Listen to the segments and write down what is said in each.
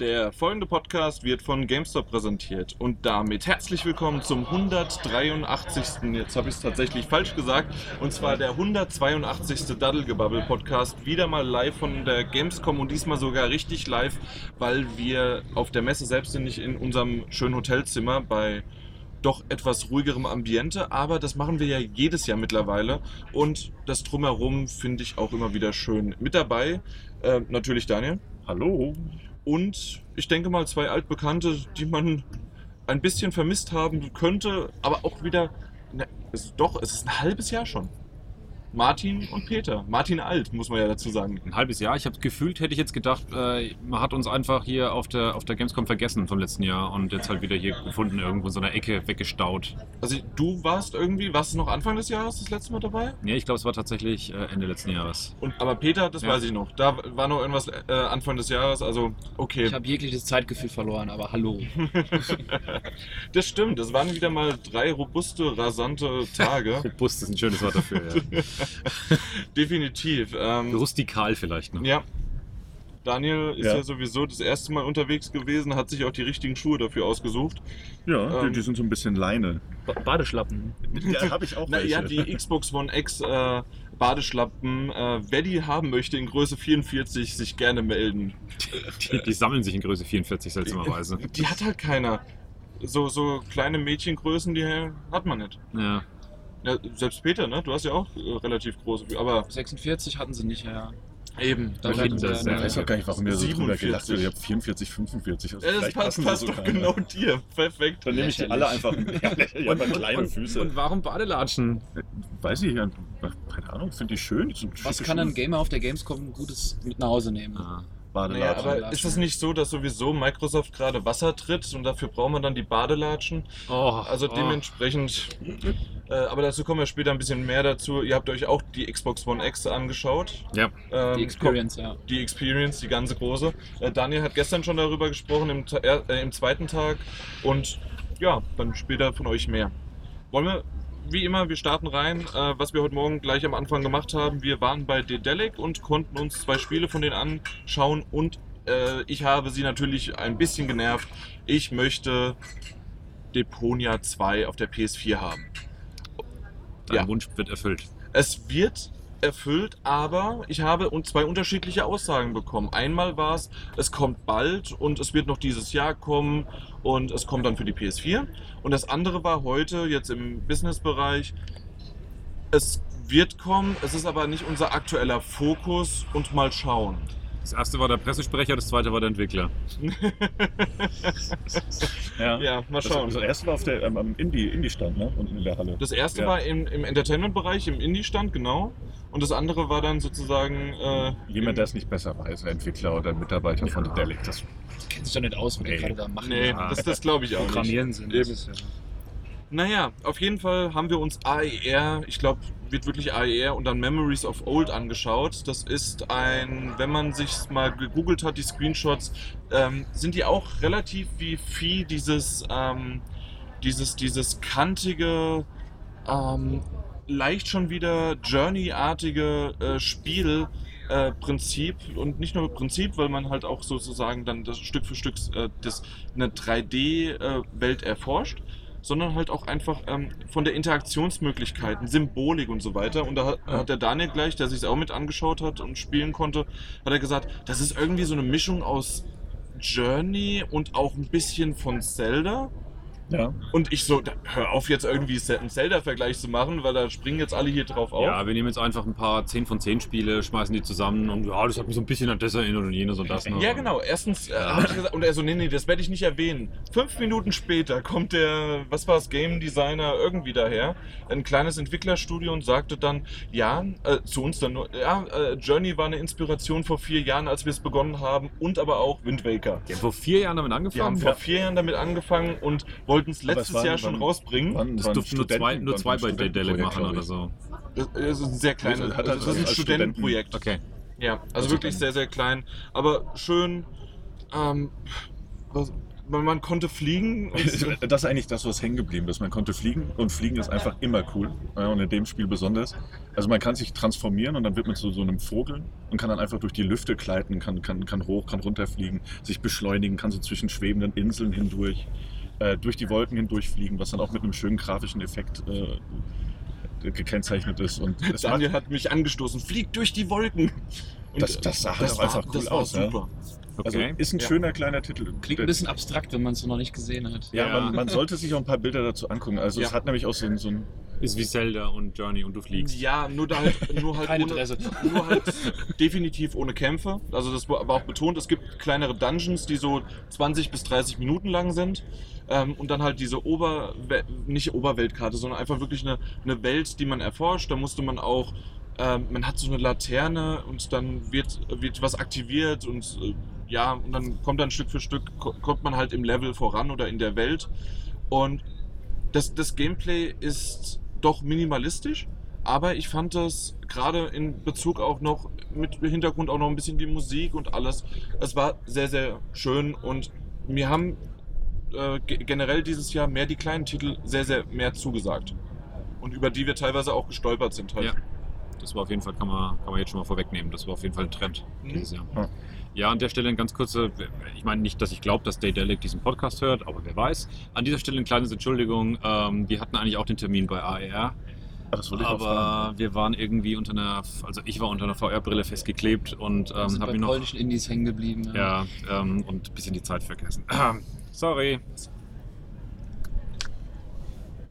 Der folgende Podcast wird von GameStop präsentiert und damit herzlich willkommen zum 183. Jetzt habe ich es tatsächlich falsch gesagt und zwar der 182. Daddelgebabbel Podcast wieder mal live von der Gamescom und diesmal sogar richtig live, weil wir auf der Messe selbst sind, nicht in unserem schönen Hotelzimmer bei doch etwas ruhigerem Ambiente, aber das machen wir ja jedes Jahr mittlerweile und das drumherum finde ich auch immer wieder schön. Mit dabei äh, natürlich Daniel. Hallo. Und ich denke mal zwei altbekannte, die man ein bisschen vermisst haben könnte, aber auch wieder. Ne, es, doch, es ist ein halbes Jahr schon. Martin und Peter. Martin alt, muss man ja dazu sagen. Ein halbes Jahr. Ich habe gefühlt, hätte ich jetzt gedacht, äh, man hat uns einfach hier auf der, auf der Gamescom vergessen vom letzten Jahr und jetzt halt wieder hier gefunden, irgendwo in so einer Ecke weggestaut. Also du warst irgendwie, warst du noch Anfang des Jahres das letzte Mal dabei? Nee, ich glaube, es war tatsächlich äh, Ende letzten Jahres. Und, aber Peter, das Ja. weiß ich noch. Da war noch irgendwas äh, Anfang des Jahres, also okay. Ich habe jegliches Zeitgefühl verloren, aber hallo. das stimmt, das waren wieder mal drei robuste, rasante Tage. Robust ist ein schönes Wort dafür, ja. Definitiv. Ähm, Rustikal vielleicht noch. Ja. Daniel ist ja. Ja. sowieso das erste Mal unterwegs gewesen, hat sich auch die richtigen Schuhe dafür ausgesucht. Ja, Ähm, die, die sind so ein bisschen Leine. Ba Badeschlappen. Ja, habe ich auch Na, ja, welche. die Xbox One X äh, Badeschlappen, äh, wer die haben möchte in Größe 44, sich gerne melden. Die, die sammeln sich in Größe 44 seltsamerweise. Die hat halt keiner. So, so kleine Mädchengrößen, die hat man nicht. Ja. Ja, selbst Peter, ne? Du hast ja auch äh, relativ große, aber 46 hatten sie nicht, ja. eben. Da ich weiß auch gar nicht, warum ihr so drüber 47. gelacht habt. Ich habe 44, 45. Also Ja, das passt, passt doch sogar. genau dir. Perfekt. Dann nehme ich die alle einfach. Ja, habe kleine und, Füße. Und warum Badelatschen? Weiß ich ja. Keine Ahnung, finde ich schön. Was kann ein. Gamer auf der Gamescom Gutes mit nach Hause nehmen? Ah. Naja, Badelatschen. aber Badelatschen. ist es nicht so, dass sowieso Microsoft gerade Wasser tritt und dafür braucht man dann die Badelatschen? Oh, Also oh. dementsprechend, äh, aber dazu kommen wir später ein bisschen mehr dazu. Ihr habt euch auch die Xbox One X angeschaut. Ja, Ähm, Die Experience, ja. Die Experience, die ganze große. Äh, Daniel hat gestern schon darüber gesprochen, im, äh, im zweiten Tag. Und ja, dann später von euch mehr. Wollen wir, wie immer, wir starten rein. Äh, was wir heute Morgen gleich am Anfang gemacht haben, wir waren bei Dedelic und konnten uns zwei Spiele von denen anschauen. Und äh, ich habe sie natürlich ein bisschen genervt. Ich möchte Deponia 2 auf der PS4 haben. dein Ja. Wunsch wird erfüllt. Es wird erfüllt, aber ich habe zwei unterschiedliche Aussagen bekommen. Einmal war es, es kommt bald und es wird noch dieses Jahr kommen und es kommt dann für die PS4. Und das andere war heute, jetzt im Businessbereich, es wird kommen, es ist aber nicht unser aktueller Fokus und mal schauen. Das erste war der Pressesprecher, das zweite war der Entwickler. ja. Ja, mal Das, schauen. das erste war auf der, ähm, am Indie- Indie-Stand, ne? Unten in der Halle. Das erste Ja. war im, im Entertainment-Bereich, im Indie-Stand, genau. Und das andere war dann sozusagen. Äh, Jemand, der es nicht besser weiß, ein Entwickler oder ein Mitarbeiter von Dedelic. Das Die kennen sich doch nicht aus, was die Nee. gerade da machen. Nee, Ja. das, das glaube ich auch nicht. Programmieren sind. Eben. Das ist ja- Naja, auf jeden Fall haben wir uns AER, ich glaube, wird wirklich AER und dann Memories of Old angeschaut. Das ist ein, wenn man sich mal gegoogelt hat, die Screenshots, ähm, sind die auch relativ wie Vieh dieses, ähm, dieses, dieses kantige, ähm, leicht schon wieder Journey-artige äh, Spiel. Äh, Prinzip und nicht nur Prinzip, weil man halt auch sozusagen dann das Stück für Stück äh, das, eine 3D-Welt erforscht, sondern halt auch einfach ähm, von der Interaktionsmöglichkeiten, Symbolik und so weiter. Und da hat, hat der Daniel gleich, der sich auch mit angeschaut hat und spielen konnte, hat er gesagt, das ist irgendwie so eine Mischung aus Journey und auch ein bisschen von Zelda. Ja. Und ich so, hör auf jetzt irgendwie einen Zelda-Vergleich zu machen, weil da springen jetzt alle hier drauf auf. Ja, wir nehmen jetzt einfach ein paar 10 von 10 Spiele, schmeißen die zusammen und ja, das hat mich so ein bisschen an das erinnert und jenes und das. Ne? Ja, genau. Erstens äh, hab ich gesagt, und er so, nee, nee, das werde ich nicht erwähnen. Fünf Minuten später kommt der, was war es, Game Designer irgendwie daher, ein kleines Entwicklerstudio und sagte dann, ja, äh, zu uns dann nur, ja, äh, Journey war eine Inspiration vor vier Jahren, als wir es begonnen haben und aber auch Wind Waker. Die haben vor vier Jahren damit Wir haben angefangen. vor vier Jahren damit angefangen und wollten es Aber letztes es waren- Jahr schon waren- rausbringen. Waren, Das waren durften nur zwei, nur zwei bei Dedelic machen oder so. Das ist ein sehr kleines, Also das ist ein Studentenprojekt. Okay. Ja, also wirklich sehr, sehr klein. Aber schön. Ähm, was, man, man konnte fliegen. Und, Das ist eigentlich das, was hängen geblieben ist. Man konnte fliegen und fliegen ist einfach immer cool. Und in dem Spiel besonders. Also man kann sich transformieren und dann wird man zu so einem Vogel und kann dann einfach durch die Lüfte gleiten, kann, kann, kann hoch, kann runterfliegen, sich beschleunigen, kann so zwischen schwebenden Inseln hindurch, äh, durch die Wolken hindurchfliegen, was dann auch mit einem schönen grafischen Effekt äh, gekennzeichnet ist. Und Daniel hat mich angestoßen, fliegt durch die Wolken. Und Das- das sah halt auch war- einfach cool das war aus, ja. Super. also Okay. ist ein Ja. schöner kleiner Titel. Klingt ein bisschen abstrakt, wenn man es noch nicht gesehen hat. Ja, Ja. Man, man sollte sich auch ein paar Bilder dazu angucken. Also es Ja. hat nämlich auch so ein, so ein Ist wie Zelda und Journey und du fliegst. Ja, nur, da halt, nur, halt Keine ohne, Interesse. nur halt definitiv ohne Kämpfe. Also das war auch betont, es gibt kleinere Dungeons, die so 20 bis 30 Minuten lang sind. Ähm, und dann halt diese Ober... nicht Oberweltkarte, sondern einfach wirklich eine, eine Welt, die man erforscht. Da musste man auch... Ähm, man hat so eine Laterne und dann wird, wird was aktiviert und äh, ja, und dann kommt dann Stück für Stück, ko- kommt man halt im Level voran oder in der Welt. Und das, das Gameplay ist doch minimalistisch, aber ich fand das gerade in Bezug auch noch mit Hintergrund auch noch ein bisschen die Musik und alles. Es war sehr, sehr schön und mir haben äh, ge- generell dieses Jahr mehr die kleinen Titel sehr, sehr mehr zugesagt. Und über die wir teilweise auch gestolpert sind halt. Ja. Das war auf jeden Fall, kann man, kann man jetzt schon mal vorwegnehmen, das war auf jeden Fall ein Trend Mhm. dieses Jahr. Ja. Ja, an der Stelle eine ganz kurze, ich meine nicht, dass ich glaube, dass Daydelic diesen Podcast hört, aber wer weiß. An dieser Stelle eine kleine Entschuldigung, ähm, wir hatten eigentlich auch den Termin bei AER, Ah, das wollte ich fragen. aber wir waren irgendwie unter einer, also ich war unter einer VR-Brille festgeklebt und Wir ähm, habe bei mir noch, polnischen Indies hängen geblieben. ja, ähm, und ein bisschen die Zeit vergessen. Sorry.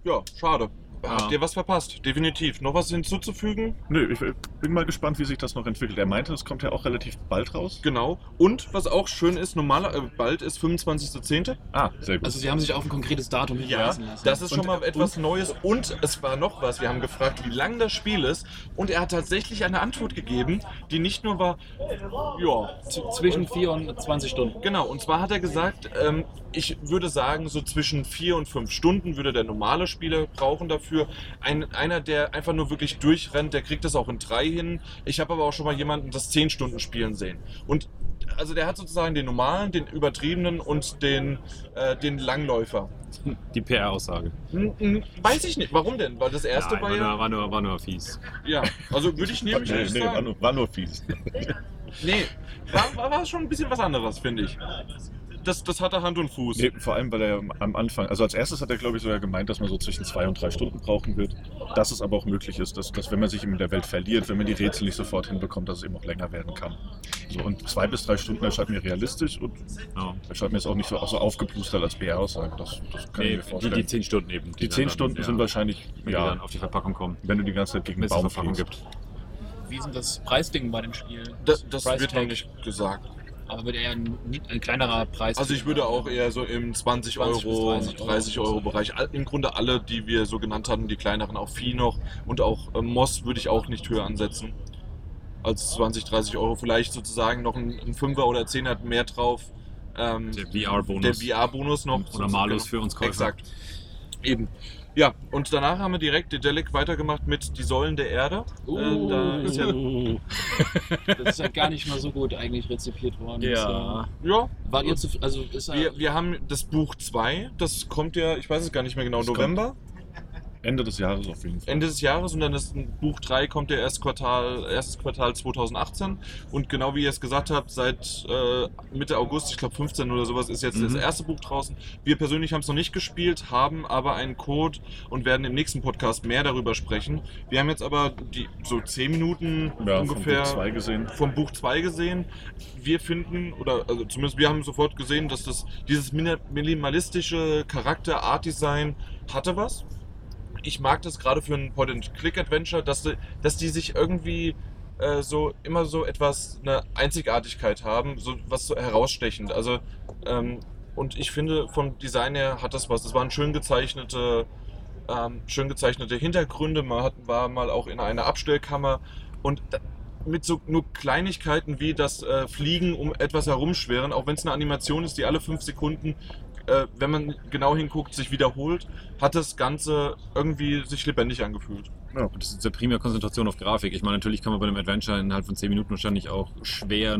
Ja, schade. Ja. Habt ihr was verpasst? Definitiv. Noch was hinzuzufügen? Nö, ich bin mal gespannt, wie sich das noch entwickelt. Er meinte, es kommt ja auch relativ bald raus. Genau. Und was auch schön ist, normaler, äh, bald ist 25.10. Ah, sehr gut. Also sie haben sich auf ein konkretes Datum hinweisen lassen. Das ist schon Und- mal etwas Neues. Und es war noch was. Wir haben gefragt, wie lang das Spiel ist. Und er hat tatsächlich eine Antwort gegeben, die nicht nur war, ja, zwischen 4 und 20 Stunden. genau. Und zwar hat er gesagt, ähm, ich würde sagen, so zwischen vier und fünf Stunden würde der normale Spieler brauchen dafür. Ein, einer, der einfach nur wirklich durchrennt, der kriegt das auch in drei hin. Ich habe aber auch schon mal jemanden das zehn Stunden spielen sehen. Und also der hat sozusagen den normalen, den übertriebenen und den, äh, den Langläufer. Die PR-Aussage. Hm, hm, Weiß ich nicht. Warum denn? Weil das erste Nein, war war, ja. nur, war, nur, war nur fies. Ja, also würde ich nämlich nee, nicht nee, war nur, war nur fies. Nee, war, war, war schon ein bisschen was anderes, finde ich. Das, das hatte Hand und Fuß. Nee, vor allem, weil er am Anfang, also als erstes hat er, glaube ich, sogar gemeint, dass man so zwischen zwei und drei Stunden brauchen wird. Dass es aber auch möglich ist, dass, dass wenn man sich in der Welt verliert, wenn man die Rätsel nicht sofort hinbekommt, dass es eben auch länger werden kann. So, und zwei bis drei Stunden erscheint mir realistisch und Ja. erscheint mir jetzt auch nicht so, auch so aufgeplustert als BR-Aussage. Das, das kann ich Nee, mir die, vorstellen. die 10 Stunden eben. Die zehn dann- Stunden ja, sind wahrscheinlich, Wenn die dann ja, auf die Verpackung kommen. wenn du die ganze Zeit gegen den Baum Verpackung gibt. Wie sind das Preisding bei dem Spiel? Das, das Price wird noch Tag. nicht gesagt. Aber wird eher ein, ein kleinerer Preis. Also ich würde auch eher so im 20 20 bis Euro, 30 Euro. 30 Euro Bereich. All- Im Grunde alle, die wir so genannt hatten, die kleineren, auch Vieh noch und auch äh, Moss würde ich auch nicht höher ansetzen als 20, 30 Euro. Vielleicht sozusagen noch ein, ein Fünfer oder Zehner mehr drauf. Ähm, Der VR-Bonus. Der VR-Bonus noch. Oder Malus für uns Käufer. Exakt. Eben. Ja, und danach haben wir direkt Dedelic weitergemacht mit Die Säulen der Erde. Äh, da ist ja, Das ist ja gar nicht mal so gut eigentlich rezipiert worden. Ja. ja, äh, Wart ihr zu, also ist ja, wir, wir haben das Buch 2, das kommt ja, ich weiß es gar nicht mehr genau, Das kommt- November, Ende des Jahres auf jeden Fall. Ende des Jahres und dann ist ein Buch 3 kommt ja erst Quartal, erstes Quartal 2018 und genau wie ihr es gesagt habt, seit äh, Mitte August, ich glaube 15 oder sowas, ist jetzt Mhm. das erste Buch draußen. Wir persönlich haben es noch nicht gespielt, haben aber einen Code und werden im nächsten Podcast mehr darüber sprechen. Wir haben jetzt aber die so 10 Minuten Ja, ungefähr Buch zwei gesehen. vom Buch 2 gesehen. Wir finden, oder also zumindest wir haben sofort gesehen, dass das dieses minimalistische Charakter, Art Design hatte was. Ich mag das gerade für ein Point-and-Click-Adventure, dass, dass die sich irgendwie äh, so immer so etwas eine Einzigartigkeit haben, so was so herausstechend. Also ähm, und ich finde vom Design her hat das was. Das waren schön gezeichnete, ähm, schön gezeichnete Hintergründe. Man hat, war mal auch in einer Abstellkammer und da, mit so nur Kleinigkeiten wie das äh, Fliegen um etwas herumschweren, auch wenn es eine Animation ist, die alle fünf Sekunden, äh, wenn man genau hinguckt, sich wiederholt, hat das Ganze irgendwie sich lebendig angefühlt. Ja. Und das ist ja primär Konzentration auf Grafik. Ich meine, natürlich kann man bei einem Adventure innerhalb von 10 Minuten wahrscheinlich auch schwer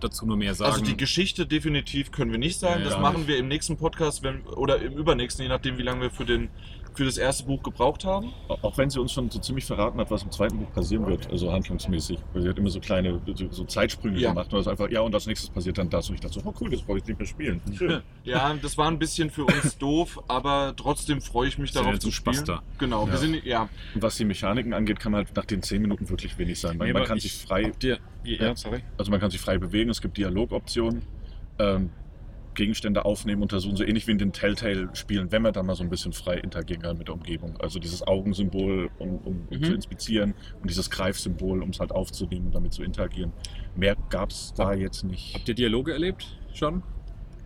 dazu nur mehr sagen. Also die Geschichte definitiv können wir nicht sagen. Nee, das machen wir im nächsten Podcast wenn, oder im übernächsten, je nachdem, wie lange wir für, den, für das erste Buch gebraucht haben. Auch wenn sie uns schon so ziemlich verraten hat, was im zweiten Buch passieren wird, also handlungsmäßig. Weil sie hat immer so kleine so, Zeitsprünge Ja. gemacht und das einfach, ja, und als nächstes passiert dann das. Und ich dachte so, oh cool, das brauche ich nicht mehr spielen. Schön. Ja, das war ein bisschen für uns doof, aber trotzdem freue ich mich Sind darauf jetzt zu ein Spaß spielen. da. Genau, wir Ja. sind ja Und was die Mechaniken angeht, kann man halt nach den 10 Minuten wirklich wenig sein. Man, Nee, man kann ich- sich frei, ihr, ja, sorry. also man kann sich frei bewegen, es gibt Dialogoptionen, ähm, Gegenstände aufnehmen, untersuchen, so ähnlich wie in den Telltale-Spielen, wenn man dann mal so ein bisschen frei interagieren kann mit der Umgebung. Also dieses Augensymbol, um, um Mhm. zu inspizieren und dieses Greifsymbol, um es halt aufzunehmen und damit zu interagieren. Mehr gab es da jetzt nicht. Habt ihr Dialoge erlebt schon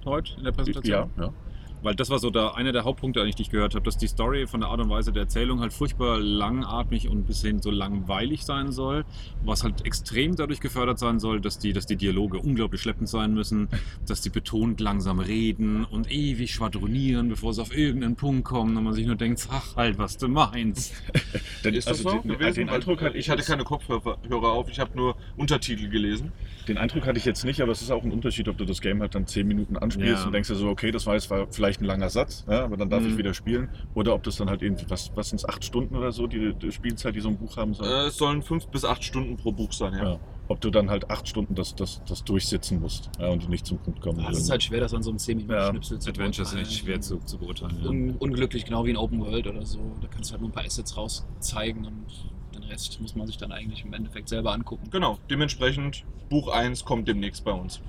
heute in der Präsentation? Ja, ja. Weil das war so der, einer der Hauptpunkte, eigentlich, die ich gehört habe, dass die Story von der Art und Weise der Erzählung halt furchtbar langatmig und bis hin so langweilig sein soll. Was halt extrem dadurch gefördert sein soll, dass die, dass die Dialoge unglaublich schleppend sein müssen, dass die betont langsam reden und ewig schwadronieren, bevor sie auf irgendeinen Punkt kommen und man sich nur denkt, sag halt, was du meinst. Denn, Ist das also so den, gewesen? den Eindruck Weil hatte ich hatte keine Kopfhörer Hörer auf, ich habe nur Untertitel gelesen. Den Eindruck hatte ich jetzt nicht, aber es ist auch ein Unterschied, ob du das Game halt dann 10 Minuten anspielst Ja. und denkst dir so, okay, das war jetzt war vielleicht ein langer Satz, ja, aber dann darf Mhm. ich wieder spielen. Oder ob das dann halt irgendwie, was, was sind es, 8 Stunden oder so, die, die Spielzeit, die so ein Buch haben soll. Äh, es sollen fünf bis acht Stunden pro Buch sein, ja. ja. Ob du dann halt 8 Stunden das, das, das durchsitzen musst ja, und nicht zum Punkt kommen. Es ist halt schwer, das an so einem 10 minuten Ja. schnipsel zu Adventure ist echt schwer zu, zu beurteilen. Ja. Un unglücklich, genau wie in Open World oder so. Da kannst du halt nur ein paar Assets rauszeigen und den Rest muss man sich dann eigentlich im Endeffekt selber angucken. Genau, dementsprechend Buch 1 kommt demnächst bei uns.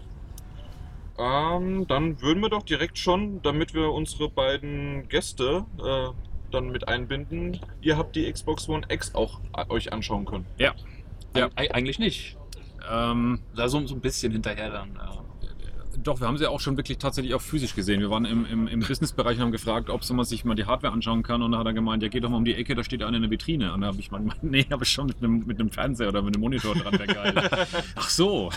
Ähm, dann würden wir doch direkt schon, damit wir unsere beiden Gäste äh, dann mit einbinden, ihr habt die Xbox One X auch äh, euch anschauen können. Ja. Eig eigentlich nicht. Ähm, Da so, so ein bisschen hinterher dann. Ja. Doch, wir haben sie auch schon wirklich tatsächlich auch physisch gesehen. Wir waren im, im, im Businessbereich und haben gefragt, ob so man sich mal die Hardware anschauen kann. Und da hat er gemeint, ja, geht doch mal um die Ecke, da steht einer in der Vitrine. Und da habe ich mal gemeint, nee, aber schon mit einem, mit einem Fernseher oder mit einem Monitor dran, wäre geil. Ach so.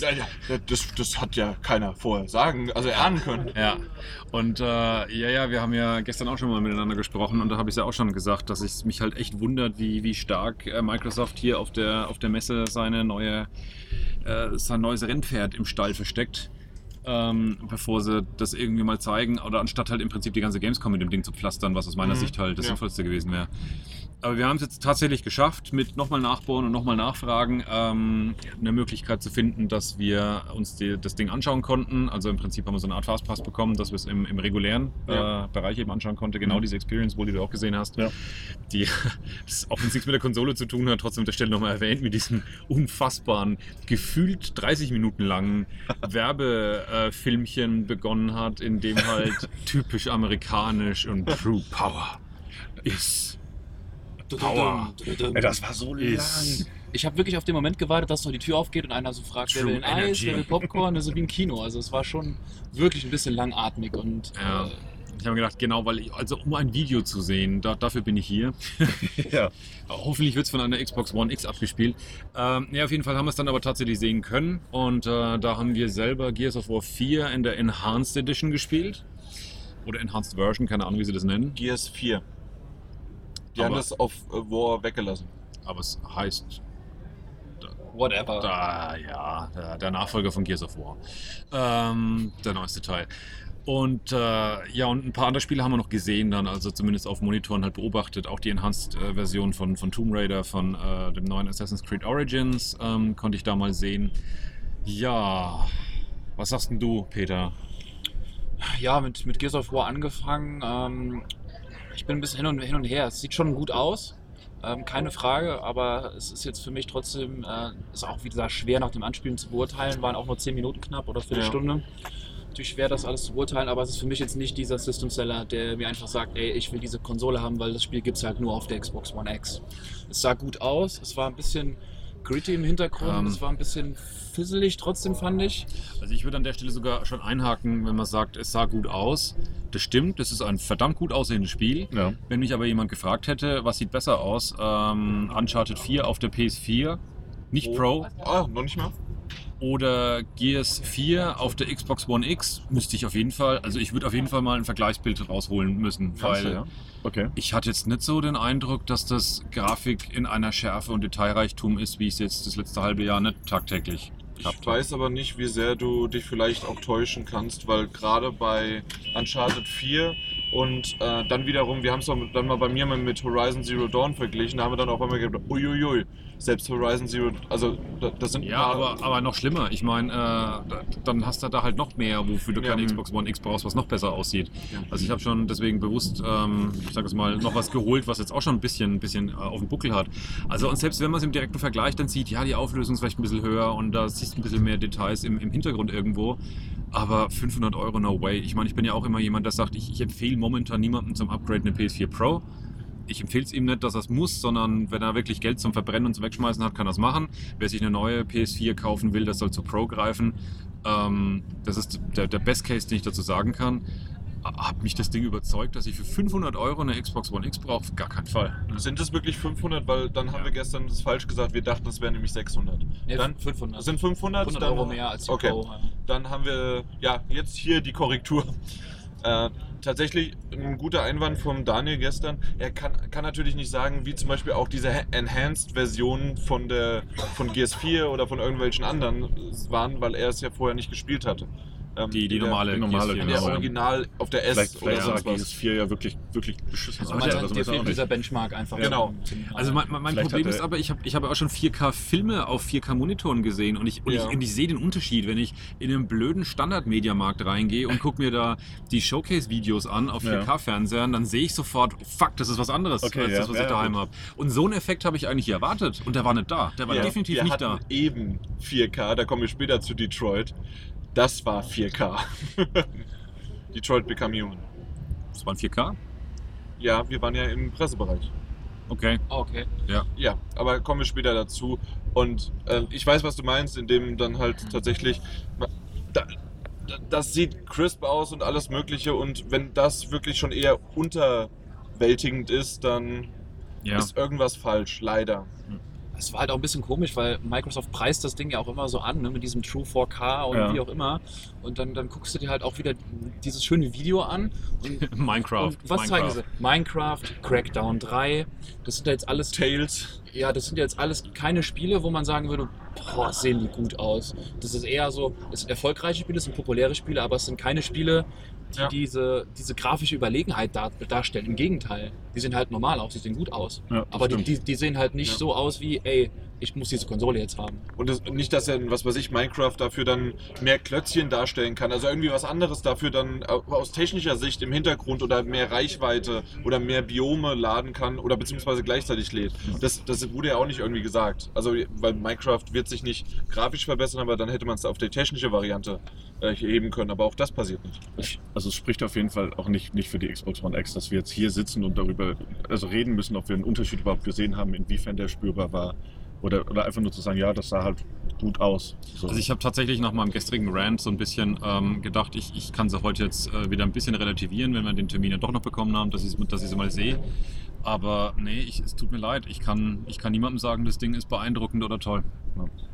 Ja, ja, das, das hat ja keiner vorher sagen, also erahnen können. Ja. Und äh, ja, ja, wir haben ja gestern auch schon mal miteinander gesprochen und da habe ich ja auch schon gesagt, dass es mich halt echt wundert, wie, wie stark äh, Microsoft hier auf der, auf der Messe seine neue, äh, sein neues Rennpferd im Stall versteckt. Ähm, bevor sie das irgendwie mal zeigen, oder anstatt halt im Prinzip die ganze Gamescom mit dem Ding zu pflastern, was aus meiner Mhm, Sicht halt das ja. Sinnvollste gewesen wäre. Aber wir haben es jetzt tatsächlich geschafft, mit nochmal nachbauen und nochmal nachfragen, ähm, eine Möglichkeit zu finden, dass wir uns die, das Ding anschauen konnten. Also im Prinzip haben wir so eine Art Fastpass bekommen, dass wir es im, im regulären Ja. äh, Bereich eben anschauen konnten. Genau Mhm. diese Experience, wo die du auch gesehen hast. Ja. Die, auch wenn es nichts mit der Konsole zu tun hat, trotzdem der Stelle nochmal erwähnt, mit diesem unfassbaren, gefühlt 30 Minuten langen Werbefilmchen begonnen hat, in dem halt typisch amerikanisch und True Power ist. Power. Ey, das war so lang. Ich habe wirklich auf den Moment gewartet, dass noch die Tür aufgeht und einer so fragt, wer will ein Eis, wer will Popcorn, das ist wie ein Kino. Also es war schon wirklich ein bisschen langatmig und Ja. äh, Ich habe mir gedacht, genau, weil ich, also um ein Video zu sehen, da, dafür bin ich hier. ja. Hoffentlich wird es von einer Xbox One X abgespielt. Ähm, ja, auf jeden Fall haben wir es dann aber tatsächlich sehen können. Und äh, da haben wir selber Gears of War 4 in der Enhanced Edition gespielt. Oder Enhanced Version, keine Ahnung, wie sie das nennen. Gears 4. Die haben Aber- das auf äh, War weggelassen. Aber es heißt whatever. Da, ja, der, der Nachfolger von Gears of War. Ähm, der neueste Teil. Und äh, ja, und ein paar andere Spiele haben wir noch gesehen dann, also zumindest auf Monitoren halt beobachtet. Auch die Enhanced-Version von, von Tomb Raider, von äh, dem neuen Assassin's Creed Origins ähm, konnte ich da mal sehen. Ja, was sagst denn du, Peter? Ja, mit, mit Gears of War angefangen. Ähm, ich bin ein bisschen hin und, hin und her. Es sieht schon gut aus, ähm, keine Frage, aber es ist jetzt für mich trotzdem, äh, ist auch wie gesagt schwer nach dem Anspielen zu beurteilen. Waren auch nur 10 Minuten knapp oder Viertelstunde. Natürlich schwer, das alles zu beurteilen, aber es ist für mich jetzt nicht dieser System Seller, der mir einfach sagt, ey, ich will diese Konsole haben, weil das Spiel gibt es halt nur auf der Xbox One X. Es sah gut aus, es war ein bisschen gritty im Hintergrund, Ähm. es war ein bisschen fisselig trotzdem, fand ich. Also ich würde an der Stelle sogar schon einhaken, wenn man sagt, es sah gut aus. Das stimmt, das ist ein verdammt gut aussehendes Spiel. Ja. Wenn mich aber jemand gefragt hätte, was sieht besser aus, ähm, Uncharted 4 auf der PS4, nicht Oh. Pro, Ah, noch nicht mal? Oder Gears 4 auf der Xbox One X, müsste ich auf jeden Fall, also ich würde auf jeden Fall mal ein Vergleichsbild rausholen müssen, weil du, ja? Okay. ich hatte jetzt nicht so den Eindruck, dass das Grafik in einer Schärfe und Detailreichtum ist, wie ich es jetzt das letzte halbe Jahr nicht tagtäglich Ich weiß aber nicht, wie sehr du dich vielleicht auch täuschen kannst, weil gerade bei Uncharted 4 und äh, dann wiederum, wir haben es dann mal bei mir mit Horizon Zero Dawn verglichen, da haben wir dann auch einmal gedacht, uiuiui, selbst Horizon Zero, also da, das sind Ja, aber, aber noch schlimmer. Ich meine, äh, da- dann hast du da halt noch mehr, wofür du Ja. keine Xbox One X brauchst, was noch besser aussieht. Ja. Also ich habe schon deswegen bewusst, ähm, ich sage es mal, noch was geholt, was jetzt auch schon ein bisschen, ein bisschen äh, auf dem Buckel hat. Also und selbst wenn man es im direkten Vergleich dann sieht, ja, die Auflösung ist vielleicht ein bisschen höher und da siehst du ein bisschen mehr Details im, im Hintergrund irgendwo. Aber 500 Euro, no way. Ich meine, ich bin ja auch immer jemand, der sagt, ich, ich empfehle momentan niemandem zum Upgrade eine PS4 Pro. Ich empfehle es ihm nicht, dass er es muss, sondern wenn er wirklich Geld zum Verbrennen und zum Wegschmeißen hat, kann er es machen. Wer sich eine neue PS4 kaufen will, das soll zu Pro greifen. Ähm, das ist der, der Best Case, den ich dazu sagen kann. Hat mich das Ding überzeugt, dass ich für 500 Euro eine Xbox One X brauche? Auf gar keinen Fall. Sind es wirklich 500? Weil dann haben wir gestern das falsch gesagt, wir dachten, es wären nämlich 600. Nee, Dann 500. Das sind 500, 100 dann, Euro mehr als die okay. Pro. ja. Dann haben wir, ja, jetzt hier die Korrektur. Äh, tatsächlich ein guter Einwand vom Daniel gestern. Er kann, kann natürlich nicht sagen, wie zum Beispiel auch diese Ha- Enhanced-Version von, von GS4 oder von irgendwelchen anderen waren, weil er es ja vorher nicht gespielt hatte. Ähm, Die, die in der- normale, die normale, PS4, In genau. der. Original auf der S Vielleicht, oder vielleicht sonst sah was. GS4 ja wirklich, wirklich beschissen Also Ja, sagt, das fehlt dieser. Benchmark einfach. Genau. Also mein, mein Vielleicht Problem ist er- aber, ich habe ich hab auch schon 4K-Filme auf 4K-Monitoren gesehen und ich, und, Ja. ich, und ich sehe den Unterschied, wenn ich in einen blöden Standard-Mediamarkt reingehe und gucke mir da die Showcase-Videos an auf Ja. 4K-Fernsehern, dann sehe ich sofort, fuck, das ist was anderes Okay, als ja. das, was Ja, ich daheim habe. Und so einen Effekt habe ich eigentlich erwartet und der war nicht da. Der war Ja, definitiv wir nicht da. eben 4K, da kommen wir später zu Detroit. Das war 4K. Detroit Become Human. Das waren 4K? Ja, wir waren ja im Pressebereich. Okay. Ah, okay. Ja, aber kommen wir später dazu. Und äh, ich weiß, was du meinst, indem dann halt tatsächlich. Da, da- das sieht crisp aus und alles Mögliche. Und wenn das wirklich schon eher unterwältigend ist, dann Ja. ist irgendwas falsch, leider. Es war halt auch ein bisschen komisch, weil Microsoft preist das Ding ja auch immer so an, ne, mit diesem True 4K und Ja. wie auch immer. Und dann, dann guckst du dir halt auch wieder dieses schöne Video an. Und, Minecraft. und was zeigen sie? Minecraft, Crackdown 3. Das sind ja jetzt alles Tales. Ja, das sind jetzt alles keine Spiele, wo man sagen würde, boah, sehen die gut aus. Das ist eher so, es sind erfolgreiche Spiele, es sind populäre Spiele, aber es sind keine Spiele, die Ja. diese, diese grafische Überlegenheit dar, darstellen. Im Gegenteil, die sehen halt normal aus, die sehen gut aus. Ja, aber die, die, die sehen halt nicht so aus wie, ey, ich muss diese Konsole jetzt haben. Und das, nicht, dass er, was weiß ich, Minecraft dafür dann mehr Klötzchen darstellen kann. Also irgendwie was anderes dafür dann au- aus technischer Sicht im Hintergrund oder mehr Reichweite oder mehr Biome laden kann oder beziehungsweise gleichzeitig lädt. Das, das wurde ja auch nicht irgendwie gesagt. Also, weil Minecraft wird sich nicht grafisch verbessern, aber dann hätte man es auf die technische Variante äh, heben können. Aber auch das passiert nicht. Also es spricht auf jeden Fall auch nicht, nicht für die Xbox One X, dass wir jetzt hier sitzen und darüber also reden müssen, ob wir einen Unterschied überhaupt gesehen haben, inwiefern der spürbar war. Oder, oder einfach nur zu sagen, ja, das sah halt gut aus. So. Also ich habe tatsächlich nach meinem gestrigen Rant so ein bisschen ähm, gedacht, ich, ich kann sie heute jetzt äh, wieder ein bisschen relativieren, wenn wir den Termin ja doch noch bekommen haben, dass ich dass ich sie mal sehe. Aber nee, ich, es tut mir leid. Ich kann, ich kann niemandem sagen, das Ding ist beeindruckend oder toll. es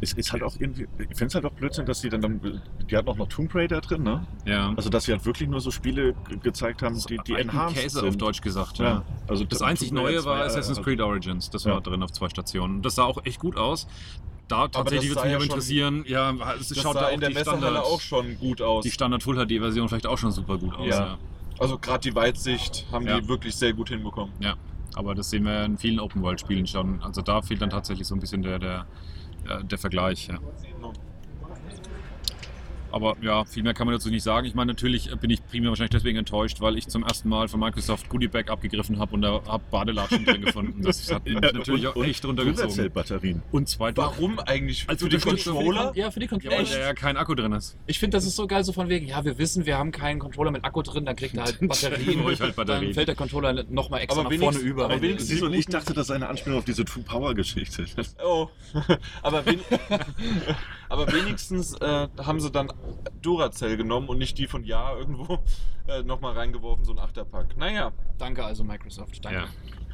ist halt auch irgendwie, ich finde es halt auch Blödsinn, dass die dann, dann die hat auch noch Tomb Raider drin, ne? Ja. Also dass sie halt wirklich nur so Spiele ge- gezeigt haben, die, die enhanced Käse sind. auf Deutsch gesagt. Ja. Ja. Also Das einzig Neue 2, war Assassin's halt- Creed Origins. Das war Ja. drin auf zwei Stationen. Das sah auch echt gut aus. Da tatsächlich würde mich ja aber interessieren, ja, es Das schaut sah da auch in der Standard, auch schon gut aus. die Standard Full HD Version vielleicht auch schon super gut aus. Ja. Ja. Also gerade die Weitsicht haben Ja. die wirklich sehr gut hinbekommen. Aber das sehen wir in vielen Open World Spielen schon. Also da fehlt dann tatsächlich so ein bisschen der, der, der Vergleich. Ja. Aber ja, viel mehr kann man dazu nicht sagen. Ich meine, natürlich bin ich primär wahrscheinlich deswegen enttäuscht, weil ich zum ersten Mal von Microsoft Goodie Bag abgegriffen habe und da habe Badelatschen drin gefunden. Das hat mich Ja, natürlich auch echt runtergezogen. Duracell-Batterien. Und zwei Warum eigentlich? Also für die Controller? Ja, für die Ja, Controller. weil da ja kein Akku drin ist. Ich finde, das ist so geil, so von wegen, ja, wir wissen, wir haben keinen Controller mit Akku drin, dann kriegt er halt Batterien. Ich halt Batterien. Dann fällt der Controller nochmal extra Aber nach vorne über. aber wenigstens- Siehst du, und ich dachte, das sei eine Anspielung auf diese True Power-Geschichte. Oh, aber, wen aber wenigstens äh, haben sie dann Duracell genommen und nicht die von Ja irgendwo äh, nochmal reingeworfen, so ein Achterpack. Naja, Danke also Microsoft, danke. Ja.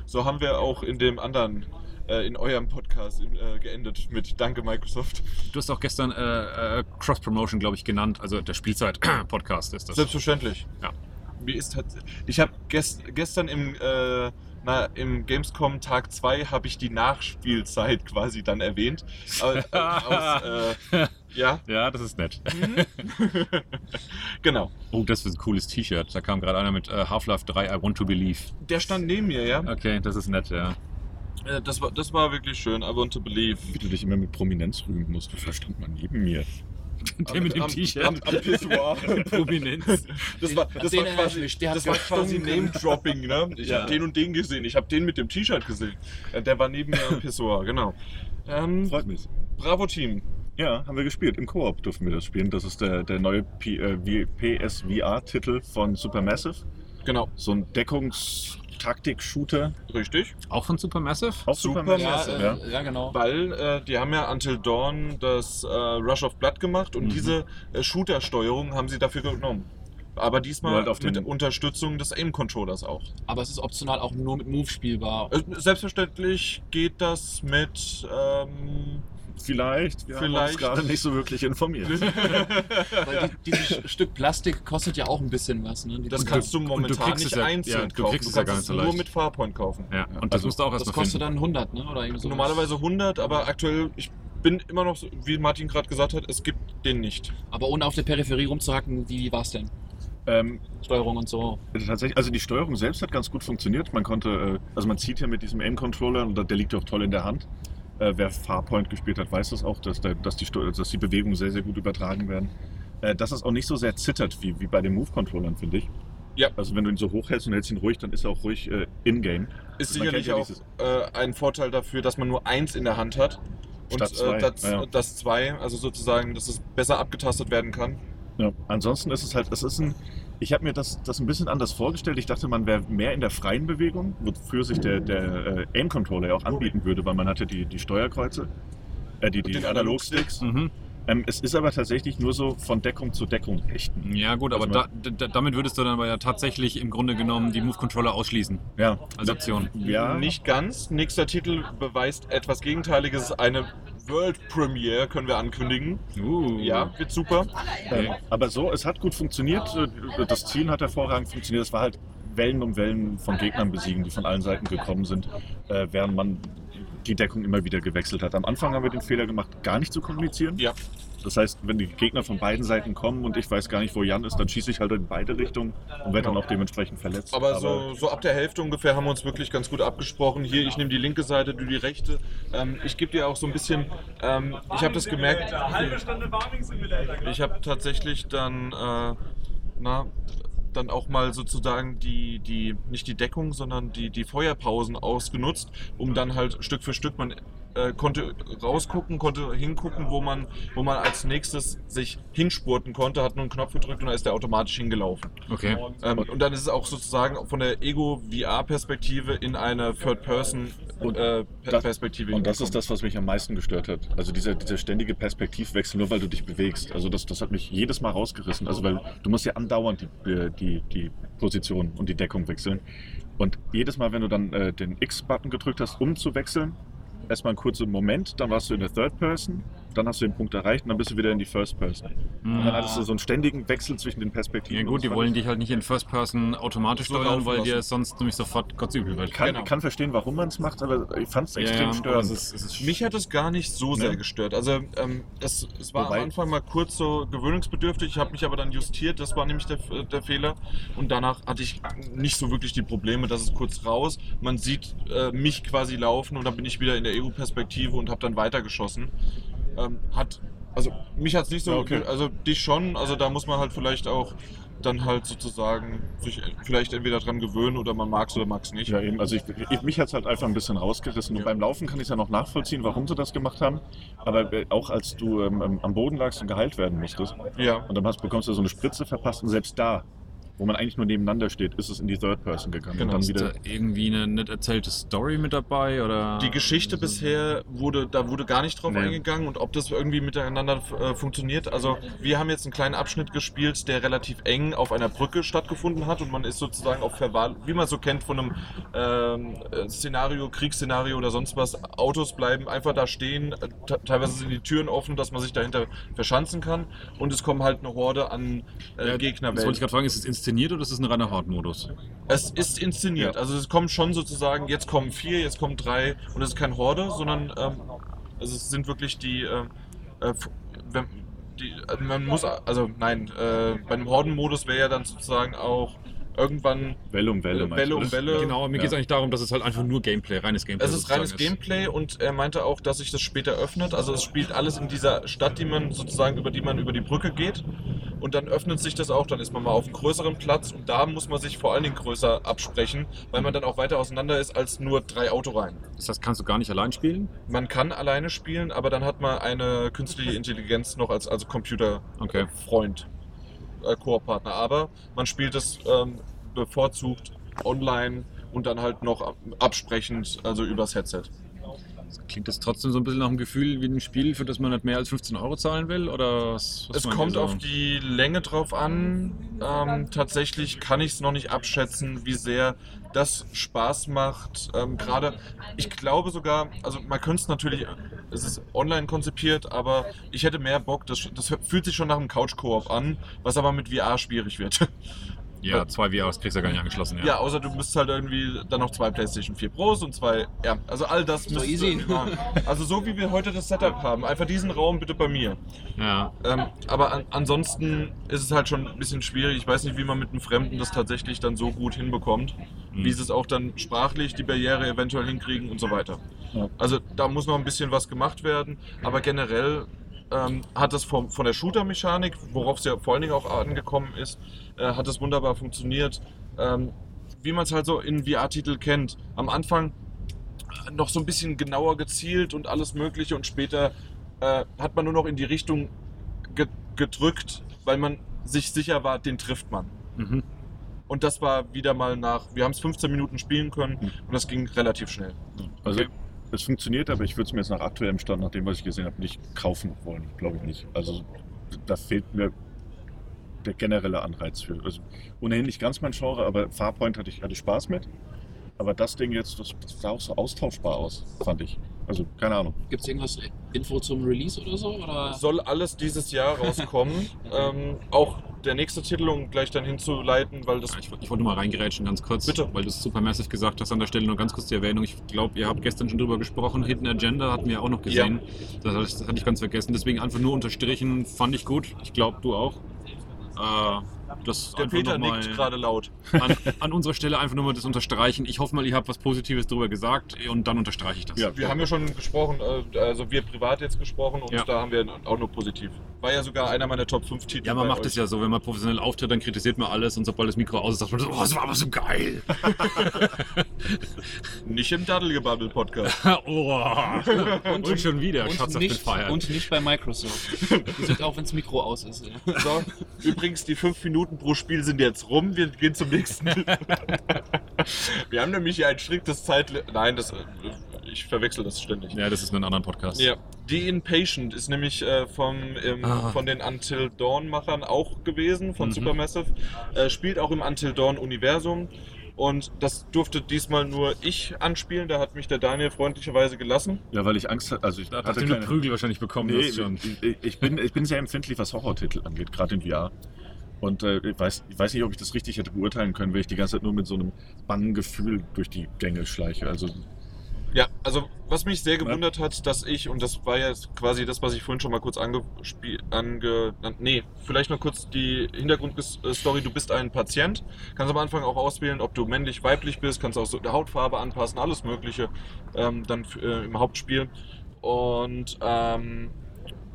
so haben wir auch in dem anderen, äh, in eurem Podcast äh, geendet mit Danke Microsoft. Du hast auch gestern äh, äh, Cross-Promotion, glaube ich, genannt. Also der Spielzeit-Podcast ist das. Selbstverständlich. Ja. Mir ist halt, ich habe gest, gestern im, äh, na, im Gamescom Tag 2 habe ich die Nachspielzeit quasi dann erwähnt. Äh, aus, äh, ja, Ja, das ist nett. genau. Oh, das ist ein cooles T-Shirt. Da kam gerade einer mit äh, Half-Life 3, I want to believe. Der stand neben mir, ja. Okay, das ist nett, ja. Äh, Das war, das war wirklich schön. I want to believe. Wie du dich immer mit Prominenz rühmen musst. Du stand mal neben mir. Der mit dem T-Shirt. Prominenz. Das war, das war ich quasi, das war quasi. Name-Dropping, ne? Ich Ja. habe den und den gesehen. Ich habe den mit dem T-Shirt gesehen. Äh, Der war neben mir am Pissoir, genau. Ähm, Freut mich. Bravo Team. Ja, haben wir gespielt. Im Koop durften wir das spielen. Das ist der, der neue P, äh, PSVR-Titel von Supermassive. Genau, So ein Deckungstaktik-Shooter. richtig. Auch von Supermassive? Auch Supermassive, Ja, Supermassive, äh, ja. ja, genau. Weil äh, die haben ja Until Dawn das äh, Rush of Blood gemacht und Mhm. diese äh, Shooter-Steuerung haben sie dafür genommen. Aber diesmal halt auf mit Unterstützung des Aim-Controllers auch. Aber es ist optional auch nur mit Move spielbar. Äh, Selbstverständlich geht das mit. Ähm, Vielleicht. Wir haben uns Vielleicht. gerade nicht so wirklich informiert. Weil die, dieses Stück Plastik kostet ja auch ein bisschen was. Ne? Das kannst du du momentan kriegst nicht es ja- einzeln ja, du kaufen. kriegst Du es ja kannst gar es nicht so nur leicht. mit Farpoint kaufen. Ja, und das Also, musst du auch erst das kostet finden. dann 100, ne? Oder so. Normalerweise 100, aber aktuell, ich bin immer noch, so, wie Martin gerade gesagt hat, es gibt den nicht. Aber ohne auf der Peripherie rumzuhacken, wie war es denn? ähm, Steuerung und so. tatsächlich, also die Steuerung selbst hat ganz gut funktioniert. Man konnte, äh, also man zieht hier mit diesem Aim-Controller und der liegt auch toll in der Hand. Äh, wer Farpoint gespielt hat, weiß das auch, dass, der, dass, die, dass die Bewegungen sehr, sehr gut übertragen werden. Äh, dass es auch nicht so sehr zittert wie, wie bei den Move-Controllern, finde ich. Ja. Also wenn du ihn so hochhältst und hältst ihn ruhig, dann ist er auch ruhig äh, in-game. Ist kennt sicherlich ja auch äh, ein Vorteil dafür, dass man nur eins in der Hand hat. Und Statt zwei, äh, das, ja. das zwei, also sozusagen, dass es besser abgetastet werden kann. Ja. Ansonsten ist es halt, es ist ein, ich habe mir das, das ein bisschen anders vorgestellt. Ich dachte, man wäre mehr in der freien Bewegung, wofür sich der, der äh, Aim-Controller ja auch anbieten würde, weil man hatte die, die Steuerkreuze, äh, die, die den Analogsticks. Mhm. Ähm, es ist aber tatsächlich nur so von Deckung zu Deckung richten. Ja gut, aber Also da, da, damit würdest du dann aber ja tatsächlich im Grunde genommen die Move-Controller ausschließen Ja, als Option. ja. Nicht ganz. Nächster Titel beweist etwas Gegenteiliges. Eine World Premiere können wir ankündigen. Uh. Ja, wird super. Ähm, aber so, es hat gut funktioniert. Äh, Das Ziel hat hervorragend funktioniert. Es war halt Wellen um Wellen von Gegnern besiegen, die von allen Seiten gekommen sind, äh, während man die Deckung immer wieder gewechselt hat. Am Anfang haben wir den Fehler gemacht, gar nicht zu kommunizieren. Ja. Das heißt, wenn die Gegner von beiden Seiten kommen und ich weiß gar nicht, wo Jan ist, dann schieße ich halt in beide Richtungen und werde dann auch dementsprechend verletzt. Aber so, so ab der Hälfte ungefähr haben wir uns wirklich ganz gut abgesprochen. Hier, ich nehme die linke Seite, du die rechte. Ähm, ich gebe dir auch so ein bisschen, ähm, ich habe das gemerkt, ich habe tatsächlich dann, äh, na, dann auch mal sozusagen die, die, nicht die Deckung, sondern die, die Feuerpausen ausgenutzt, um dann halt Stück für Stück, man äh, konnte rausgucken, konnte hingucken, wo man, wo man als nächstes sich hinspurten konnte, hat nur einen Knopf gedrückt und dann ist der automatisch hingelaufen. Okay. Ähm, und dann ist es auch sozusagen von der Ego-VR-Perspektive in eine Und Third-Person-Perspektive. Und das ist das, was mich am meisten gestört hat. Also dieser, dieser ständige Perspektivwechsel, nur weil du dich bewegst. Also das, das hat mich jedes Mal rausgerissen. Also weil du musst ja andauernd die, die, die Position und die Deckung wechseln. Und jedes Mal, wenn du dann äh, den X-Button gedrückt hast, um zu wechseln, erstmal einen kurzen Moment, dann warst du in der Third Person, dann hast du den Punkt erreicht und dann bist du wieder in die First Person. Und dann hattest du so einen ständigen Wechsel zwischen den Perspektiven. Ja gut, die wollen ich- dich halt nicht in First Person automatisch So steuern, laufen weil dir sonst nämlich sofort kotzübel wird. kann, Genau. kann verstehen, warum man es macht, aber ich fand es extrem aber störend. es ist, es ist Mich hat es gar nicht so sehr Ne? gestört. Also ähm, es, es war Wobei- am Anfang mal kurz so gewöhnungsbedürftig. Ich habe mich aber dann justiert. Das war nämlich der, der Fehler. Und danach hatte ich nicht so wirklich die Probleme. Das ist kurz raus. Man sieht äh, mich quasi laufen und dann bin ich wieder in der EU-Perspektive und habe dann weitergeschossen. Ähm, hat also mich hat es nicht so, Ja, okay. also dich schon. Also da muss man halt vielleicht auch dann halt sozusagen sich vielleicht entweder dran gewöhnen oder man mag es oder mag es nicht. Ja, eben. Also ich, ich, mich hat es halt einfach ein bisschen rausgerissen. Und Ja. beim Laufen kann ich es ja noch nachvollziehen, warum sie das gemacht haben. Aber äh, auch als du ähm, am Boden lagst und geheilt werden musstest Ja. und dann hast, bekommst du so eine Spritze verpasst und selbst da, wo man eigentlich nur nebeneinander steht, ist es in die Third Person gegangen. Genau. Und dann Ist wieder, da irgendwie eine nicht erzählte Story mit dabei? Oder? Die Geschichte bisher wurde, da wurde gar nicht drauf Nee. eingegangen und ob das irgendwie miteinander äh, funktioniert. Also wir haben jetzt einen kleinen Abschnitt gespielt, der relativ eng auf einer Brücke stattgefunden hat und man ist sozusagen auf Verwahl, wie man so kennt von einem ähm, äh, Szenario, Kriegsszenario oder sonst was. Autos bleiben einfach da stehen, äh, te- teilweise sind die Türen offen, dass man sich dahinter verschanzen kann und es kommen halt eine Horde an äh, Ja, Gegner. Das wollte ich gerade fragen, ist es inszeniert oder ist es ein reiner Horde-Modus? Es ist inszeniert. Ja. Also es kommen schon sozusagen, jetzt kommen vier, jetzt kommen drei und es ist kein Horde, sondern ähm, also es sind wirklich die, ähm, äh, wenn, die also man muss, also nein, äh, bei einem Horden-Modus wäre ja dann sozusagen auch irgendwann, Welle um Welle. meinst Welle um? Welle. Genau, mir Ja. geht es eigentlich darum, dass es halt einfach nur Gameplay, reines Gameplay es ist reines Gameplay und er meinte auch, dass sich das später öffnet. Also es spielt alles in dieser Stadt, die man sozusagen über die man über die Brücke geht. Und dann öffnet sich das auch, dann ist man mal auf einem größeren Platz und da muss man sich vor allen Dingen größer absprechen, weil man dann auch weiter auseinander ist als nur drei Autoreihen. Das heißt, kannst du gar nicht allein spielen? Man kann alleine spielen, aber dann hat man eine künstliche Intelligenz noch als also Okay. Computerfreund, äh, Koop-Partner. Aber man spielt es ähm, bevorzugt online und dann halt noch absprechend, also übers Headset. Klingt das trotzdem so ein bisschen nach einem Gefühl wie ein Spiel, für das man nicht mehr als 15 Euro zahlen will? Oder was, was Es kommt auf die Länge drauf an. Ähm, tatsächlich kann ich es noch nicht abschätzen, wie sehr das Spaß macht. Ähm, Gerade, ich glaube sogar, also man könnte es natürlich, es ist online konzipiert, aber ich hätte mehr Bock. Das, das fühlt sich schon nach einem Couch-Koop an, was aber mit VR schwierig wird. Ja, zwei VRs kriegst du ja gar nicht angeschlossen. Ja, außer du müsst halt irgendwie dann noch zwei PlayStation 4 Pros und zwei, ja, also all das So easy. Ja. Also so wie wir heute das Setup haben, einfach diesen Raum bitte bei mir. ja. Ähm, aber an, ansonsten ist es halt schon ein bisschen schwierig. Ich weiß nicht, wie man mit einem Fremden das tatsächlich dann so gut hinbekommt. Mhm. Wie sie es auch dann sprachlich die Barriere eventuell hinkriegen und so weiter. Ja. Also da muss noch ein bisschen was gemacht werden. Aber generell ähm, hat das vom, von der Shooter-Mechanik, worauf es ja vor allen Dingen auch angekommen ist, äh, hat es wunderbar funktioniert. Ähm, wie man es halt so in VR-Titel kennt. Am Anfang noch so ein bisschen genauer gezielt und alles Mögliche und später äh, hat man nur noch in die Richtung ge gedrückt, weil man sich sicher war, den trifft man. Mhm. Und das war wieder mal nach, wir haben es 15 Minuten spielen können Mhm. und das ging relativ schnell. Also Okay. es funktioniert, aber ich würde es mir jetzt nach aktuellem Stand, nach dem, was ich gesehen habe, nicht kaufen wollen. Glaube ich nicht. Also da fehlt mir der generelle Anreiz für. Also ohnehin nicht ganz mein Genre, aber Farpoint hatte ich, hatte ich Spaß mit. Aber das Ding jetzt, das, das sah auch so austauschbar aus, fand ich. Also keine Ahnung. Gibt es irgendwas Info zum Release oder so? Oder? Soll alles dieses Jahr rauskommen. ähm, auch der nächste Titel, um gleich dann hinzuleiten, weil das Ja, Ich, ich wollte nur mal reingerätschen, ganz kurz, Bitte. weil du es Supermassive gesagt hast. An der Stelle nur ganz kurz die Erwähnung. Ich glaube, ihr habt gestern schon drüber gesprochen. Hidden Agenda hatten wir auch noch gesehen. Das, hatte ich- das hatte ich ganz vergessen. Deswegen einfach nur unterstrichen. Fand ich gut. Ich glaube, du auch. Äh, das der Peter nickt gerade laut. an, an unserer Stelle einfach nur mal das unterstreichen. Ich hoffe mal, ihr habt was Positives drüber gesagt und dann unterstreiche ich das. Ja. Wir haben ja schon gesprochen, äh, also wir privat jetzt gesprochen und Ja. da haben wir auch nur positiv. War ja sogar einer meiner Top 5 Titel. Ja, man macht euch. es ja so, wenn man professionell auftritt, dann kritisiert man alles und sobald das Mikro aus ist, sagt man, so, oh, das war aber so geil. Nicht im Daddelgebabbel-Podcast. oh. und, schon wieder, Schatz auf den nicht, und nicht bei Microsoft. Die sind auch, wenn das Mikro aus ist. Ja. So, übrigens, die fünf Minuten pro Spiel sind jetzt rum. Wir gehen zum nächsten. wir haben nämlich hier ein striktes Zeit. Nein, das, äh, ich verwechsel das ständig. ja, das ist in einem anderen Podcast. Ja, The Inpatient ist nämlich äh, vom, ähm, Ah. von den Until Dawn-Machern auch gewesen, von Mhm. Supermassive. Äh, spielt auch im Until Dawn-Universum. Und das durfte diesmal nur ich anspielen. Da hat mich der Daniel freundlicherweise gelassen. Ja, weil ich Angst hatte. Also ich Da hatte keine- Prügel wahrscheinlich bekommen. Nee, ich, ich, bin, ich bin sehr empfindlich, was Horrortitel angeht, gerade in VR. Und äh, ich, weiß, ich weiß nicht, ob ich das richtig hätte beurteilen können, wenn ich die ganze Zeit nur mit so einem Bannengefühl durch die Gänge schleiche. Also Ja, also was mich sehr gewundert hat, dass ich, und das war ja quasi das, was ich vorhin schon mal kurz angespielt, ange, nee, vielleicht noch kurz die Hintergrundstory, du bist ein Patient, kannst am Anfang auch auswählen, ob du männlich, weiblich bist, kannst auch so der Hautfarbe anpassen, alles mögliche, ähm, dann äh, im Hauptspiel. Und ähm,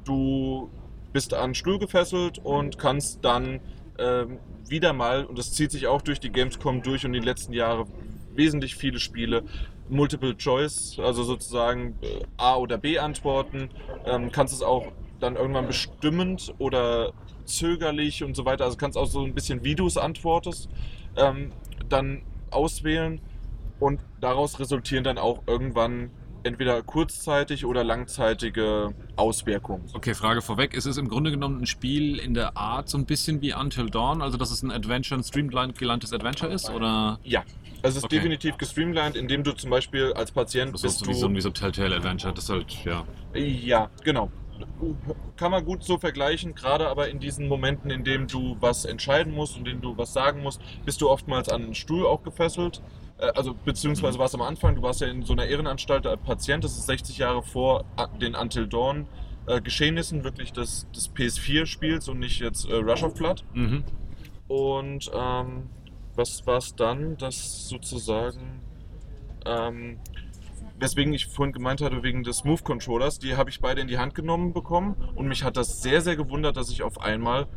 du bist an Stuhl gefesselt und kannst dann ähm, wieder mal, und das zieht sich auch durch die Gamescom durch und die letzten Jahre wesentlich viele Spiele, Multiple Choice, also sozusagen äh, A oder B antworten, ähm, kannst es auch dann irgendwann bestimmend oder zögerlich und so weiter, also kannst auch so ein bisschen, wie du es antwortest, ähm, dann auswählen. Und daraus resultieren dann auch irgendwann entweder kurzzeitig oder langzeitige Auswirkungen. Okay, Frage vorweg. Ist es im Grunde genommen ein Spiel in der Art so ein bisschen wie Until Dawn? Also, dass es ein Adventure, ein streamlined Adventure ist? Oder Ja, also es ist Okay. definitiv gestreamlined, indem du zum Beispiel als Patient so, bist du... wie so ein wie so ein Telltale Adventure? Das ist halt, ja. Ja, genau. kann man gut so vergleichen, gerade aber in diesen Momenten, in denen du was entscheiden musst, in denen du was sagen musst, bist du oftmals an einen Stuhl auch gefesselt. Äh, Also beziehungsweise warst am Anfang, du warst ja in so einer Ehrenanstalt als Patient, das ist 60 Jahre vor den Until Dawn äh, Geschehnissen wirklich des, des PS4-Spiels und nicht jetzt äh, Rush of Blood. Mhm. Und ähm, was war es dann, dass sozusagen, ähm, weswegen ich vorhin gemeint hatte, wegen des Move-Controllers, die habe ich beide in die Hand genommen bekommen und mich hat das sehr, sehr gewundert, dass ich auf einmal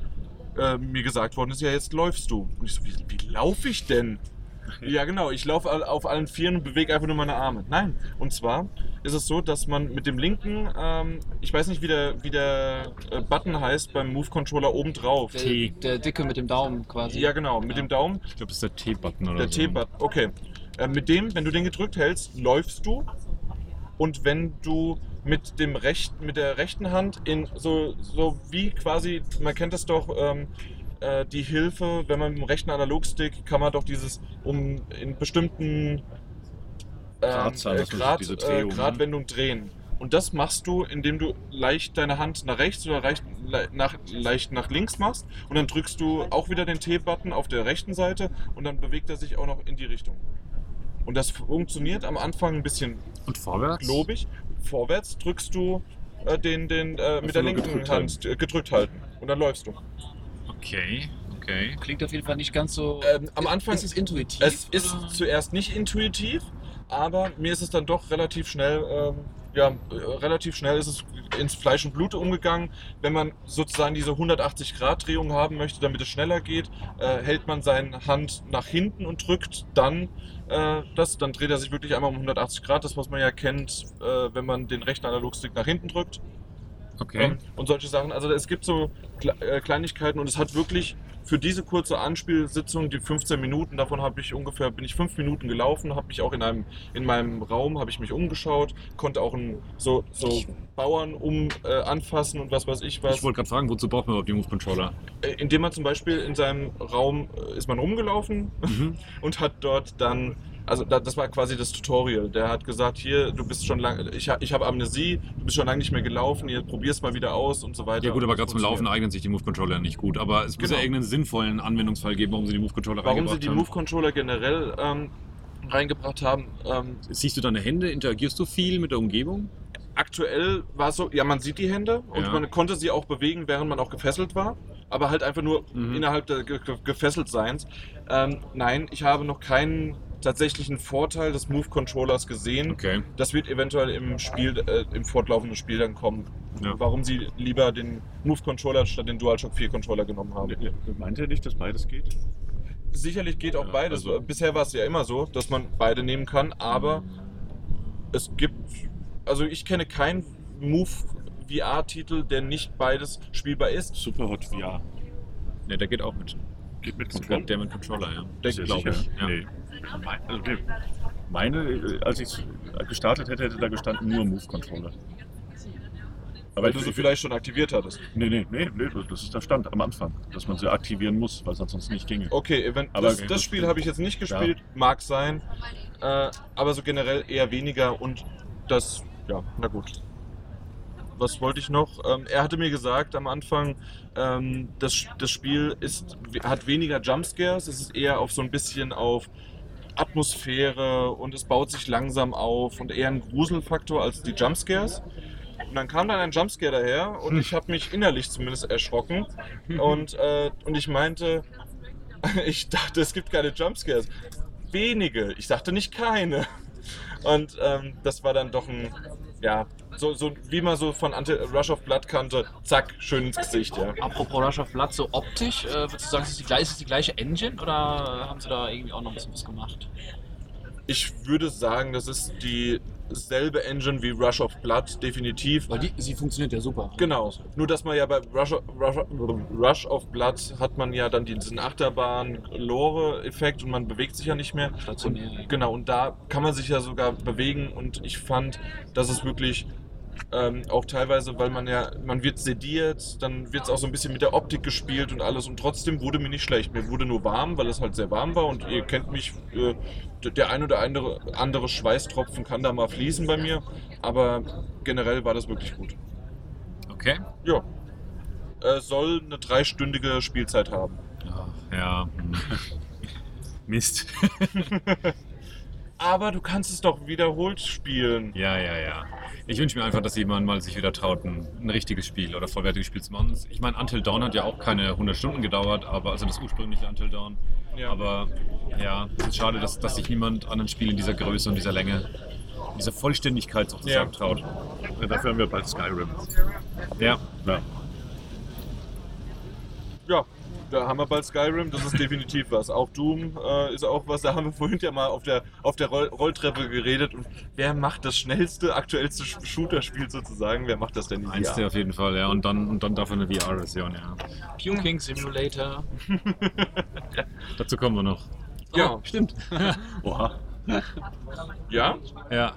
äh, mir gesagt worden ist, ja, jetzt läufst du. Und ich so, wie, wie laufe ich denn? Ja, genau, ich laufe auf allen Vieren und bewege einfach nur meine Arme. Nein, und zwar ist es so, dass man mit dem linken, ähm, ich weiß nicht, wie der, wie der äh, Button heißt beim Move-Controller oben drauf. Der, T. der Dicke mit dem Daumen quasi. Ja, genau, mit Ja. dem Daumen Ich glaube, das ist der T-Button oder der so. T-Button, okay. Äh, mit dem, wenn du den gedrückt hältst, läufst du. Und wenn du mit, dem rechten, mit der rechten Hand in so, so wie quasi, man kennt das doch, ähm, äh, die Hilfe, wenn man mit dem rechten Analogstick kann man doch dieses, um in bestimmten ähm, äh, Grad, äh, Drehung, Gradwendung drehen. Und das machst du, indem du leicht deine Hand nach rechts oder leicht le- nach, leicht nach links machst. Und dann drückst du auch wieder den T-Button auf der rechten Seite und dann bewegt er sich auch noch in die Richtung. Und das funktioniert am Anfang ein bisschen Und vorwärts? globig. Vorwärts drückst du äh, den, den äh, mit der linken Hand äh, gedrückt halten. Und dann läufst du. Okay, okay. Klingt auf jeden Fall nicht ganz so. Ähm, am Anfang- ist es intuitiv. Es ist oder? zuerst nicht intuitiv, aber mir ist es dann doch relativ schnell, ähm, ja, relativ schnell ist es ins Fleisch und Blut umgegangen. Wenn man sozusagen diese 180 Grad Drehung haben möchte, damit es schneller geht, äh, hält man seine Hand nach hinten und drückt dann äh, das, dann dreht er sich wirklich einmal um 180 Grad, das was man ja kennt, äh, wenn man den rechten Analogstick nach hinten drückt. Okay. Ähm, und solche Sachen. Also es gibt so äh, Kleinigkeiten und es hat wirklich für diese kurze Anspielsitzung, die 15 Minuten, davon habe ich ungefähr, bin ich fünf Minuten gelaufen, habe mich auch in einem, in meinem Raum, habe ich mich umgeschaut, konnte auch ein, so, so Bauern um äh, anfassen und was weiß ich was. Ich wollte gerade fragen, wozu braucht man überhaupt die Move-Controller? Äh, indem man zum Beispiel in seinem Raum äh, ist man rumgelaufen Mhm. und hat dort dann, also da, das war quasi das Tutorial. Der hat gesagt, hier, du bist schon lange, ich, ich habe Amnesie, du bist schon lange nicht mehr gelaufen, hier probier's mal wieder aus und so weiter. Ja gut, aber gerade zum Laufen eignen sich die Move-Controller nicht gut. Aber es muss Genau. ja irgendeinen sinnvollen Anwendungsfall geben, warum sie die Move-Controller Warum sie reingebracht die haben. Move-Controller generell ähm, reingebracht haben, ähm, Siehst du deine Hände? Interagierst du viel mit der Umgebung? aktuell war es so, ja, man sieht die Hände und Ja. man konnte sie auch bewegen, während man auch gefesselt war, aber halt einfach nur Mhm. innerhalb ge Gefesseltseins. Ähm, nein, ich habe noch keinen tatsächlichen Vorteil des Move-Controllers gesehen. Okay. Das wird eventuell im Spiel, äh, im fortlaufenden Spiel dann kommen. Ja. Warum sie lieber den Move-Controller statt den DualShock 4-Controller genommen haben. Meint ihr nicht, dass beides geht? Sicherlich geht auch Ja, beides. also- Bisher war es ja immer so, dass man beide nehmen kann, aber es gibt, also ich kenne keinen Move VR-Titel, der nicht beides spielbar ist. Superhot VR. Ne, der geht auch mit. Geht mit Controller? der mit Controller, ja. Ist glaube ich. Ja. Nee. Also, nee. Meine, äh, als ich es gestartet hätte, hätte da gestanden nur Move-Controller. Aber Weil du sie ich- vielleicht schon aktiviert hattest. Nee, nee, nee, nee, das ist der Stand am Anfang, dass man sie aktivieren muss, weil es sonst nicht ginge. Okay, event Aber- das, das Spiel habe ich jetzt nicht gespielt, mag sein, äh, aber so generell eher weniger und das, ja, na gut. Was wollte ich noch? Ähm, er hatte mir gesagt am Anfang, ähm, das, das Spiel ist, hat weniger Jumpscares, es ist eher auf so ein bisschen auf Atmosphäre und es baut sich langsam auf und eher ein Gruselfaktor als die Jumpscares. Und dann kam dann ein Jumpscare daher und ich habe mich innerlich zumindest erschrocken und, äh, und ich meinte, ich dachte, es gibt keine Jumpscares. Wenige. Ich dachte nicht keine. Und ähm, das war dann doch ein, ja, so, so wie man so von Ante Rush of Blood kannte, zack, schön ins Gesicht, ja. Apropos Rush of Blood, so optisch, äh, würdest du sagen, ist es, die, gleiche- ist es die gleiche Engine oder haben sie da irgendwie auch noch ein bisschen was gemacht? Ich würde sagen, das ist dieselbe Engine wie Rush of Blood, definitiv. Weil die, sie funktioniert ja super. Genau. Nur, dass man ja bei Rush, Rush, Rush of Blood hat man ja dann diesen Achterbahn-Lore-Effekt und man bewegt sich ja nicht mehr. Stationär. Und, genau, und da kann man sich ja sogar bewegen und ich fand, dass es wirklich ähm, auch teilweise, weil man ja, man wird sediert, dann wird es auch so ein bisschen mit der Optik gespielt und alles und trotzdem wurde mir nicht schlecht. Mir wurde nur warm, weil es halt sehr warm war und ihr kennt mich, äh, der ein oder andere, andere Schweißtropfen kann da mal fließen bei mir, aber generell war das wirklich gut. Okay. Ja. Äh, soll eine dreistündige Spielzeit haben. Ja. hm. Mist. Aber du kannst es doch wiederholt spielen. Ja, ja, ja. Ich wünsche mir einfach, dass jemand mal sich wieder traut, ein, ein richtiges Spiel oder vollwertiges Spiel zu machen. Ich meine, Until Dawn hat ja auch keine 100 Stunden gedauert, aber also das ursprüngliche Until Dawn. Ja. Aber ja, es ist schade, dass, dass sich niemand an ein Spiel in dieser Größe und dieser Länge, dieser Vollständigkeit sozusagen Ja. traut. Ja, dafür haben wir bald Skyrim. Ja, Ja. Da haben wir bald Skyrim, das ist definitiv was. Auch Doom äh, ist auch was, da haben wir vorhin ja mal auf der, auf der Roll Rolltreppe geredet. Und wer macht das schnellste, aktuellste Sh- Shooter-Spiel sozusagen? Wer macht das denn in eins der auf jeden Fall, ja. Und dann, und dann davon eine VR-Version, ja. Puking Simulator. Dazu kommen wir noch. Ja. Oh, stimmt. Oha. Ja? Ja,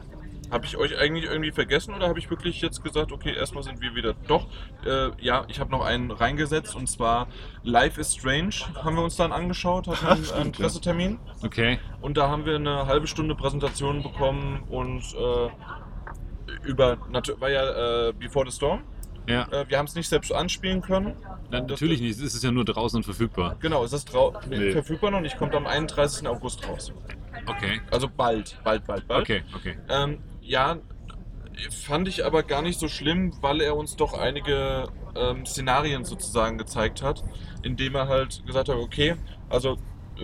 Habe ich euch eigentlich irgendwie vergessen oder habe ich wirklich jetzt gesagt, okay, erstmal sind wir wieder. Doch, äh, ja, ich habe noch einen reingesetzt und zwar Life is Strange haben wir uns dann angeschaut, hatten einen, einen. Pressetermin. okay. Und da haben wir eine halbe Stunde Präsentation bekommen und äh, über, war ja äh, Before the Storm. Ja. Äh, wir haben es nicht selbst anspielen können. Na, natürlich nicht, es ist ja nur draußen und verfügbar. Genau, es ist Nee. verfügbar noch nicht, kommt am 31. August raus. Okay. Also bald, bald, bald, bald. Okay, okay. Ähm, ja, fand ich aber gar nicht so schlimm, weil er uns doch einige ähm, Szenarien sozusagen gezeigt hat, indem er halt gesagt hat, okay, also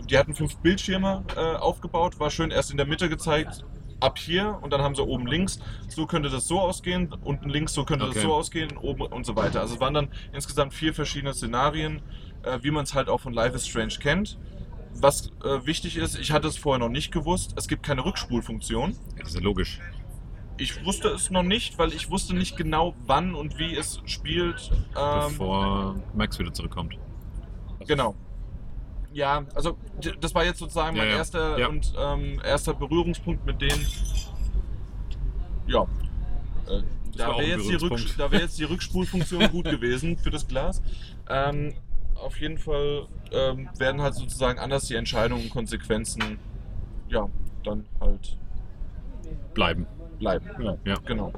die hatten fünf Bildschirme äh, aufgebaut, war schön erst in der Mitte gezeigt, ab hier und dann haben sie oben links, so könnte das so ausgehen, unten links, so könnte Okay. das so ausgehen, oben und so weiter. Also es waren dann insgesamt vier verschiedene Szenarien, äh, wie man es halt auch von Life is Strange kennt. Was äh, wichtig ist, ich hatte es vorher noch nicht gewusst, es gibt keine Rückspulfunktion. Das ist ja logisch. Ich wusste es noch nicht, weil ich wusste nicht genau, wann und wie es spielt. Ähm, Bevor Max wieder zurückkommt. genau. Ja, also das war jetzt sozusagen Ja, mein ja. erster Ja. und ähm, erster Berührungspunkt mit denen. Ja. Äh, da wäre jetzt, wär jetzt die Rückspulfunktion gut gewesen für das Glas. Ähm, auf jeden Fall ähm, werden halt sozusagen anders die Entscheidungen und Konsequenzen ja, dann halt Bleiben. Bleiben. Ja. Ja. Genau.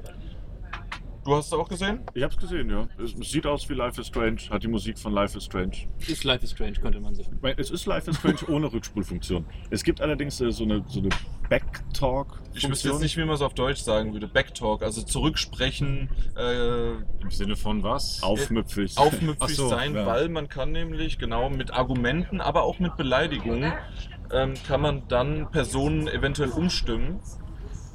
Du hast es auch gesehen? Ich hab's gesehen, ja. Es es sieht aus wie Life is Strange, hat die Musik von Life is Strange. Ist Life is Strange, könnte man sagen. Es ist Life is Strange ohne Rückspulfunktion. Es gibt allerdings äh, so eine, so eine Backtalk-Funktion. Ich wüsste jetzt nicht, wie man es auf Deutsch sagen würde. Backtalk, also zurücksprechen, äh, Im Sinne von was? Aufmüpfig. aufmüpfig so, sein, ja. weil man kann nämlich genau mit Argumenten, aber auch mit Beleidigungen, ähm, kann man dann Personen eventuell umstimmen.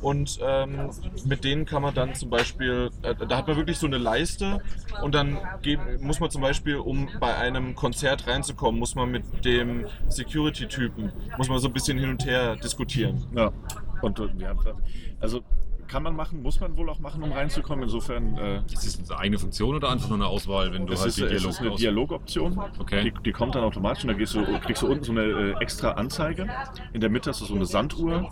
Und ähm, mit denen kann man dann zum Beispiel, äh, da hat man wirklich so eine Leiste und dann muss man zum Beispiel, um bei einem Konzert reinzukommen, muss man mit dem Security-Typen, muss man so ein bisschen hin und her diskutieren. Ja. Und äh, ja, also kann man machen, muss man wohl auch machen, um reinzukommen. Insofern äh, Ist das eine eigene Funktion oder einfach nur eine Auswahl, wenn du es halt ist, die es Dialog ist eine Dialogoption. Okay. Die, die kommt dann automatisch und da gehst du, kriegst du unten so eine äh, extra Anzeige. In der Mitte hast du so eine Sanduhr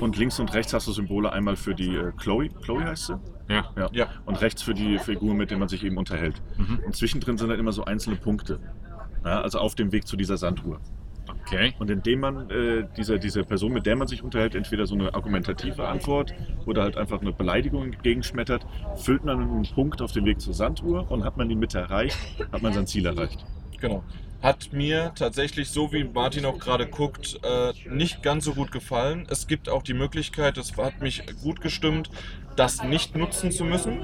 und links und rechts hast du Symbole einmal für die äh, Chloe. Chloe heißt sie? Ja. Ja. Ja. Und rechts für die Figur, mit der man sich eben unterhält. Mhm. Und zwischendrin sind dann immer so einzelne Punkte. Ja, also auf dem Weg zu dieser Sanduhr. Okay. Und indem man äh, dieser, dieser Person, mit der man sich unterhält, entweder so eine argumentative Antwort oder halt einfach eine Beleidigung entgegenschmettert, füllt man einen Punkt auf dem Weg zur Sanduhr und hat man die Mitte erreicht, hat man sein Ziel erreicht. Genau. Hat mir tatsächlich, so wie Martin auch gerade guckt, äh, nicht ganz so gut gefallen. Es gibt auch die Möglichkeit, das hat mich gut gestimmt, das nicht nutzen zu müssen.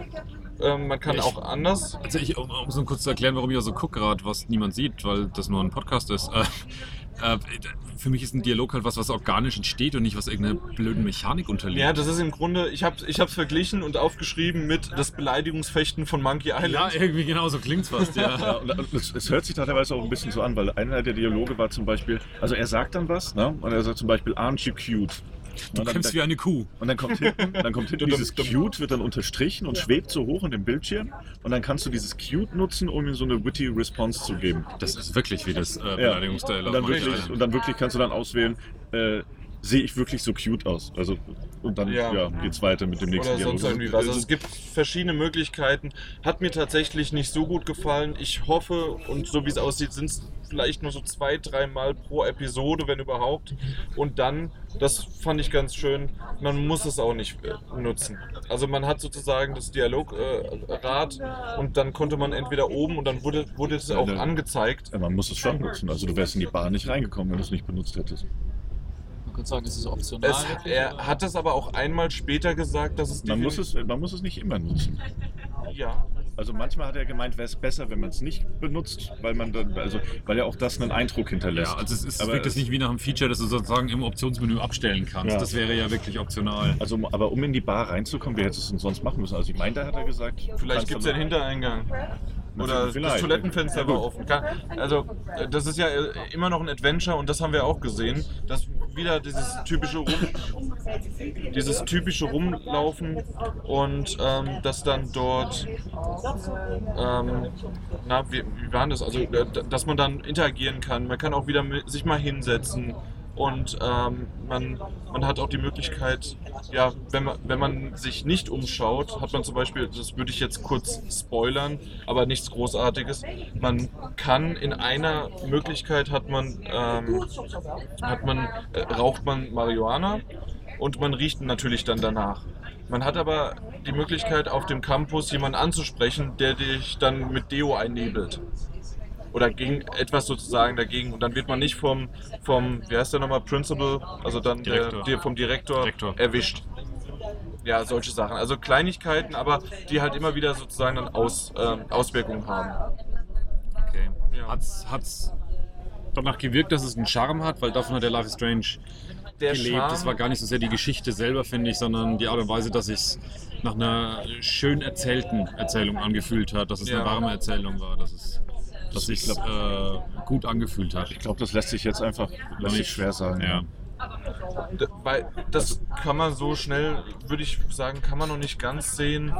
Ähm, man kann Ich- auch anders. Also ich, um, um so kurz zu erklären, warum ich so gucke gerade, was niemand sieht, weil das nur ein Podcast ist. Äh, äh, für mich ist ein Dialog halt was, was organisch entsteht und nicht was irgendeiner blöden Mechanik unterliegt. Ja, das ist im Grunde, ich habe es ich verglichen und aufgeschrieben mit das Beleidigungsfechten von Monkey Ja, Island. irgendwie genau so klingt's fast, ja. Ja, und es, es hört sich teilweise auch ein bisschen so an, weil einer der Dialoge war zum Beispiel, also er sagt dann was, ne? und er sagt zum Beispiel, aren't you cute? Du dann- kämpfst wie eine Kuh. Und dann kommt hinten, dann kommt hinten dieses Cute, wird dann unterstrichen und schwebt so hoch in dem Bildschirm. Und dann kannst du dieses Cute nutzen, um ihm so eine witty Response zu geben. Das ist wirklich wie das äh, Ja. Beleidigungsstyle Und dann, Monkey wirklich, und dann wirklich kannst du dann auswählen, äh, sehe ich wirklich so cute aus? Also, und dann Ja. ja. geht's weiter mit dem nächsten Oder sonst irgendwie was. Also es gibt verschiedene Möglichkeiten. Hat mir tatsächlich nicht so gut gefallen. Ich hoffe, und so wie es aussieht, sind es vielleicht nur so zwei, dreimal pro Episode, wenn überhaupt. Und dann, das fand ich ganz schön, man muss es auch nicht äh, nutzen. Also man hat sozusagen das Dialograd äh, und dann konnte man entweder oben und dann wurde, wurde es auch angezeigt. Ja, man muss es schon nutzen. Also du wärst in die Bahn nicht reingekommen, wenn du es nicht benutzt hättest. Man könnte sagen, es ist optional. Es, er oder? hat es aber auch einmal später gesagt, dass es Man muss, es, man muss es nicht immer nutzen. ja. Also manchmal hat er gemeint, wäre es besser, wenn man es nicht benutzt, weil man dann, also weil ja auch das einen Eindruck hinterlässt. Ja, also es ist Aber wirkt es- nicht wie nach einem Feature, das du sozusagen im Optionsmenü abstellen kannst. Ja. Das wäre ja wirklich optional. Also, aber um in die Bar reinzukommen, wer hätte es denn sonst machen müssen? Also ich meine, da hat er gesagt, Vielleicht gibt es einen Hintereingang. Oder Vielleicht. das Toilettenfenster Ja, war offen. Also, äh, das ist ja äh, immer noch ein Adventure und das haben wir auch gesehen. Dass wieder dieses typische, Rum, dieses typische Rumlaufen und ähm, dass dann dort, ähm, na, wie, wie war das? Also, äh, dass man dann interagieren kann. Man kann auch wieder sich mal hinsetzen. Und ähm, man, man hat auch die Möglichkeit, ja, wenn man, wenn man sich nicht umschaut, hat man zum Beispiel, das würde ich jetzt kurz spoilern, aber nichts Großartiges. Man kann in einer Möglichkeit hat man, ähm, hat man äh, raucht man Marihuana und man riecht natürlich dann danach. Man hat aber die Möglichkeit, auf dem Campus jemanden anzusprechen, der dich dann mit Deo einnebelt oder gegen etwas sozusagen dagegen und dann wird man nicht vom, vom wie heißt der nochmal, Principal, also dann Direktor. Der, vom Direktor, Direktor. erwischt. Ja, solche Sachen. Also Kleinigkeiten, aber die halt immer wieder sozusagen dann Aus, ähm, Auswirkungen haben. Okay. Ja. Hat's, hat's danach gewirkt, dass es einen Charme hat, weil davon hat der Life is Strange Der gelebt. Charme- Das war gar nicht so sehr die Geschichte selber, finde ich, sondern die Art und Weise, dass es nach einer schön erzählten Erzählung angefühlt hat, dass es Ja. eine warme Erzählung war, dass es dass Ich sich äh, gut angefühlt hat. Ich glaube, das lässt sich jetzt einfach lässt sich schwer sagen. Ja. Weil das kann man so schnell, würde ich sagen, kann man noch nicht ganz sehen.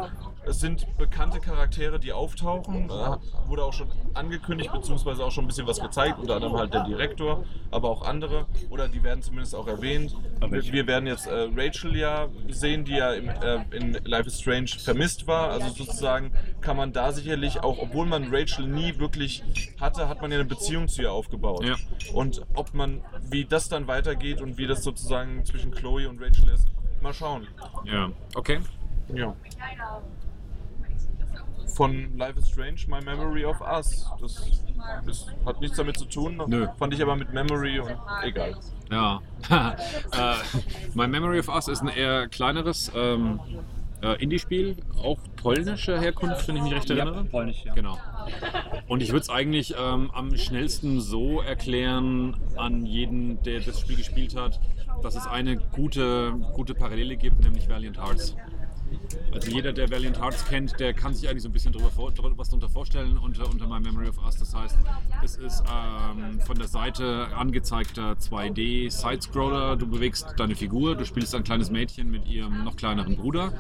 Es sind bekannte Charaktere, die auftauchen. Äh, wurde auch schon angekündigt, beziehungsweise auch schon ein bisschen was gezeigt, unter anderem halt der Direktor, aber auch andere. Oder die werden zumindest auch erwähnt. Wir werden jetzt äh, Rachel ja sehen, die ja im, äh, in Life is Strange vermisst war. Also sozusagen kann man da sicherlich auch, obwohl man Rachel nie wirklich hatte, hat man ja eine Beziehung zu ihr aufgebaut. Ja. Und ob man, wie das dann weitergeht und wie das sozusagen zwischen Chloe und Rachel ist, mal schauen. ja. Okay. Ja. Von Life is Strange, My Memory of Us. Das, das hat nichts damit zu tun. Nö. Fand ich aber mit Memory und egal. Ja. äh, My Memory of Us ist ein eher kleineres ähm, äh, Indie-Spiel, auch polnischer Herkunft, wenn ich mich recht erinnere. polnisch, ja. Genau. Und ich würde es eigentlich ähm, am schnellsten so erklären an jeden, der das Spiel gespielt hat, dass es eine gute, gute Parallele gibt, nämlich Valiant Hearts. Also jeder, der Valiant Hearts kennt, der kann sich eigentlich so ein bisschen drüber vor, was darunter vorstellen unter, unter My Memory of Us. Das heißt, es ist ähm, von der Seite angezeigter 2D Sidescroller. Du bewegst deine Figur, du spielst ein kleines Mädchen mit ihrem noch kleineren Bruder,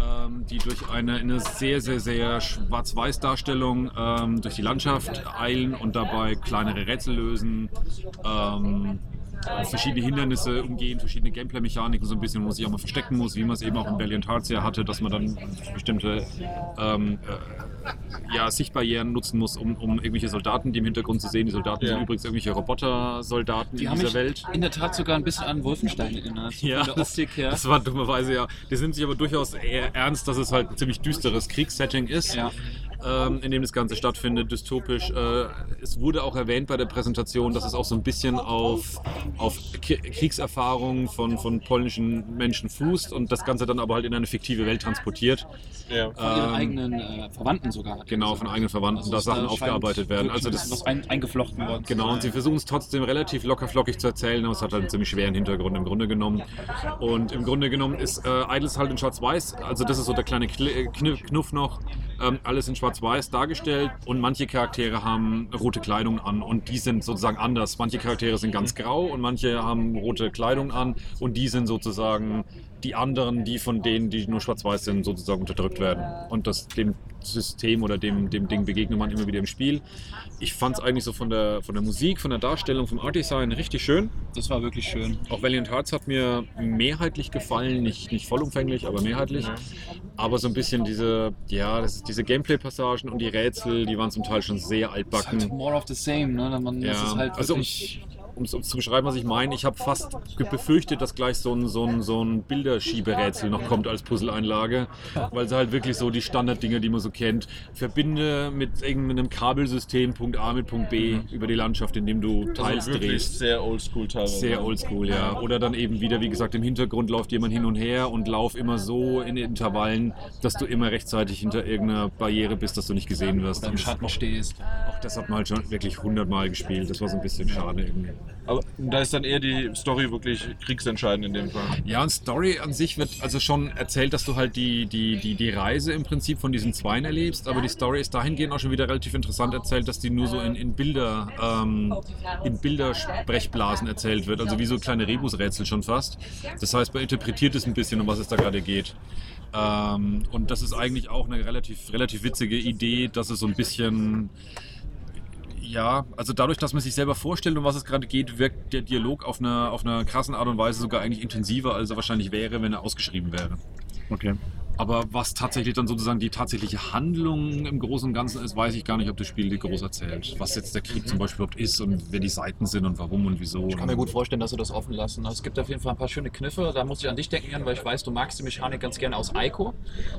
ähm, die durch eine, eine sehr, sehr, sehr schwarz-weiß Darstellung ähm, durch die Landschaft eilen und dabei kleinere Rätsel lösen. Ähm, verschiedene Hindernisse umgehen, verschiedene Gameplay-Mechaniken, so ein bisschen, wo man sich auch mal verstecken muss, wie man es eben auch in Valiant Hearts ja hatte, dass man dann bestimmte ähm, äh, ja, Sichtbarrieren nutzen muss, um, um irgendwelche Soldaten, die im Hintergrund zu sehen. Die Soldaten Ja. sind übrigens irgendwelche Roboter-Soldaten Die in haben dieser Welt. in der Tat sogar ein bisschen an Wolfenstein erinnert. Ja, das, das war dummerweise ja. Die sind sich aber durchaus eher ernst, dass es halt ein ziemlich düsteres Kriegssetting ist, Ja. Ähm, in dem das Ganze stattfindet, dystopisch. Äh, es wurde auch erwähnt bei der Präsentation, dass es auch so ein bisschen auf, auf Kriegserfahrungen von, von polnischen Menschen fußt und das Ganze dann aber halt in eine fiktive Welt transportiert. Ja. Von ihren Ähm, eigenen äh, Verwandten sogar. Genau, von eigenen Verwandten, Also da Sachen aufgearbeitet werden. Also das was ein, eingeflochten worden. Genau, und sie versuchen es trotzdem relativ lockerflockig zu erzählen, aber es hat halt einen ziemlich schweren Hintergrund im Grunde genommen. Und im Grunde genommen ist äh, Idols halt in Schwarz-Weiß, also das ist so der kleine Kli- Kniff, Knuff noch, ähm, alles in Schwarz-Weiß dargestellt und manche Charaktere haben rote Kleidung an und die sind sozusagen anders. Manche Charaktere sind ganz grau und manche haben rote Kleidung an und die sind sozusagen die anderen, die von denen, die nur schwarz-weiß sind, sozusagen unterdrückt werden. Und das, dem System oder dem, dem Ding begegnet man immer wieder im Spiel. Ich fand es eigentlich so von der, von der Musik, von der Darstellung, vom Art Design richtig schön. Das war wirklich schön. Auch Valiant Hearts hat mir mehrheitlich gefallen, nicht, nicht vollumfänglich, aber mehrheitlich. Aber so ein bisschen diese, ja, das ist diese Gameplay-Passagen und die Rätsel, die waren zum Teil schon sehr altbacken. halt more of the same, ne? Man, Ja, halt also um- es zu beschreiben, was ich meine, ich habe fast befürchtet, dass gleich so ein, so ein, so ein Bilderschieberätsel noch kommt als Puzzleinlage, weil sie halt wirklich so die Standarddinger, die man so kennt, verbinde mit irgendeinem Kabelsystem Punkt A mit Punkt B über die Landschaft, indem du Teils Also drehst. sehr oldschool teilweise. Sehr oldschool, ja. Oder dann eben wieder, wie gesagt, im Hintergrund läuft jemand hin und her und lauf immer so in Intervallen, dass du immer rechtzeitig hinter irgendeiner Barriere bist, dass du nicht gesehen wirst. im Schatten stehst. Auch das hat man halt schon wirklich hundertmal gespielt. Das war so ein bisschen schade irgendwie. Aber da ist dann eher die Story wirklich kriegsentscheidend in dem Fall. Ja, und Story an sich wird also schon erzählt, dass du halt die, die, die, die Reise im Prinzip von diesen Zweien erlebst, aber die Story ist dahingehend auch schon wieder relativ interessant erzählt, dass die nur so in, in Bilder, ähm, in Bildersprechblasen erzählt wird, also wie so kleine Rebusrätsel schon fast. Das heißt, man interpretiert es ein bisschen, um was es da gerade geht. Ähm, und das ist eigentlich auch eine relativ, relativ witzige Idee, dass es so ein bisschen ja, also dadurch, dass man sich selber vorstellt, um was es gerade geht, wirkt der Dialog auf einer, auf einer krassen Art und Weise sogar eigentlich intensiver, als er wahrscheinlich wäre, wenn er ausgeschrieben wäre. Okay. Aber was tatsächlich dann sozusagen die tatsächliche Handlung im Großen und Ganzen ist, weiß ich gar nicht, ob das Spiel dir groß erzählt. Was jetzt der Krieg zum Beispiel überhaupt ist und wer die Seiten sind und warum und wieso. Ich kann mir gut vorstellen, dass sie das offen lassen. Also es gibt auf jeden Fall ein paar schöne Kniffe. Da muss ich an dich denken, Jan, weil ich weiß, du magst die Mechanik ganz gerne aus Ico,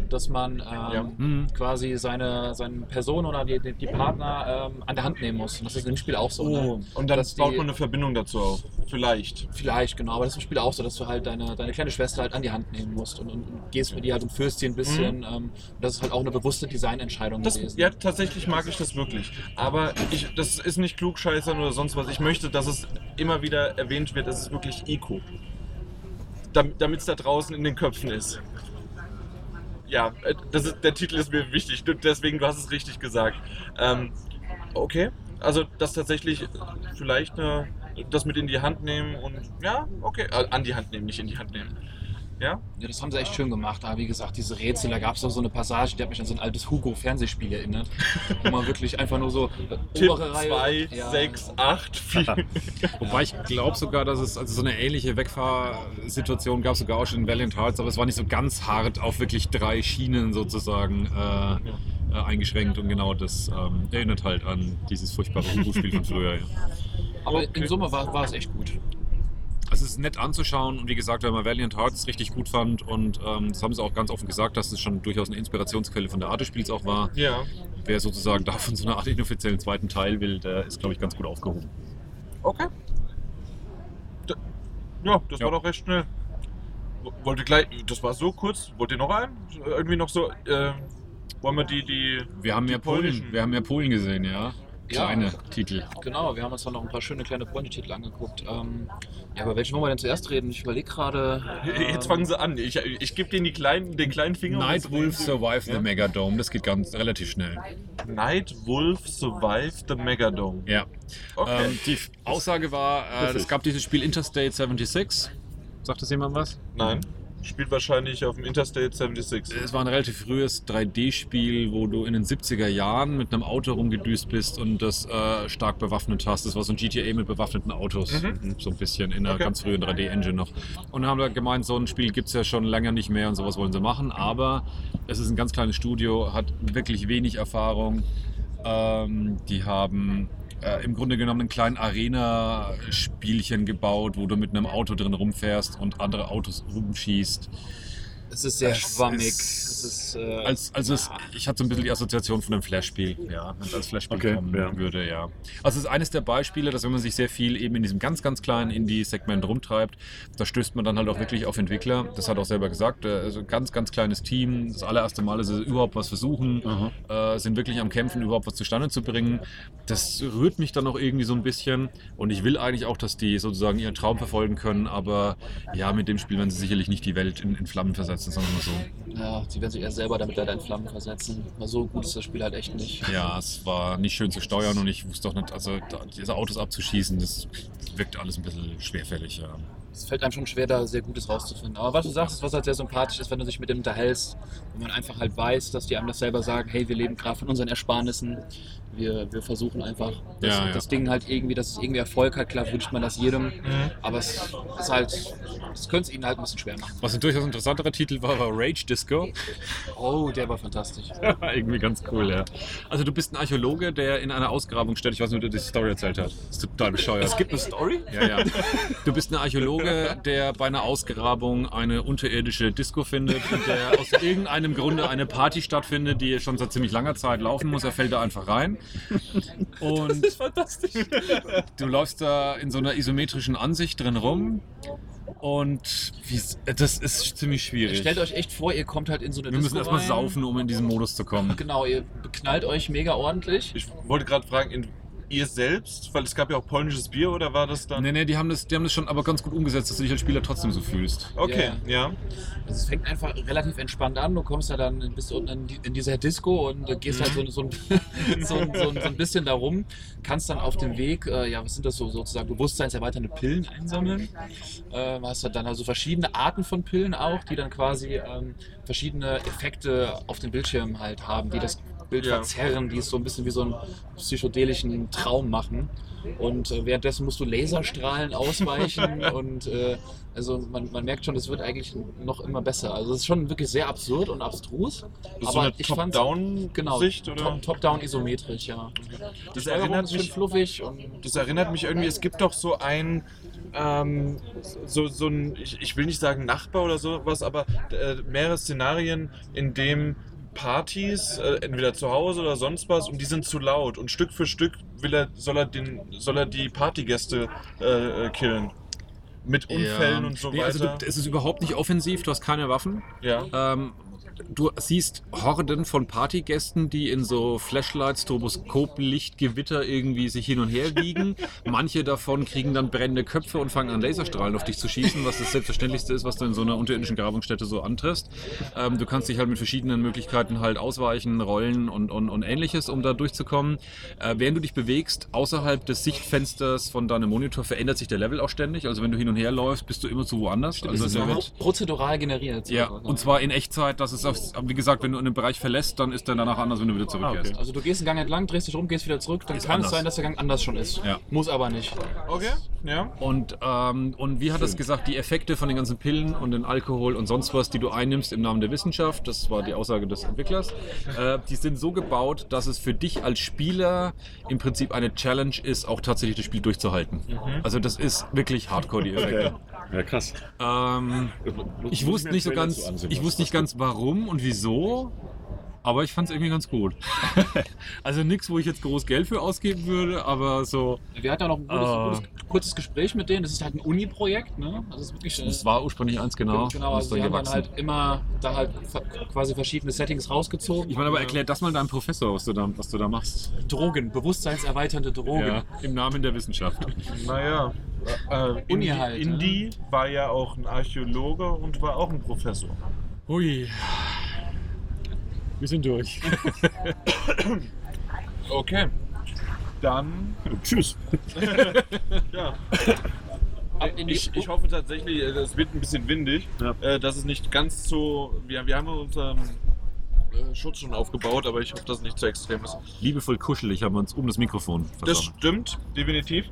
dass man ähm, Mhm. quasi seine, seine Person oder die, die, die Partner ähm, an der Hand nehmen muss. Und das ist im Spiel auch so. Ne? Und dann Dass die- baut man eine Verbindung dazu auf. Vielleicht. Vielleicht, genau, aber das ist im Spiel auch so, dass du halt deine, deine kleine Schwester halt an die Hand nehmen musst und, und, und gehst mit ihr halt und führst sie ein bisschen. Ähm, das ist halt auch eine bewusste Designentscheidung Das, gewesen. ja, tatsächlich mag ich das wirklich. Aber ich, das ist nicht klugscheißern oder sonst was. Ich möchte, dass es immer wieder erwähnt wird, es ist wirklich Eco. Damit es da draußen in den Köpfen ist. Ja, äh, das ist, der Titel ist mir wichtig, deswegen du hast es richtig gesagt. Ähm, okay, also das tatsächlich vielleicht eine, das mit in die Hand nehmen und ja, okay, äh, an die Hand nehmen, nicht in die Hand nehmen. Ja, Ja, das haben sie echt schön gemacht. Aber wie gesagt, diese Rätsel, da gab es auch so eine Passage, die hat mich an so ein altes Hugo-Fernsehspiel erinnert. wo man wirklich einfach nur so äh, Tipp obere Reihe. 2, ja, 6, 8, 4. Wobei ich glaube sogar, dass es also so eine ähnliche Wegfahrsituation gab sogar auch schon in Valiant Hearts, aber es war nicht so ganz hart auf wirklich drei Schienen sozusagen äh, äh, eingeschränkt und genau das ähm, erinnert halt an dieses furchtbare Hugo-Spiel von früher. Ja. Aber Okay. in Summe war, war es echt gut. Also es ist nett anzuschauen und wie gesagt, wenn man Valiant Hearts richtig gut fand und ähm, das haben sie auch ganz offen gesagt, dass es schon durchaus eine Inspirationsquelle von der Art des Spiels auch war. Ja, Wer sozusagen davon so eine Art inoffiziellen zweiten Teil will, der ist glaube ich ganz gut aufgehoben. okay. D ja, das Ja. war doch recht schnell. Wollte gleich, das war so kurz. Wollt ihr noch einen? Irgendwie noch so, äh, wollen wir die, die. Wir haben Die ja Polen, wir haben ja Polen gesehen, ja. Ja. Kleine Titel. Genau, wir haben uns dann noch ein paar schöne kleine Pointe-Titel angeguckt. Ähm, ja, über welchen wollen wir denn zuerst reden? Ich überlege gerade. Jetzt fangen sie an. Ich, ich gebe denen die kleinen, den kleinen Finger. Night Wolf Survive the Ja? Megadome, das geht ganz relativ schnell. Night Wolf Survive the Megadome. Ja. Okay. Ähm, die Aussage war, äh, es gab dieses Spiel Interstate 76. Sagt das jemand was? Nein. Spielt wahrscheinlich auf dem Interstate 76. Es war ein relativ frühes 3D-Spiel, wo du in den 70er Jahren mit einem Auto rumgedüst bist und das äh, stark bewaffnet hast. Das war so ein GTA mit bewaffneten Autos, Mhm. so ein bisschen in einer Okay. ganz frühen 3D-Engine noch. Und haben da gemeint, so ein Spiel gibt es ja schon länger nicht mehr und sowas wollen sie machen. Aber es ist ein ganz kleines Studio, hat wirklich wenig Erfahrung. Ähm, die haben äh, im Grunde genommen einen kleinen Arena-Spielchen gebaut, wo du mit einem Auto drin rumfährst und andere Autos rumschießt. Es ist sehr Es schwammig. ist- es ist, äh, Als, also es, ich hatte so ein bisschen die Assoziation von einem Flash-Spiel, ja, wenn es als Flash-Spiel Okay, kommen ja. würde, ja. Also es ist eines der Beispiele, dass wenn man sich sehr viel eben in diesem ganz, ganz kleinen Indie-Segment rumtreibt, da stößt man dann halt auch wirklich auf Entwickler. Das hat er auch selber gesagt, also ganz, ganz kleines Team. Das allererste Mal, dass sie überhaupt was versuchen, Aha. äh, sind wirklich am Kämpfen, überhaupt was zustande zu bringen. Das rührt mich dann auch irgendwie so ein bisschen. Und ich will eigentlich auch, dass die sozusagen ihren Traum verfolgen können, aber ja, mit dem Spiel werden sie sicherlich nicht die Welt in, in Flammen versetzen, sondern nur so. ja, sie werden sich eher selber damit leider in Flammen versetzen. Weil so gut ist das Spiel halt echt nicht. Ja, es war nicht schön zu steuern und ich wusste auch nicht, also diese Autos abzuschießen, das wirkt alles ein bisschen schwerfällig. Ja. es fällt einem schon schwer, da sehr Gutes rauszufinden. Aber was du sagst, was halt sehr sympathisch ist, wenn du dich mit dem unterhältst, wenn man einfach halt weiß, dass die einem das selber sagen, hey, wir leben gerade von unseren Ersparnissen, wir, wir versuchen einfach das, Ja, ja. das Ding halt irgendwie, dass es irgendwie Erfolg hat. Klar wünscht man das jedem, Mhm. aber es ist halt, es könnte es ihnen halt ein bisschen schwer machen. Was ein durchaus interessanterer Titel war, war Rage Disco. Oh, der war fantastisch. Irgendwie ganz cool, ja. Also du bist ein Archäologe, der in einer Ausgrabungsstätte, ich weiß nicht, ob du die Story erzählt hast. Das ist total bescheuert. Es gibt eine Story? Ja, ja. Du bist ein Archäologe, der bei einer Ausgrabung eine unterirdische Disco findet, in der aus irgendeinem Grunde eine Party stattfindet, die schon seit ziemlich langer Zeit laufen muss. Er fällt da einfach rein. Und fantastisch. du läufst da in so einer isometrischen Ansicht drin rum. Und wie, das ist ziemlich schwierig. Stellt euch echt vor, ihr kommt halt in so eine Wir müssen Disco erstmal rein. saufen, um in diesen Modus zu kommen. Genau, ihr beknallt euch mega ordentlich. Ich wollte gerade fragen, in, ihr selbst, weil es gab ja auch polnisches Bier oder war das dann? Nee, nee, die haben, das, die haben das schon aber ganz gut umgesetzt, dass du dich als Spieler trotzdem so fühlst. Okay, ja. Also es fängt einfach relativ entspannt an. Du kommst ja dann bis unten in, die, in dieser Disco und äh, gehst halt so, so, ein, so, ein- so, ein- so ein bisschen da rum. Kannst dann auf dem Weg, äh, ja, was sind das so sozusagen, bewusstseinserweiternde Pillen einsammeln. Ähm, hast halt dann also verschiedene Arten von Pillen auch, die dann quasi ähm, verschiedene Effekte auf dem Bildschirm halt haben, die das Bild Ja. verzerren, die es so ein bisschen wie so einen psychedelischen Traum machen. Und äh, währenddessen musst du Laserstrahlen ausweichen und äh, also man, man merkt schon, es wird eigentlich noch immer besser. Also es ist schon wirklich sehr absurd und abstrus. Das ist so eine ich fand's- Top-Down-Sicht, Genau, oder? Top- Top-Down isometrisch, ja. Das Steuerung erinnert mich- fluffig und Das erinnert mich irgendwie, es gibt doch so ein, ähm, so, so ein, ich, ich will nicht sagen Nachbar oder sowas, aber äh, mehrere Szenarien, in dem Partys, äh, entweder zu Hause oder sonst was, und die sind zu laut. Und Stück für Stück will er, soll, er den, soll er die Partygäste äh, äh, killen. Mit Unfällen und so nee, weiter. Also du, es ist überhaupt nicht offensiv, du hast keine Waffen. ja. Ähm, du siehst Horden von Partygästen, die in so Flashlights, Stroboskoplichtgewitter irgendwie sich hin und her wiegen. Manche davon kriegen dann brennende Köpfe und fangen an Laserstrahlen auf dich zu schießen, was das Selbstverständlichste ist, was du in so einer unterirdischen Grabungsstätte so antriffst. Ähm, du kannst dich halt mit verschiedenen Möglichkeiten halt ausweichen, rollen und, und, und ähnliches, um da durchzukommen. Äh, während du dich bewegst, außerhalb des Sichtfensters von deinem Monitor verändert sich der Level auch ständig. Also wenn du hin und her läufst, bist du immer zu woanders. das Also ist der so wird, prozedural generiert. ja, und zwar in Echtzeit, das ist, auf, wie gesagt, wenn du einen Bereich verlässt, dann ist der danach anders, wenn du wieder zurückkehrst. Also du gehst einen Gang entlang, drehst dich rum, gehst wieder zurück, dann Ist kann anders. es sein, dass der Gang anders schon ist. Ja. Muss aber nicht. Okay, ja. Und, ähm, und wie hat es gesagt, die Effekte von den ganzen Pillen und den Alkohol und sonst was, die du einnimmst im Namen der Wissenschaft, das war die Aussage des Entwicklers, äh, die sind so gebaut, dass es für dich als Spieler im Prinzip eine Challenge ist, auch tatsächlich das Spiel durchzuhalten. Also das ist wirklich hardcore, die Effekte. Ja, krass. Ähm, ich wusste nicht so ganz, ich wusste nicht ganz warum und wieso, aber ich fand es irgendwie ganz gut. also nichts, wo ich jetzt groß Geld für ausgeben würde, aber so, Wir hatten ja noch ein gutes, Ah. gutes, kurzes Gespräch mit denen. Das ist halt ein Uni-Projekt, ne? Das ist wirklich. äh, es war ursprünglich eins genau. Genau, und also dann haben dann gewachsen. halt immer da halt quasi verschiedene Settings rausgezogen. Ich meine, aber erklär das mal deinem Professor, was du da, was du da machst. Drogen, bewusstseinserweiternde Drogen. Ja, Im Namen der Wissenschaft. Naja. Äh, Uni Indy, halt, ne? Indy war ja auch ein Archäologe und war auch ein Professor. Hui. Wir sind durch. Okay. Dann, Tschüss. ja. Ich, ich hoffe tatsächlich, äh, es wird ein bisschen windig, Ja. äh, dass es nicht ganz so. Wir, wir haben unseren äh, Schutz schon aufgebaut, aber ich hoffe, dass es nicht zu extrem ist. Liebevoll kuschelig haben wir uns um das Mikrofon Das versammelt. stimmt, definitiv.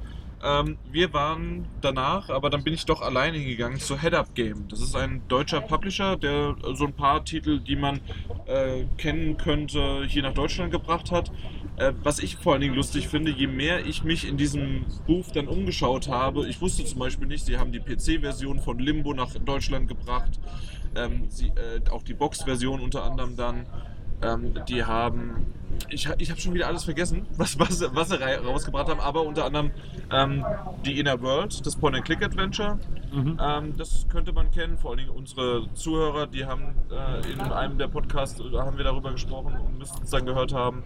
Ähm, wir waren danach, aber dann bin ich doch alleine hingegangen zu Head Up Game. Das ist ein deutscher Publisher, der so ein paar Titel, die man äh, kennen könnte, hier nach Deutschland gebracht hat. Äh, was ich vor allen Dingen lustig finde, je mehr ich mich in diesem Booth dann umgeschaut habe, ich wusste zum Beispiel nicht, sie haben die PC-Version von Limbo nach Deutschland gebracht, ähm, sie, äh, auch die Box-Version unter anderem dann. Ähm, die haben, ich, ich habe schon wieder alles vergessen, was, was, was sie rausgebracht haben, aber unter anderem ähm, die Inner World, das Point-and-Click-Adventure. Mhm. Ähm, das könnte man kennen, vor allen Dingen unsere Zuhörer, die haben äh, in einem der Podcasts, da haben wir darüber gesprochen und müssten es dann gehört haben.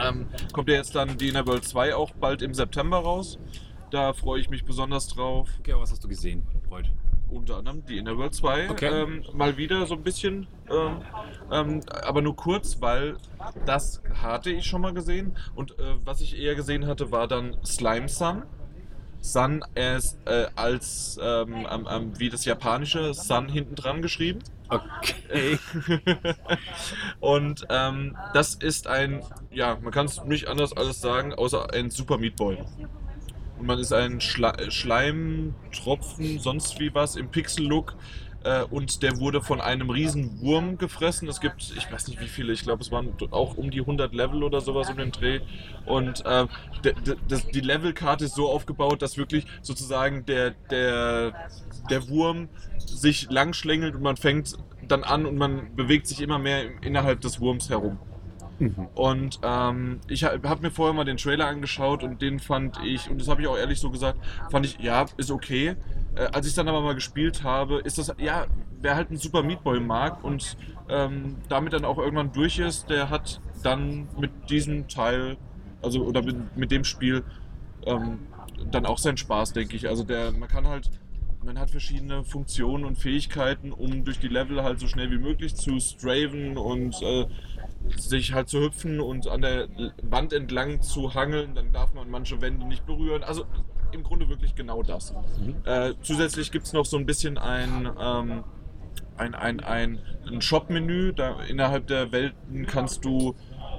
Ähm, kommt ja jetzt dann die Inner World 2 auch bald im September raus. Da freue ich mich besonders drauf. Okay, was hast du gesehen, Freud? Unter anderem die Inner World 2. Okay. Ähm, mal wieder so ein bisschen, ähm, ähm, aber nur kurz, weil das hatte ich schon mal gesehen. Und äh, was ich eher gesehen hatte, war dann Slime Sun. Sun as, äh, als ähm, wie das japanische Sun hinten dran geschrieben. Okay. Und ähm, das ist ein, ja, man kann es nicht anders alles sagen, außer ein Super Meat Boy. Und man ist ein Schla Schleimtropfen, sonst wie was im Pixel-Look. Äh, und der wurde von einem riesen Wurm gefressen. Es gibt, ich weiß nicht wie viele, ich glaube es waren auch um die 100 Level oder sowas um den Dreh. Und äh, die Levelkarte ist so aufgebaut, dass wirklich sozusagen der, der, der Wurm sich langschlängelt und man fängt dann an und man bewegt sich immer mehr innerhalb des Wurms herum. Mhm. Und ähm, ich habe hab mir vorher mal den Trailer angeschaut und den fand ich, und das habe ich auch ehrlich so gesagt, fand ich, ja, ist okay. Äh, als ich es dann aber mal gespielt habe, ist das, ja, wer halt einen Super Meat Boy mag und ähm, damit dann auch irgendwann durch ist, der hat dann mit diesem Teil, also oder mit, mit dem Spiel, ähm, dann auch seinen Spaß, denke ich. Also der, man kann halt, man hat verschiedene Funktionen und Fähigkeiten, um durch die Level halt so schnell wie möglich zu straven und äh, sich halt zu hüpfen und an der Wand entlang zu hangeln. Dann darf man manche Wände nicht berühren. Also im Grunde wirklich genau das. Mhm. Äh, zusätzlich gibt es noch so ein bisschen ein, ähm, ein, ein, ein, ein Shop-Menü. Innerhalb der Welten kannst du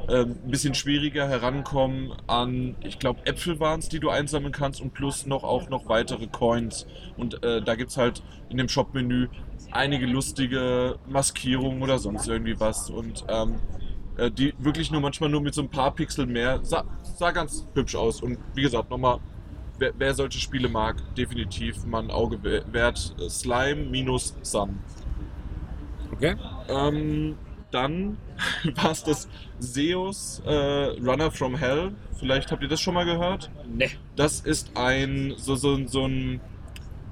ähm, ein bisschen schwieriger herankommen an, ich glaube, Äpfel waren es, die du einsammeln kannst und plus noch auch noch weitere Coins. Und äh, da gibt es halt in dem Shop-Menü einige lustige Maskierungen oder sonst irgendwie was. Und ähm, äh, die wirklich nur manchmal nur mit so ein paar Pixel mehr sah, sah ganz hübsch aus. Und wie gesagt, nochmal, wer, wer solche Spiele mag, definitiv mal ein Auge we- wert. Äh, Slime minus Sun. Okay. Ähm, dann war es das Zeus äh, Runner from Hell. Vielleicht habt ihr das schon mal gehört. Ne. Das ist ein so, so, so ein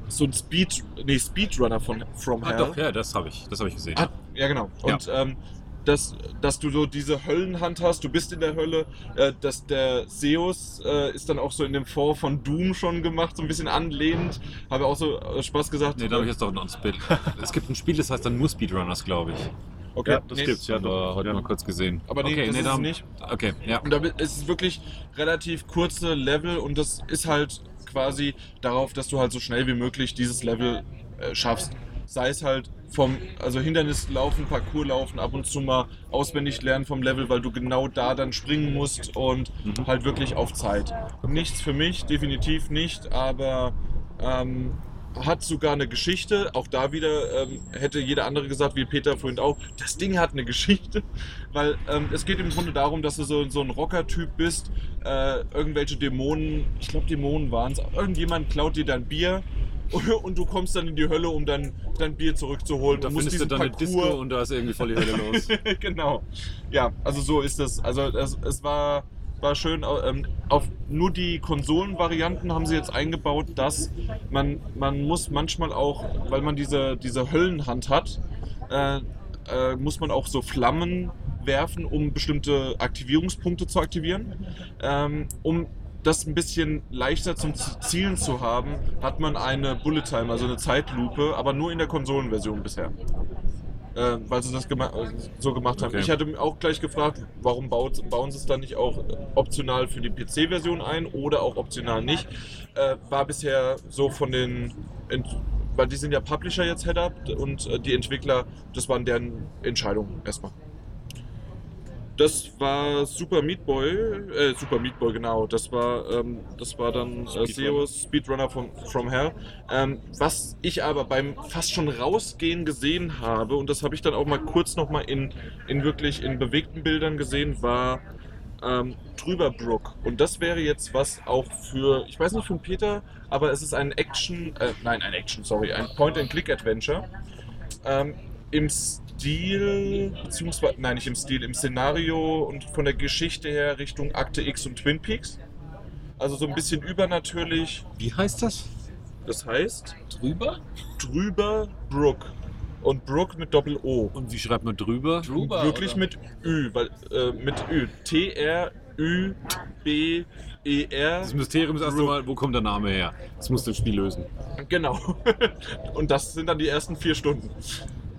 so ein Speed, nee, Speedrunner von From Ah, Hell. doch, ja, das habe ich. Das habe ich gesehen. Ah, ja, genau. Und ähm, dass, dass du so diese Höllenhand hast, du bist in der Hölle, äh, dass der Zeus äh, ist dann auch so in dem Vor von Doom schon gemacht, so ein bisschen anlehnend. Habe auch so äh, Spaß gesagt. Nee, da habe ich jetzt doch ein Speed. es gibt ein Spiel, das heißt dann nur Speedrunners, glaube ich. okay, Ja, das nee, gibt's, ja. Aber heute Ja. mal kurz gesehen. Aber nee, okay, das ist da- es nicht. Okay, ja. Und da ist es wirklich relativ kurze Level und das ist halt quasi darauf, dass du halt so schnell wie möglich dieses Level äh, schaffst. Sei es halt vom, also Hindernis laufen, Parcours laufen, ab und zu mal auswendig lernen vom Level, weil du genau da dann springen musst und Mhm. halt wirklich auf Zeit. Nichts für mich, definitiv nicht, aber ähm, hat sogar eine Geschichte. Auch da wieder ähm, hätte jeder andere gesagt, wie Peter vorhin auch, das Ding hat eine Geschichte. Weil ähm, es geht im Grunde darum, dass du so, so ein Rocker-Typ bist, äh, irgendwelche Dämonen, ich glaube Dämonen waren es, irgendjemand klaut dir dein Bier und, und du kommst dann in die Hölle, um dann dein Bier zurückzuholen. Da findest du dann eine Disco und da ist irgendwie voll die Hölle los. genau. Ja, also so ist es. Also es, es war, war schön. Ähm, auf nur die Konsolenvarianten haben sie jetzt eingebaut, dass man, man muss manchmal auch, weil man diese, diese Höllenhand hat, äh, äh, muss man auch so Flammen werfen, um bestimmte Aktivierungspunkte zu aktivieren. Ähm, um das ein bisschen leichter zum Zielen zu haben, hat man eine Bullet Time, also eine Zeitlupe, aber nur in der Konsolenversion bisher äh, weil sie das gema äh, so gemacht haben. Okay. Ich hatte mich auch gleich gefragt, warum baut, bauen sie es dann nicht auch optional für die PC-Version ein oder auch optional nicht. Äh, war bisher so von den, Ent weil die sind ja Publisher jetzt Head-Up und äh, die Entwickler, das waren deren Entscheidungen erstmal. Das war Super Meat Boy, äh, Super Meat Boy, genau. Das war, ähm, das war dann äh, Speedrunner. Zeus Speedrunner from, from Hell. Ähm, was ich aber beim fast schon rausgehen gesehen habe, und das habe ich dann auch mal kurz nochmal in, in wirklich in bewegten Bildern gesehen, war ähm, Drüberbrook. Und das wäre jetzt was auch für, ich weiß nicht von Peter, aber es ist ein Action, äh, nein, ein Action, sorry, ein Point-and-Click-Adventure. Ähm, Im Stil, beziehungsweise, nein, nicht im Stil, im Szenario und von der Geschichte her Richtung Akte X und Twin Peaks. Also so ein bisschen übernatürlich. Wie heißt das? Das heißt Drüber? drüber Brook. Und Brook mit Doppel-O. Und wie schreibt man drüber? Drüber. Wirklich oder? mit Ü, weil äh, mit Ü. T-R-Ü-B-E-R. Das Mysterium ist erst Brook. einmal, wo kommt der Name her? Das muss das Spiel lösen. Genau. Und das sind dann die ersten vier Stunden.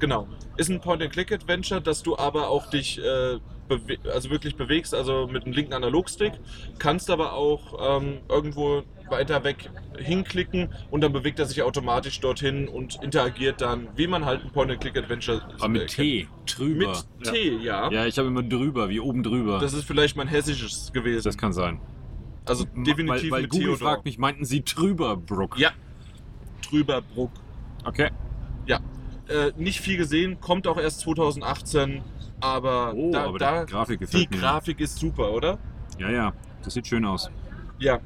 Genau. Ist ein Point-and-Click-Adventure, dass du aber auch dich äh, bewe also wirklich bewegst, also mit einem linken Analogstick. Kannst aber auch ähm, irgendwo weiter weg hinklicken und dann bewegt er sich automatisch dorthin und interagiert dann, wie man halt ein Point-and-Click-Adventure Aber mit äh, T, drüber. Mit T, ja. Ja, ich habe immer drüber, wie oben drüber. Das ist vielleicht mein hessisches gewesen. Das kann sein. also definitiv weil, weil mit Google Theodor. fragt mich, meinten Sie drüber, Brook? Ja. Drüber Bruck. Okay. Ja. Äh, nicht viel gesehen, kommt auch erst 2018, aber, Oh, da, aber da die Grafik die mir. Grafik ist super, oder? Ja, ja, das sieht schön aus. Ja.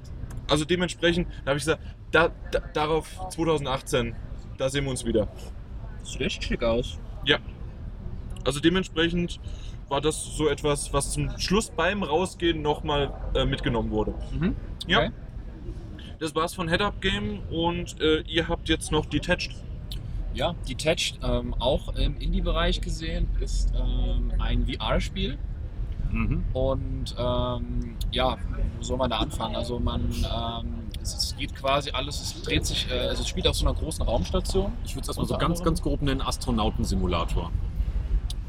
Also dementsprechend, da habe ich gesagt, da, da, darauf 2018, da sehen wir uns wieder. Sieht echt schick aus. Also dementsprechend war das so etwas, was zum Schluss beim Rausgehen nochmal äh, mitgenommen wurde. Mhm. Ja. Okay. Das war's von Head Up Game und äh, ihr habt jetzt noch Detached. Ja, Detached, ähm, auch im Indie-Bereich gesehen, ist ähm, ein VR-Spiel. Mhm. Und ähm, ja, wo soll man da anfangen? Also man, ähm, es, geht quasi alles, es dreht sich, äh, also es spielt auf so einer großen Raumstation. Ich würde es erstmal so ganz, ganz grob nennen, Astronautensimulator.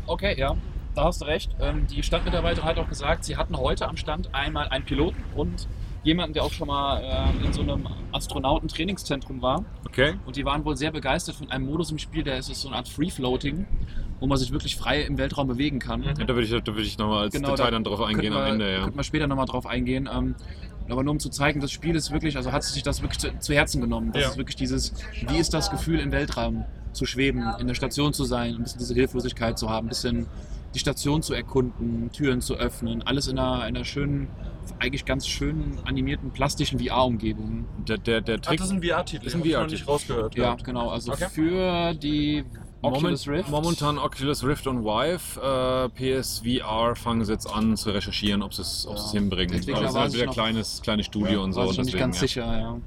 Okay, ja, da hast du recht. Ähm, die Standmitarbeiterin hat auch gesagt, sie hatten heute am Stand einmal einen Piloten und jemanden, der auch schon mal ähm, in so einem Astronautentrainingszentrum war. Okay. Und die waren wohl sehr begeistert von einem Modus im Spiel, der ist so eine Art Free-Floating, wo man sich wirklich frei im Weltraum bewegen kann. Ja, da würde ich, da würde ich nochmal als Genau, Detail da dann drauf eingehen wir, am Ende, ja. Könnten wir später nochmal drauf eingehen. Ähm, aber nur um zu zeigen, das Spiel ist wirklich, also hat sich das wirklich zu, zu Herzen genommen. Das Ja. ist wirklich dieses, wie ist das Gefühl im Weltraum zu schweben, in der Station zu sein, ein bisschen diese Hilflosigkeit zu haben, ein bisschen die Station zu erkunden, Türen zu öffnen, alles in einer, in einer schönen, eigentlich ganz schönen animierten plastischen VR-Umgebung. Der, der, der Ach, Trick das ist ein VR-Titel. ist ein hab ich noch VR-Titel. nicht rausgehört. Ja, genau. Also Okay. für die Oculus Moment, Rift. Momentan Oculus Rift und Vive. Äh, PSVR fangen sie jetzt an zu recherchieren, ob sie es Ja. hinbringen. Aber es ist halt wieder noch- kleines, kleines Studio und so. War ich noch nicht deswegen, ganz ja. sicher, ja.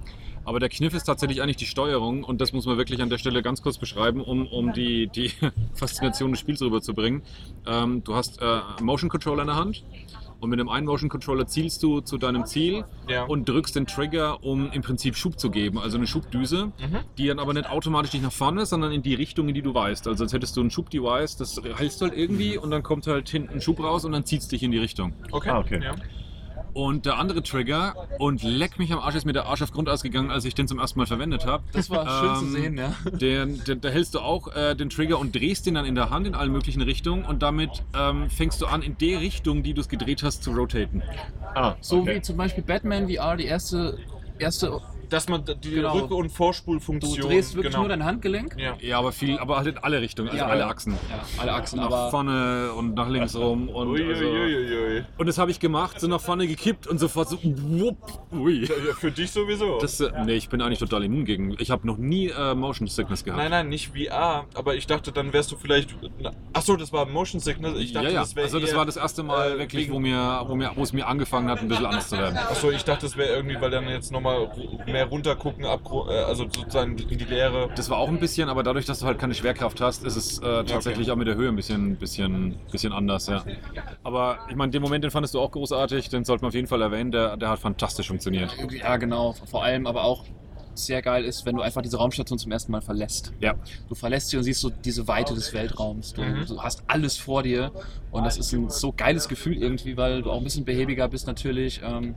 Aber der Kniff ist tatsächlich eigentlich die Steuerung und das muss man wirklich an der Stelle ganz kurz beschreiben, um, um die, die Faszination des Spiels rüberzubringen. Ähm, du hast äh, einen Motion Controller in der Hand und mit dem einen Motion Controller zielst du zu deinem Ziel Ja. und drückst den Trigger, um im Prinzip Schub zu geben, also eine Schubdüse, Mhm. die dann aber nicht automatisch dich nach vorne, sondern in die Richtung, in die du weißt. Also als hättest du ein Schubdevice, das hältst du halt irgendwie und dann kommt halt hinten ein Schub raus und dann zieht es dich in die Richtung. Okay. Ah, okay. Ja. Und der andere Trigger, und leck mich am Arsch, ist mir der Arsch auf Grund ausgegangen, als ich den zum ersten Mal verwendet habe. Das war schön zu Ähm, sehen, ja. Den, den, da hältst du auch äh, den Trigger und drehst den dann in der Hand in allen möglichen Richtungen und damit ähm, fängst du an, in der Richtung, die du es gedreht hast, zu rotaten. Ah, So okay. wie zum Beispiel Batman VR, die erste, erste Dass man die Genau. Rück- und du Vorspulfunktion. drehst wirklich genau. nur dein Handgelenk. Ja. Ja, aber viel, aber halt in alle Richtungen, also Ja, alle ja. Ja. Alle Achsen, Nach aber vorne und nach links rum und also, Uiuiuiui. und das habe ich gemacht, so nach vorne gekippt und sofort so wupp, ui. Für dich sowieso. Das, äh, nee, ich bin eigentlich total immun gegen. Ich habe noch nie äh, Motion Sickness gehabt. nein, nein, nicht VR, aber ich dachte, dann wärst du vielleicht. Achso, das war Motion Sickness. Ich dachte, ja, ja. das wäre. also das eher- war das erste Mal äh, wirklich, wo mir, wo mir, wo es mir angefangen hat, ein bisschen anders zu werden. Achso, ich dachte, das wäre irgendwie, weil dann jetzt nochmal mehr runtergucken, abgru- äh, also sozusagen in die Leere. Das war auch ein bisschen, aber dadurch, dass du halt keine Schwerkraft hast, ist es äh, tatsächlich auch mit der Höhe ein bisschen, bisschen, bisschen anders, ja. Aber ich meine, den Moment, den fandest du auch großartig, den sollten wir auf jeden Fall erwähnen, der, der hat fantastisch funktioniert. ja genau, vor allem aber auch sehr geil ist, wenn du einfach diese Raumstation zum ersten Mal verlässt. Ja. Du verlässt sie und siehst so diese Weite des Weltraums. Du, Mhm. du hast alles vor dir und das ist ein so geiles Gefühl irgendwie, weil du auch ein bisschen behäbiger bist natürlich. Ähm,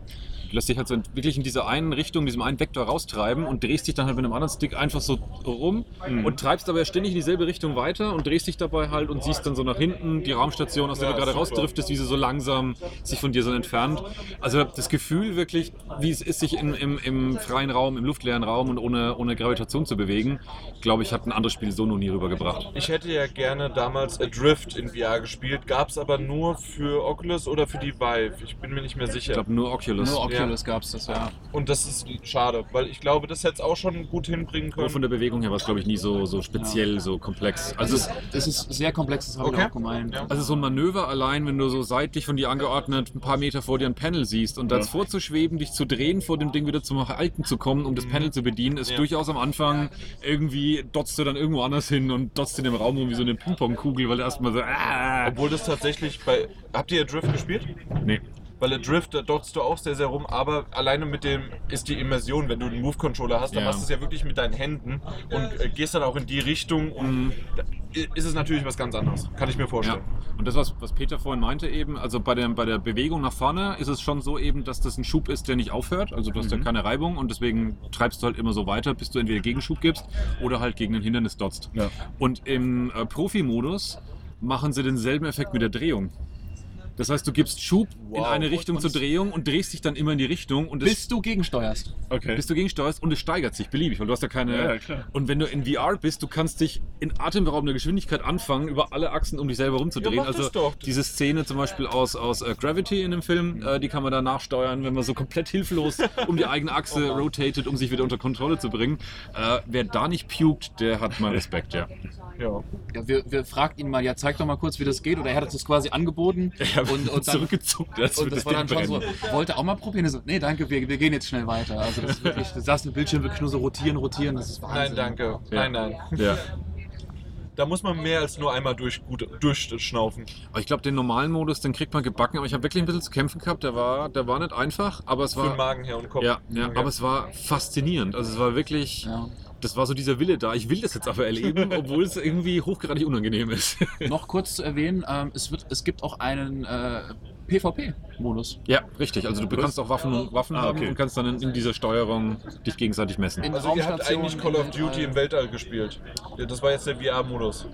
Du lässt dich halt so wirklich in dieser einen Richtung, diesem einen Vektor raustreiben und drehst dich dann halt mit einem anderen Stick einfach so rum und treibst aber ständig in dieselbe Richtung weiter und drehst dich dabei halt und siehst dann so nach hinten die Raumstation, aus der Ja, du gerade rausdriftest, wie sie so langsam sich von dir so entfernt. Also das Gefühl wirklich, wie es ist, sich in, im, im freien Raum, im luftleeren Raum und ohne, ohne Gravitation zu bewegen, glaube ich, hat ein anderes Spiel so noch nie rübergebracht. Ich hätte ja gerne damals Adrift in VR gespielt, gab es aber nur für Oculus oder für die Vive. Ich bin mir nicht mehr Ich sicher. glaube nur Oculus. nur Oculus gab es das, ja. Und das ist schade, weil ich glaube, das hätte es auch schon gut hinbringen Nur von können. der Bewegung her war es, glaube ich, nie so, so speziell, so komplex. Also es, Das ist sehr komplex, das habe Okay. ich auch gemeint. Ja. Also so ein Manöver allein, wenn du so seitlich von dir angeordnet ein paar Meter vor dir ein Panel siehst und das vorzuschweben, dich zu drehen, vor dem Ding wieder zum Alten zu kommen, um das Panel zu bedienen, ist Ja. durchaus am Anfang irgendwie dotzt du dann irgendwo anders hin und dotzt in dem Raum rum wie so eine Ping-Pong-Kugel, weil du erstmal so, ah, Obwohl das tatsächlich bei. Habt ihr Adrift gespielt? nee. Weil der Drift, da dotzt du auch sehr, sehr rum, aber alleine mit dem ist die Immersion, wenn du einen Move-Controller hast, dann Ja. machst du es ja wirklich mit deinen Händen und äh, gehst dann auch in die Richtung und Mhm. da ist es natürlich was ganz anderes, kann ich mir Ja. vorstellen. Und das, was, was Peter vorhin meinte eben, also bei der, bei der Bewegung nach vorne ist es schon so eben, dass das ein Schub ist, der nicht aufhört. Also du hast ja Mhm. keine Reibung und deswegen treibst du halt immer so weiter, bis du entweder Gegenschub gibst oder halt gegen ein Hindernis dotzt. Ja. Und im äh, Profi-Modus machen sie denselben Effekt mit der Drehung. Das heißt, du gibst Schub in Wow. eine Richtung Und- zur Drehung und drehst dich dann immer in die Richtung und es- Bis du gegensteuerst. Okay. bis du gegensteuerst und es steigert sich beliebig, weil du hast ja keine. Ja, ja. Und wenn du in VR bist, du kannst dich in atemberaubender Geschwindigkeit anfangen, über alle Achsen um dich selber rumzudrehen. Ja, also diese Szene zum Beispiel aus, aus äh, Gravity in dem Film, äh, die kann man da nachsteuern, wenn man so komplett hilflos um die eigene Achse rotated, um sich wieder unter Kontrolle zu bringen. Äh, wer da nicht pukt, der hat mal Respekt, ja. Ja. Ja, wir, wir fragten ihn mal, ja, zeig doch mal kurz, wie das geht. Oder er hat uns das quasi angeboten. Und, und dann, zurückgezuckt, als und das war dann schon so, brennen. wollte auch mal probieren. Er so, nee, danke, wir, wir gehen jetzt schnell weiter. Also das ist wirklich, du sagst, ein Bildschirm wirklich nur so rotieren, rotieren, das ist Wahnsinn. Nein, danke. Ja. Nein, nein. Ja. Da muss man mehr als nur einmal durch, gut, durchschnaufen. Aber ich glaube, den normalen Modus, den kriegt man gebacken, aber ich habe wirklich ein bisschen zu kämpfen gehabt. Der war, der war nicht einfach, aber es Für den war. Magen her und Kopf. Ja, ja, aber es war faszinierend. Also es war wirklich, Ja. Das war so dieser Wille da. Ich will das jetzt aber erleben, obwohl es irgendwie hochgradig unangenehm ist. Noch kurz zu erwähnen, ähm, es, wird, es gibt auch einen äh, PvP-Modus. ja, richtig. Also du bekommst auch Waffen, Waffen Ah, haben okay. und kannst dann in, in dieser Steuerung dich gegenseitig messen. In Also ihr habt eigentlich Call of Duty im Weltall gespielt. Das war jetzt der VR-Modus.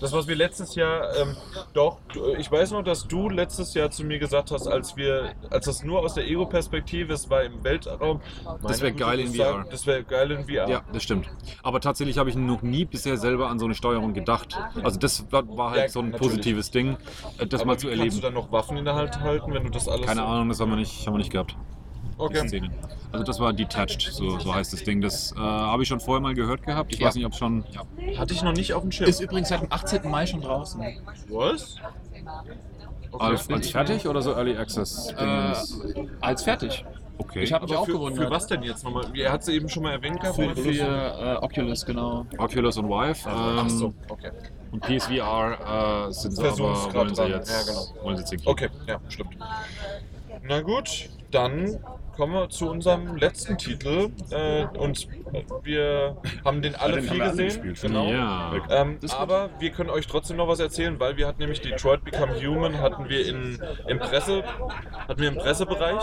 Das, was wir letztes Jahr, ähm, doch, du- ich weiß noch, dass du letztes Jahr zu mir gesagt hast, als wir, als das nur aus der Ego-Perspektive, es war im Weltraum. Das wär meine geil in VR. Das wäre geil in VR. Ja, das stimmt. Aber tatsächlich habe ich noch nie bisher selber an so eine Steuerung gedacht. Also das war, war halt Ja, so ein natürlich. positives Ding, äh, das Aber mal zu erleben. Waffen in der Hand halten, wenn du das alles... Keine Ahnung, das haben wir nicht, haben wir nicht gehabt. Okay. Szene. Also das war Detached, so, so heißt das Ding. Das äh, habe ich schon vorher mal gehört gehabt. Ich Ja. weiß nicht, ob schon. Ja. Hatte ich noch nicht auf dem Schirm. Ist übrigens seit dem 18. Mai schon draußen. Was? Okay. Als, als fertig oder so Early Access? Äh, als fertig. okay. Ich habe mich auch für, gewundert. für was denn jetzt nochmal? Er hat es eben schon mal erwähnt gehabt. Für, für äh, Oculus, genau. Oculus und Vive. Ähm, Ach so, okay. Und PSVR äh, sind sie aber, wollen sie jetzt, Ja, genau. wollen sie jetzt. Okay, ja, stimmt. Na gut, dann kommen wir zu unserem letzten Titel. Äh, und wir haben den alle den viel gesehen. genau. Ja. Ähm, aber wir können euch trotzdem noch was erzählen, weil wir hatten nämlich Detroit Become Human hatten wir in, im Presse, hatten wir im Pressebereich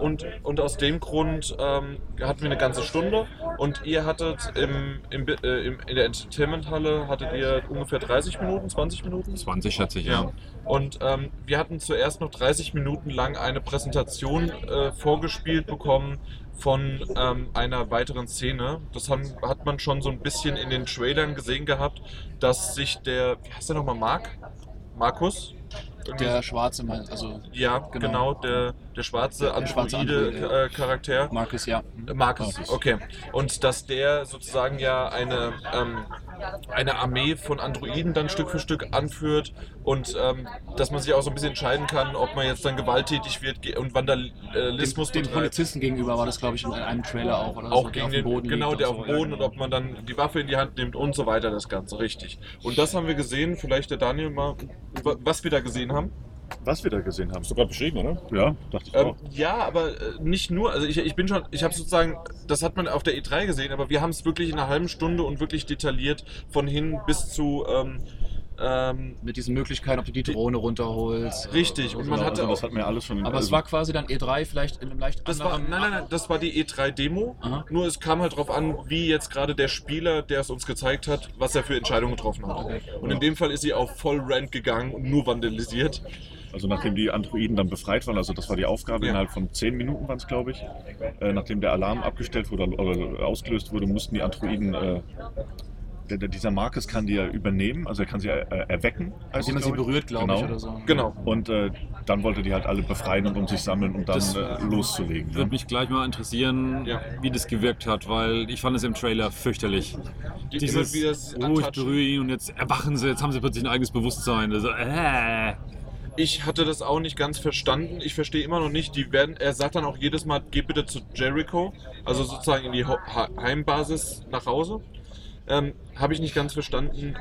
und, und aus dem Grund ähm, hatten wir eine ganze Stunde und ihr hattet im, im, äh, im, in der Entertainment-Halle hattet ihr ungefähr 30 Minuten, 20 Minuten? 20 schätze ich, ja. Ja. Und ähm, wir hatten zuerst noch 30 Minuten lang eine Präsentation äh, vorgespielt bekommen von ähm, einer weiteren Szene. Das haben, hat man schon so ein bisschen in den Trailern gesehen gehabt, dass sich der, wie heißt der nochmal, Mark? Markus? Irgendwie Der schwarze Mann, also ja, genau. genau, der, der schwarze ja. Androide-Charakter. Marcus, ja. Marcus, Marcus. okay. Und dass der sozusagen ja eine, ähm, eine Armee von Androiden dann Stück für Stück anführt und ähm, dass man sich auch so ein bisschen entscheiden kann, ob man jetzt dann gewalttätig wird und Vandalismus Dem, dem betreibt. Polizisten gegenüber war das, glaube ich, in einem Trailer auch. Oder so, Auch der gegen auf den, Boden genau, der auf so. dem Boden und ob man dann die Waffe in die Hand nimmt und so weiter, das Ganze, richtig. Und das haben wir gesehen, vielleicht der Daniel mal, wa- was wir da gesehen haben. Was wir da gesehen haben. Hast du gerade beschrieben, oder? Ja, dachte ich Ähm, auch. ja, aber äh, nicht nur. Also ich, ich bin schon, ich habe sozusagen, das hat man auf der E3 gesehen, aber wir haben es wirklich in einer halben Stunde und wirklich detailliert von hin bis zu ähm, ähm, Mit diesen Möglichkeiten, ob du die Drohne runterholst. Richtig, und man Genau, hatte also das hatten wir alles schon. Aber es also- war quasi dann E3 vielleicht in einem leicht das war, anderen... nein, nein, nein, das war die E3-Demo. Aha. Nur es kam halt drauf an, wie jetzt gerade der Spieler, der es uns gezeigt hat, was er für Entscheidungen getroffen hat. Und in dem Fall ist sie auf voll Rant gegangen und nur vandalisiert. Also nachdem die Androiden dann befreit waren, also das war die Aufgabe, Ja. innerhalb von 10 Minuten waren es, glaube ich, äh, nachdem der Alarm abgestellt wurde oder ausgelöst wurde, mussten die Androiden, äh, dieser Marcus kann die ja übernehmen, also er kann sie äh, erwecken. heißt Indem man sie berührt, glaube Genau. ich, oder so. Genau. Und äh, dann wollte die halt alle befreien und um sich sammeln und dann Das äh, loszulegen. Würde Ne? mich gleich mal interessieren, Ja. wie das gewirkt hat, weil ich fand es im Trailer fürchterlich. Die, Dieses, oh, ich berühre ihn und jetzt erwachen sie, jetzt haben sie plötzlich ein eigenes Bewusstsein. Also, äh. Ich hatte das auch nicht ganz verstanden. Ich verstehe immer noch nicht. Die werden, er sagt dann auch jedes Mal, geh bitte zu Jericho, also sozusagen in die Heimbasis nach Hause. Ähm, Habe ich nicht ganz verstanden,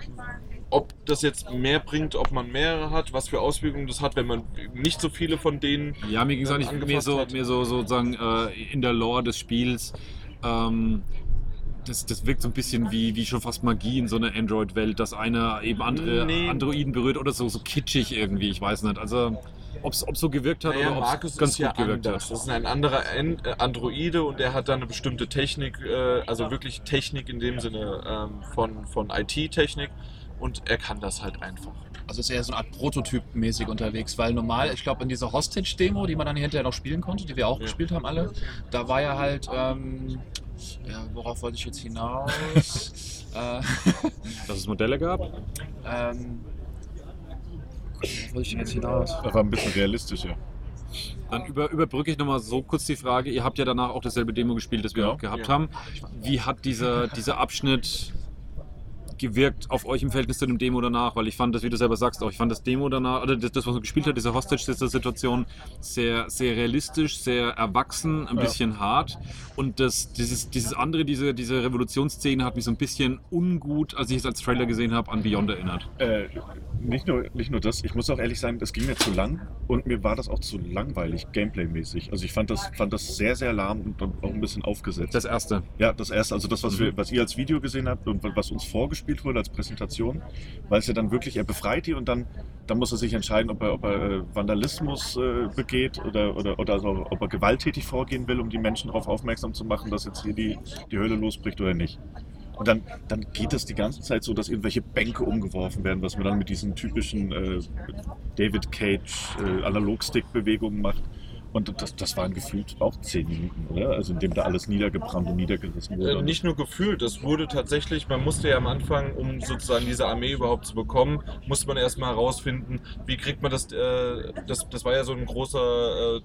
ob das jetzt mehr bringt, ob man mehrere hat, was für Auswirkungen das hat, wenn man nicht so viele von denen. Ja, mir ging es ähm, eigentlich mehr so, mehr so sozusagen äh, in der Lore des Spiels. Ähm, das, das wirkt so ein bisschen wie, wie schon fast Magie in so einer Android-Welt, dass einer eben andere Nee. Androiden berührt oder so, so kitschig irgendwie, ich weiß nicht. Also, ob es so gewirkt hat Naja, oder ob Markus es ganz ist ja gut gewirkt anders. hat. Das ist ein anderer An äh, Androide und der hat da eine bestimmte Technik, äh, also wirklich Technik in dem Sinne ähm, von, von IT-Technik und er kann das halt einfach. Also ist eher so eine Art Prototyp-mäßig unterwegs, weil normal, ich glaube, in dieser Hostage-Demo, die man dann hinterher noch spielen konnte, die wir auch Ja. gespielt haben alle, da war ja halt, ähm, ja, worauf wollte ich jetzt hinaus? äh, Dass es Modelle gab? ähm, worauf wollte ich denn jetzt hinaus? Das war ein bisschen realistischer. Dann über, überbrücke ich nochmal so kurz die Frage. Ihr habt ja danach auch dasselbe Demo gespielt, das wir Ja. auch gehabt Ja. haben. Wie hat dieser, dieser Abschnitt gewirkt auf euch im Verhältnis zu dem Demo danach? Weil ich fand das, wie du selber sagst, auch ich fand das Demo danach, oder das, das was man gespielt hat, diese Hostage-Situation, sehr, sehr realistisch, sehr erwachsen, ein Ja. bisschen hart. Und das, dieses, dieses andere, diese, diese Revolutionsszene hat mich so ein bisschen ungut, als ich es als Trailer gesehen habe, an Beyond erinnert. Äh, nicht, nur, nicht nur das, ich muss auch ehrlich sagen, das ging mir zu lang und mir war das auch zu langweilig, Gameplay-mäßig. Also ich fand das, fand das sehr, sehr lahm und auch ein bisschen aufgesetzt. Das erste. Ja, das erste, also das, was, Mhm. wir, was ihr als Video gesehen habt und was uns vorgespielt wurde als Präsentation, weil es ja dann wirklich, er befreit die und dann, dann muss er sich entscheiden, ob er, ob er äh, Vandalismus äh, begeht oder, oder, oder also, ob er gewalttätig vorgehen will, um die Menschen darauf aufmerksam zu machen, dass jetzt hier die, die Hölle losbricht oder nicht. Und dann, dann geht es die ganze Zeit so, dass irgendwelche Bänke umgeworfen werden, was man dann mit diesen typischen äh, David Cage äh, Analogstick-Bewegungen macht. Und das, das waren gefühlt auch zehn Minuten, oder? Also in dem da alles niedergebrannt und niedergerissen wurde. Äh, nicht nur gefühlt, das wurde tatsächlich, man musste ja am Anfang, um sozusagen diese Armee überhaupt zu bekommen, musste man erstmal herausfinden, wie kriegt man das, äh, das, das war ja so ein großer äh,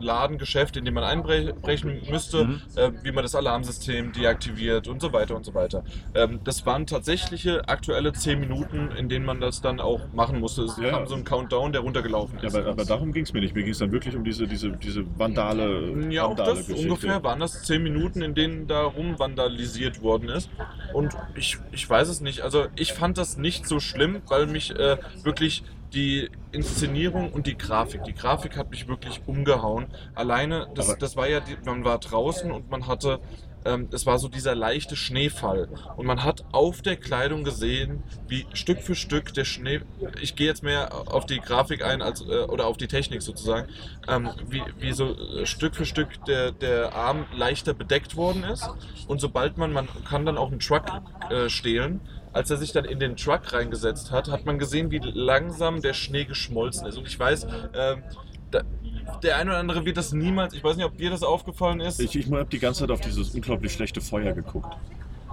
Ladengeschäft, in dem man einbrechen müsste, Mhm. äh, wie man das Alarmsystem deaktiviert und so weiter und so weiter. Ähm, das waren tatsächliche aktuelle zehn Minuten, in denen man das dann auch machen musste. Es Ja. kam so ein Countdown, der runtergelaufen Ja, ist. aber, aber darum ging es mir nicht. Mir ging es dann wirklich um diese, diese, diese Vandale. Ja, auch das ungefähr waren das zehn Minuten, in denen da rumvandalisiert worden ist. Und ich, ich weiß es nicht. Also ich fand das nicht so schlimm, weil mich äh, wirklich die Inszenierung und die Grafik, die Grafik hat mich wirklich umgehauen. Alleine, das, das war ja, die, man war draußen und man hatte, ähm, es war so dieser leichte Schneefall. Und man hat auf der Kleidung gesehen, wie Stück für Stück der Schnee, ich gehe jetzt mehr auf die Grafik ein, als, äh, oder auf die Technik sozusagen, ähm, wie, wie so äh, Stück für Stück der, der Arm leichter bedeckt worden ist. Und sobald man, man kann dann auch einen Truck äh, stehlen, als er sich dann in den Truck reingesetzt hat, hat man gesehen, wie langsam der Schnee geschmolzen ist. Und ich weiß, ähm, da, der eine oder andere wird das niemals, ich weiß nicht, ob dir das aufgefallen ist. Ich, ich habe die ganze Zeit auf dieses unglaublich schlechte Feuer geguckt.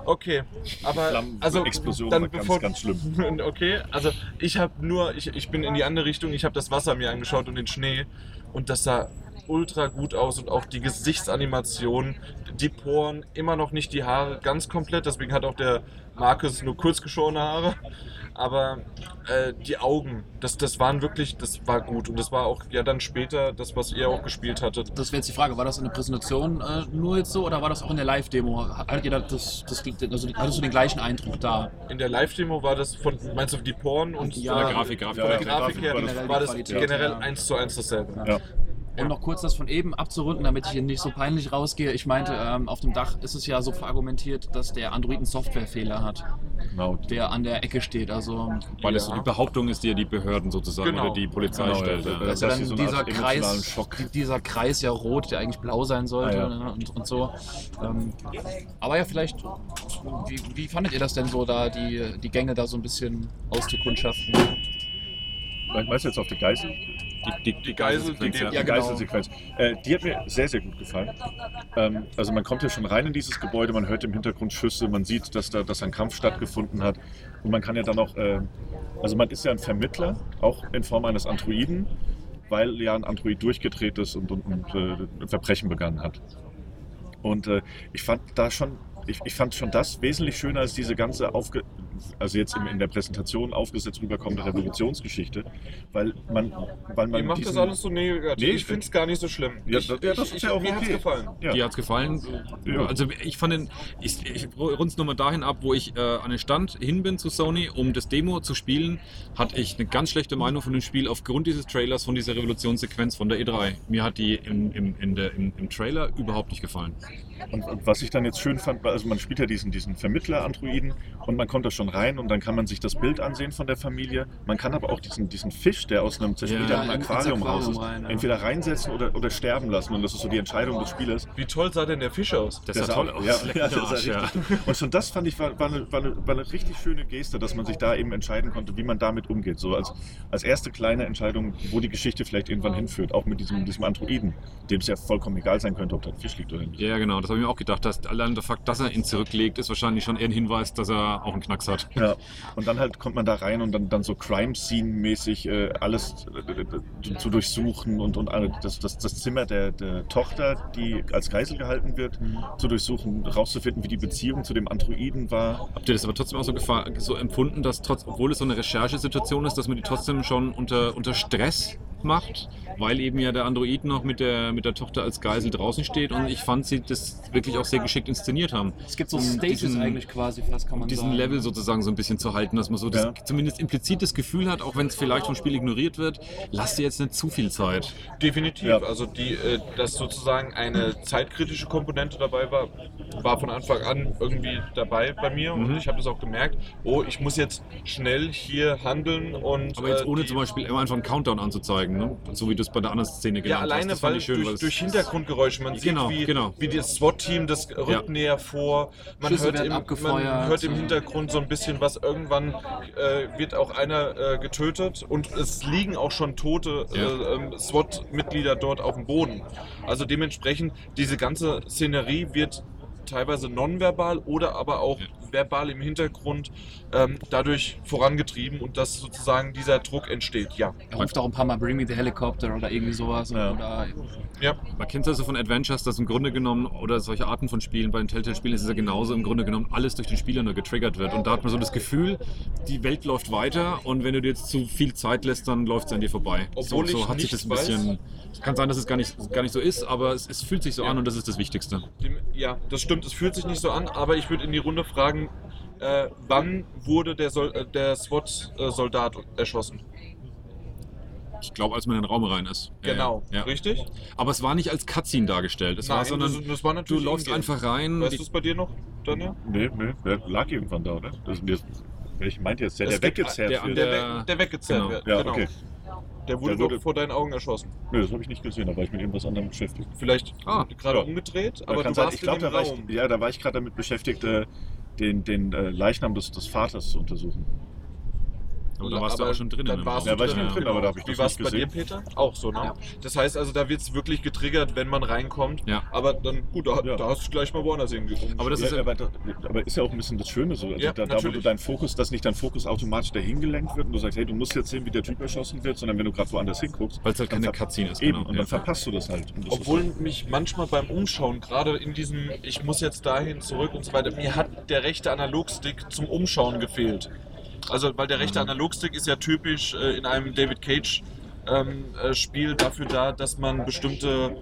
okay, aber Flammen, also Explosion dann war ganz, bevor, ganz schlimm. Okay, also ich habe nur, ich, ich bin in die andere Richtung, ich habe das Wasser mir angeschaut und den Schnee und das sah ultra gut aus und auch die Gesichtsanimation, die Poren, immer noch nicht die Haare ganz komplett, deswegen hat auch der Markus nur kurz geschorene Haare, aber äh, die Augen, das, das waren wirklich, das war gut und das war auch ja dann später das, was ihr auch gespielt hattet. Das wäre jetzt die Frage, war das in der Präsentation äh, nur jetzt so oder war das auch in der Live-Demo? Hattet ihr da das, das, also, hattest du den gleichen Eindruck da? In der Live-Demo war das von, meinst du die Poren und Ja, von der Grafik, Grafik. von der Ja, Grafik her generell war das Qualität, generell ja. eins zu eins dasselbe. Ja. Und noch kurz das von eben abzurunden, damit ich hier nicht so peinlich rausgehe. Ich meinte, ähm, auf dem Dach ist es ja so verargumentiert, dass der Android einen Softwarefehler hat, Genau. der an der Ecke steht. Also Weil es so die Behauptung ist, die ja die Behörden sozusagen Genau. oder die Polizei Genau, stellt. ja. Ja. da ist ja dass dann so dieser Kreis, Schock- dieser Kreis ja rot, der eigentlich blau sein sollte Ah, ja. ne, und, und so. Ähm, aber ja, vielleicht, wie, wie fandet ihr das denn so, da die, die Gänge da so ein bisschen auszukundschaften? Weißt du jetzt auf die Geisel? Die, die, die Geisel, die Geiselsequenz, geht- ja. Genau. Geiselsequenz. Äh, die hat mir sehr, sehr gut gefallen. Ähm, also man kommt ja schon rein in dieses Gebäude, man hört im Hintergrund Schüsse, man sieht, dass da dass ein Kampf stattgefunden hat. Und man kann ja dann auch, äh, also man ist ja ein Vermittler, auch in Form eines Androiden, weil ja ein Android durchgedreht ist und, und, und äh, ein Verbrechen begangen hat. Und äh, ich fand da schon, ich, ich fand schon das wesentlich schöner als diese ganze aufge also jetzt in, in der Präsentation aufgesetzt rüberkommt, Revolutionsgeschichte, weil man, weil man Ihr macht das diesen- alles so negativ. Nee, ich finde es gar nicht so schlimm. Ja, ich, das- ja, das ich, ist ja auch mir hat's okay. gefallen. Ja. Dir hat's gefallen? Ja. Also ich fand den, ich, ich rund's nochmal dahin ab, wo ich äh, an den Stand hin bin zu Sony, um das Demo zu spielen, hatte ich eine ganz schlechte Meinung von dem Spiel aufgrund dieses Trailers, von dieser Revolutionssequenz von der E3. Mir hat die im, im, in der, im, im Trailer überhaupt nicht gefallen. Und, und was ich dann jetzt schön fand, war, also man spielt ja diesen, diesen Vermittler-Androiden und man kommt da schon rein und dann kann man sich das Bild ansehen von der Familie. Man kann aber auch diesen, diesen Fisch, der aus einem zersplitterten Ja, Aquarium raus Aquarium ist, rein, ja. entweder reinsetzen oder, oder sterben lassen. Und das ist so die Entscheidung des Spielers. Wie toll sah denn der Fisch aus? Das Der sah sah toll aus. Ja, ja, der sah Arsch, Und schon das fand ich war, war, eine, war, eine, war eine richtig schöne Geste, dass man sich da eben entscheiden konnte, wie man damit umgeht. So als, als erste kleine Entscheidung, wo die Geschichte vielleicht irgendwann hinführt, auch mit diesem, diesem Androiden, dem es ja vollkommen egal sein könnte, ob da ein Fisch liegt oder nicht. Ja, ja, genau. Das habe ich mir auch gedacht. Dass allein der Fakt, dass er ihn zurücklegt, ist wahrscheinlich schon eher ein Hinweis, dass er auch einen Knacks hat. Ja, und dann halt kommt man da rein und dann, dann so Crime-Scene-mäßig äh, alles äh, zu durchsuchen und, und das, das, das Zimmer der, der Tochter, die als Geisel gehalten wird, zu durchsuchen, rauszufinden, wie die Beziehung zu dem Androiden war. Habt ihr das aber trotzdem auch so, so empfunden, dass trotz, obwohl es so eine Recherchesituation ist, dass man die trotzdem schon unter, unter Stress macht, weil eben ja der Android noch mit der, mit der Tochter als Geisel draußen steht und ich fand sie das wirklich auch sehr geschickt inszeniert haben. Es gibt so Um Stages diesen- eigentlich quasi fast, kann man diesen sagen. Level sozusagen so ein bisschen zu halten, dass man so das, Ja. zumindest implizit das Gefühl hat, auch wenn es vielleicht vom Spiel ignoriert wird, lass dir jetzt nicht zu viel Zeit. Definitiv. Ja. Also die, äh, dass sozusagen eine zeitkritische Komponente dabei war, war von Anfang an irgendwie dabei bei mir und Mhm. ich habe das auch gemerkt. Oh, ich muss jetzt schnell hier handeln und. Aber jetzt äh, ohne zum Beispiel immer einfach einen Countdown anzuzeigen, ne? so wie du es bei der anderen Szene Ja, gelernt hast. alleine weil ich schön, durch, es- durch Hintergrundgeräusche, man Genau, sieht, wie, genau. wie das SWAT-Team, das rückt Ja. näher vor, man hört, im, man hört im Hintergrund so ein bisschen was, irgendwann äh, wird auch einer äh, getötet und es liegen auch schon tote äh, ähm, SWAT-Mitglieder dort auf dem Boden. Also dementsprechend, diese ganze Szenerie wird teilweise nonverbal oder aber auch Ja. verbal im Hintergrund ähm, dadurch vorangetrieben und dass sozusagen dieser Druck entsteht, ja. Er ruft auch ein paar Mal Bring Me the Helicopter oder irgendwie sowas. Ja. Oder Ja, Man kennt es also von Adventures, dass im Grunde genommen, oder solche Arten von Spielen, bei den Telltale-Spielen ist es ja genauso, im Grunde genommen alles durch den Spieler nur getriggert wird. Und da hat man so das Gefühl, die Welt läuft weiter und wenn du dir jetzt zu viel Zeit lässt, dann läuft es an dir vorbei. Obwohl so, so ich hat sich das ein bisschen. Es kann sein, dass es gar nicht, gar nicht so ist, aber es, es fühlt sich so Ja. an und das ist das Wichtigste. Dem, ja, das stimmt. Es fühlt sich nicht so an, aber ich würde in die Runde fragen, äh, wann wurde der, Sol äh, der SWAT-Soldat erschossen? Ich glaube, als man in den Raum rein ist. Ja, Genau, Ja. richtig? Aber es war nicht als Cutscene dargestellt. Es war, sondern das, das war du natürlich läufst einfach rein. Weißt du es bei dir noch, Daniel? Nee, nee, der lag irgendwann da, oder? Das, das, welchen meint ihr jetzt? Der, Es der weggezerrt wird? Der, Der- der weggezerrt genau. wird. Ja, genau. okay. Der wurde Der wurde- doch vor deinen Augen erschossen. Nee, das habe ich nicht gesehen, da war ich mit irgendwas anderem beschäftigt. Vielleicht Ah, gerade ja. umgedreht, aber kann du warst ich glaube, in da war ich, Raum. ja, da war ich gerade damit beschäftigt, äh, den, den äh, Leichnam des, des Vaters zu untersuchen. Aber da warst du Aber auch schon drin. Dann warst Raum. Ja, war ich drin, drin, aber da hab ich Wie das war es bei dir, gesehen. Peter? Auch so, ne? Ja. Das heißt also, da wird es wirklich getriggert, wenn man reinkommt. Ja. Aber dann, gut, da, Ja. da hast du gleich mal woanders hingekommen. Aber das ja, ist ja- aber, aber ist ja auch ein bisschen das Schöne so. Also Ja, da, da, wo du dein Fokus, dass nicht dein Fokus automatisch dahin gelenkt wird und du sagst, hey, du musst jetzt sehen, wie der Typ erschossen wird, sondern wenn du gerade woanders hinguckst, Weil es halt keine Cutscene ist. eben, genau. und ja. dann verpasst du das halt. Das Obwohl mich manchmal beim Umschauen, gerade in diesem, ich muss jetzt dahin zurück und so weiter, mir hat der rechte Analogstick zum Umschauen gefehlt. Also, weil der rechte Mhm. Analogstick ist ja typisch äh, in einem David Cage ähm, äh, Spiel dafür da, dass man bestimmte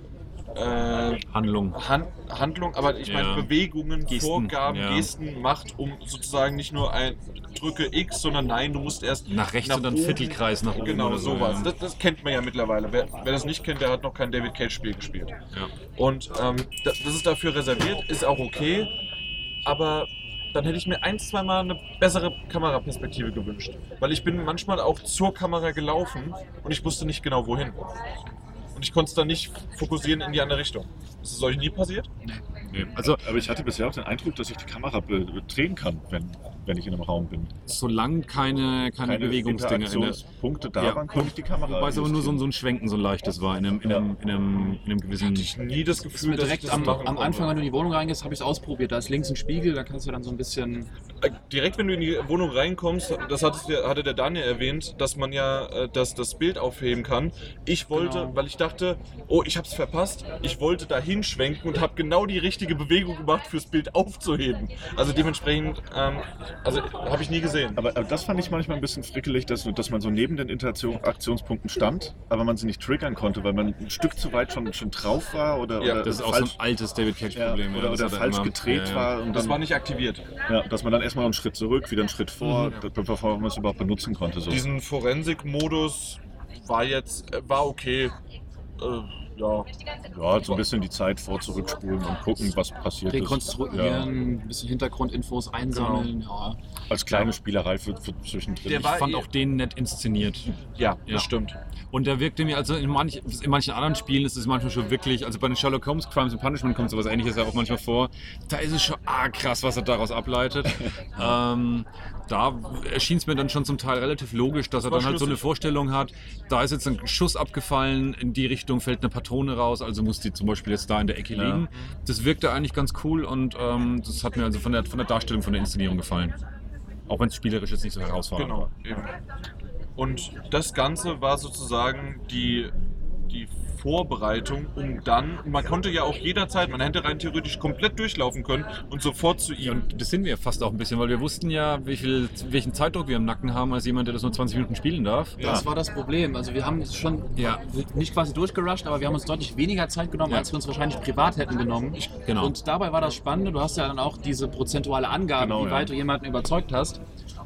äh, Handlung. Han Handlung, aber ich meine Ja. Bewegungen, Gesten, Vorgaben, ja. Gesten macht, um sozusagen nicht nur ein drücke X, sondern nein, du musst erst Nach rechts Nach und dann. Viertelkreis nach oben. Genau, oder so, sowas. ja. Das, das kennt man ja mittlerweile. Wer, wer das nicht kennt, der hat noch kein David Cage-Spiel gespielt. Und ähm, das, das ist dafür reserviert, ist auch okay, aber dann hätte ich mir ein, zweimal eine bessere Kameraperspektive gewünscht. Weil ich bin manchmal auch zur Kamera gelaufen und ich wusste nicht genau wohin. Und ich konnte es dann nicht fokussieren in die andere Richtung. Ist es euch nie passiert? Nee. Also, aber ich hatte bisher auch den Eindruck, dass ich die Kamera drehen kann, wenn, wenn ich in einem Raum bin. solange keine, keine, Bewegungsdinge in der. Interaktionspunkte da Ja. waren, konnte ich die Kamera Wobei es aber nur so, ein- so ein Schwenken, so ein leichtes war, in einem, in einem, in einem, in einem gewissen. Hatte ich nie das Gefühl, mir dass direkt am, am. Anfang, wenn du in die Wohnung reingehst, habe ich es ausprobiert. Da ist links ein Spiegel, da kannst du dann so ein bisschen. Äh, direkt wenn du in die Wohnung reinkommst, das hatte der Daniel erwähnt, dass man ja äh, das, das Bild aufheben kann. Ich wollte, Genau. weil ich dachte, oh, ich hab's verpasst, ich wollte da hinschwenken und habe genau die richtige Bewegung gemacht, fürs Bild aufzuheben. Also dementsprechend, ähm, also habe ich nie gesehen. Aber, aber das fand ich manchmal ein bisschen frickelig, dass, dass man so neben den Interaktionspunkten stand, aber man sie nicht triggern konnte, weil man ein Stück zu weit schon, schon drauf war oder, Ja, oder Das ist auch so falsch, ein altes David ja, Cage-Problem. oder, das oder hat er falsch immer. gedreht Ja, ja. war. Und Das dann, war nicht aktiviert. ja, dass man dann erstmal einen Schritt zurück, wieder einen Schritt vor, Mhm. be- bevor man es überhaupt benutzen konnte. So. Diesen Forensik-Modus war jetzt, äh, war okay. Äh, ja, Ja, so ein bisschen die Zeit vor zurückspulen und gucken, was passiert ist. Rekonstruieren, ein bisschen Hintergrundinfos einsammeln. Ja. Als kleine Spielerei für, für zwischendrin. Der Ich war fand eh- auch den nett inszeniert. ja, Ja. das stimmt. Und der wirkte mir, also in, manch, in manchen anderen Spielen ist es manchmal schon wirklich, also bei den Sherlock Holmes Crimes and Punishment kommt sowas ähnliches ja auch manchmal vor. Da ist es schon ah, krass, was er daraus ableitet. ähm, da erschien es mir dann schon zum Teil relativ logisch, dass er dann halt so eine. Vorstellung hat, da ist jetzt ein Schuss abgefallen, in die Richtung fällt eine Patrone raus, also muss die zum Beispiel jetzt da in der Ecke Ja. liegen. Das wirkte eigentlich ganz cool und ähm, das hat mir also von der, von der Darstellung, von der Inszenierung gefallen. Auch wenn es spielerisch jetzt nicht so herausfordernd Genau, war. eben. Und das Ganze war sozusagen die, die Vorbereitung, um dann, man konnte ja auch jederzeit, man hätte rein theoretisch komplett durchlaufen können und sofort zu Ja, ihm. und das sind wir fast auch ein bisschen, weil wir wussten ja, wie viel, welchen Zeitdruck wir im Nacken haben, als jemand, der das nur 20 Minuten spielen darf. Ja. Das war das Problem. Also wir haben es schon Ja. nicht quasi durchgerusht, aber wir haben uns deutlich weniger Zeit genommen, Ja. als wir uns wahrscheinlich privat hätten genommen. Genau. Und dabei war das Spannende, du hast ja dann auch diese prozentuale Angabe, Genau, wie ja. weit du jemanden überzeugt hast.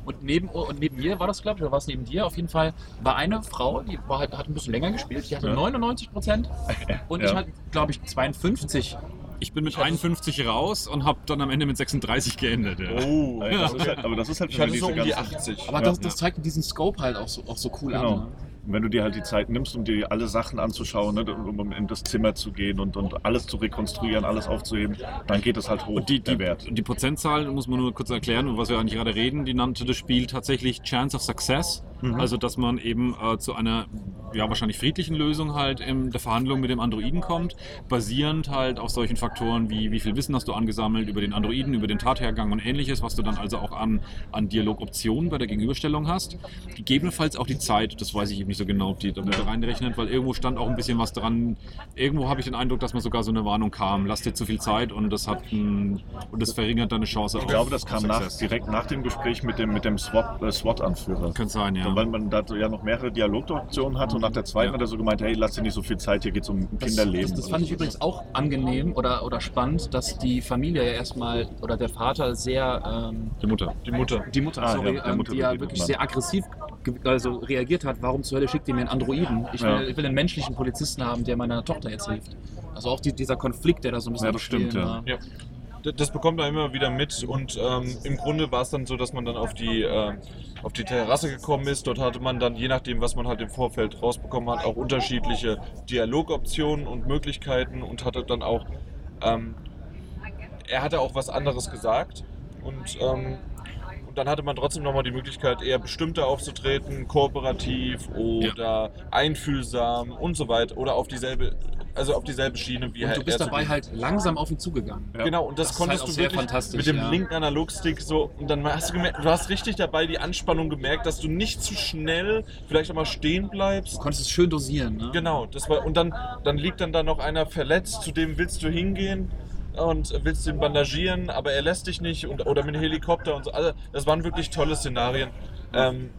Und neben, und neben mir war das, glaube ich, oder war es neben dir? Auf jeden Fall war eine Frau, die war halt, hat ein bisschen länger gespielt, die hatte Ja. 99 Prozent und ich Ja. hatte, glaube ich, 52. Ich bin mit hatte- 51 raus und habe dann am Ende mit 36 geendet. Ja. Oh, Ja, das ist halt, aber das ist halt ich für hatte mich so um die ganzen- 80. Aber Ja. das, das zeigt diesen Scope halt auch so, auch so cool Genau. an. Ne? Und wenn du dir halt die Zeit nimmst, um dir alle Sachen anzuschauen, ne, um in das Zimmer zu gehen und, und alles zu rekonstruieren, alles aufzuheben, dann geht es halt hoch, Und die, die, Wert. die Prozentzahl, muss man nur kurz erklären, was wir eigentlich gerade reden, die nannte das Spiel tatsächlich Chance of Success. Mhm. Also, dass man eben äh, zu einer ja, wahrscheinlich friedlichen Lösung halt in der Verhandlung mit dem Androiden kommt, basierend halt auf solchen Faktoren wie wie viel Wissen hast du angesammelt über den Androiden, über den Tathergang und ähnliches, was du dann also auch an, an Dialogoptionen bei der Gegenüberstellung hast. Gegebenenfalls auch die Zeit, das weiß ich eben nicht so genau, ob die damit reinrechnet, weil irgendwo stand auch ein bisschen was dran. Irgendwo habe ich den Eindruck, dass mir sogar so eine Warnung kam, lass dir zu viel Zeit und das hat ein, und das verringert deine Chance Ich auf glaube, das kam nach, direkt nach dem Gespräch mit dem, mit dem SWAT, äh, SWAT-Anführer. Könnte sein, ja. Und weil man da ja noch mehrere Dialogoptionen hatte und nach der zweiten Ja. hat er so gemeint, hey, lass dir nicht so viel Zeit, hier geht es um Das, Kinderleben. das, das fand ich übrigens auch angenehm oder, oder spannend, dass die Familie ja erstmal oder der Vater sehr, ähm, Die Mutter. Die Mutter. die Mutter, Ah, sorry, ja, der ähm, Mutter die ja wirklich sehr aggressiv also reagiert hat. Warum zur Hölle schickt ihr mir einen Androiden? Ich will, Ja. ich will einen menschlichen Polizisten haben, der meiner Tochter jetzt hilft. Also auch die, dieser Konflikt, der da so ein bisschen Ja, das stimmt, ja. war. Ja. Das bekommt man immer wieder mit und ähm, im Grunde war es dann so, dass man dann auf die, äh, auf die Terrasse gekommen ist. Dort hatte man dann, je nachdem, was man halt im Vorfeld rausbekommen hat, auch unterschiedliche Dialogoptionen und Möglichkeiten und hatte dann auch, ähm, er hatte auch was anderes gesagt und, ähm, und dann hatte man trotzdem nochmal die Möglichkeit, eher bestimmter aufzutreten, kooperativ oder einfühlsam und so weiter oder auf dieselbe, also auf dieselbe Schiene wie Und du er bist dabei halt langsam auf ihn zugegangen. Ja. Genau, und das, Das konntest halt du sehr wirklich fantastisch, mit dem ja. linken Analogstick so und dann hast du gemerkt, du hast richtig dabei die Anspannung gemerkt, dass du nicht zu schnell vielleicht auch mal stehen Du bleibst. konntest es schön dosieren. Ne? Genau, das war und dann dann liegt dann da noch einer verletzt, zu dem willst du hingehen und willst ihn bandagieren, aber er lässt dich nicht und, oder mit dem Helikopter und so. Also das waren wirklich tolle Szenarien. Ähm,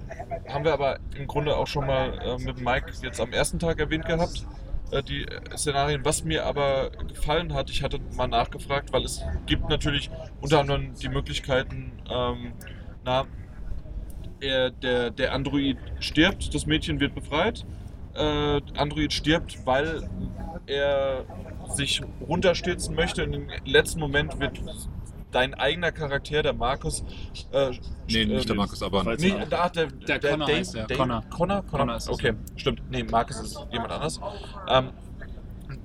haben wir aber im Grunde auch schon mal äh, mit Mike jetzt am ersten Tag erwähnt gehabt, die äh, Szenarien. Was mir aber gefallen hat, ich hatte mal nachgefragt, weil es gibt natürlich unter anderem die Möglichkeiten, ähm, na, er, der, der Android stirbt, das Mädchen wird befreit. Äh, Android stirbt, weil er sich runterstürzen möchte. Und im letzten Moment wird dein eigener Charakter, der Markus, äh, Nee, nicht der äh, Markus, aber Nee, da, der, Der Connor heißt der, Connor. Connor? Connor? Connor ist es. okay, stimmt. Nee, Markus ist jemand anders. Ähm,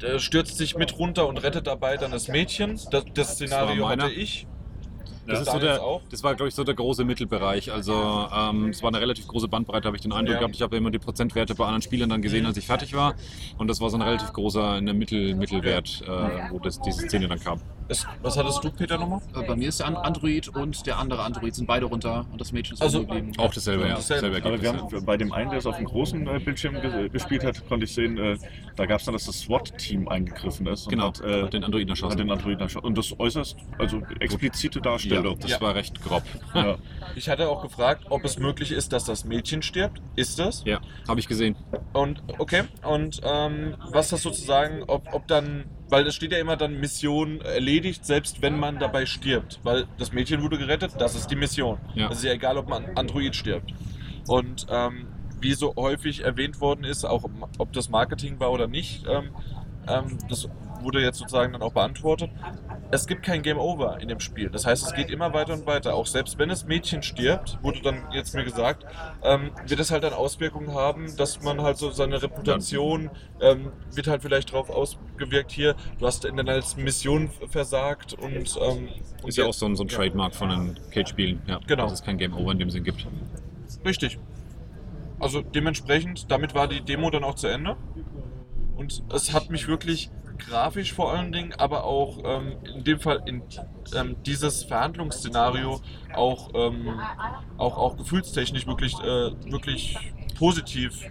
äh, stürzt sich mit runter und rettet dabei dann das Mädchen. Das, das Szenario meiner. hatte ich. Das, ist so der, das war, glaube ich, so der große Mittelbereich. Also ähm, es war eine relativ große Bandbreite, habe ich den Eindruck Ja. gehabt. Ich habe immer die Prozentwerte bei anderen Spielern dann gesehen, als ich fertig war. Und das war so ein relativ großer eine Mittel, Mittelwert, äh, wo das, diese Szene dann kam. Es, was hattest du, Peter, nochmal? Äh, Bei mir ist der An- Android und der andere Android sind beide runter und das Mädchen ist Also, geblieben. Auch dasselbe, ja. Dasselbe. Aber wir haben, bei dem einen, der es auf dem großen äh, Bildschirm ge gespielt hat, konnte ich sehen, äh, da gab es dann, dass das SWAT-Team eingegriffen ist. Genau, Und hat, äh, hat den Androiden hat erschossen. den Androiden erschossen. Und das äußerst, also explizite Ja, das Ja. war recht grob. Ja. Ich hatte auch gefragt, ob es möglich ist, dass das Mädchen stirbt. Ist es? Ja, habe ich gesehen. Und okay, und ähm, was das sozusagen, ob, ob dann, weil es steht ja immer dann Mission erledigt, selbst wenn man dabei stirbt. Weil das Mädchen wurde gerettet, das ist die Mission. Ja. Es ist ja egal, ob man Android stirbt. Und ähm, wie so häufig erwähnt worden ist, auch ob das Marketing war oder nicht, ähm, ähm, das wurde jetzt sozusagen dann auch beantwortet. Es gibt kein Game Over in dem Spiel. Das heißt, es geht immer weiter und weiter. Auch selbst wenn das Mädchen stirbt, wurde dann jetzt mir gesagt, ähm, wird es halt dann Auswirkungen haben, dass man halt so seine Reputation ähm, wird halt vielleicht drauf ausgewirkt hier. Du hast in deiner Mission versagt und ähm, Ist ja auch so ein, so ein Ja. Trademark von den Cage-Spielen. Ja, Genau. Dass es kein Game Over in dem Sinn gibt. Richtig. Also dementsprechend, damit war die Demo dann auch zu Ende. Und es hat mich wirklich grafisch vor allen Dingen, aber auch ähm, in dem Fall in ähm, dieses Verhandlungsszenario auch, ähm, auch, auch gefühlstechnisch wirklich, äh, wirklich positiv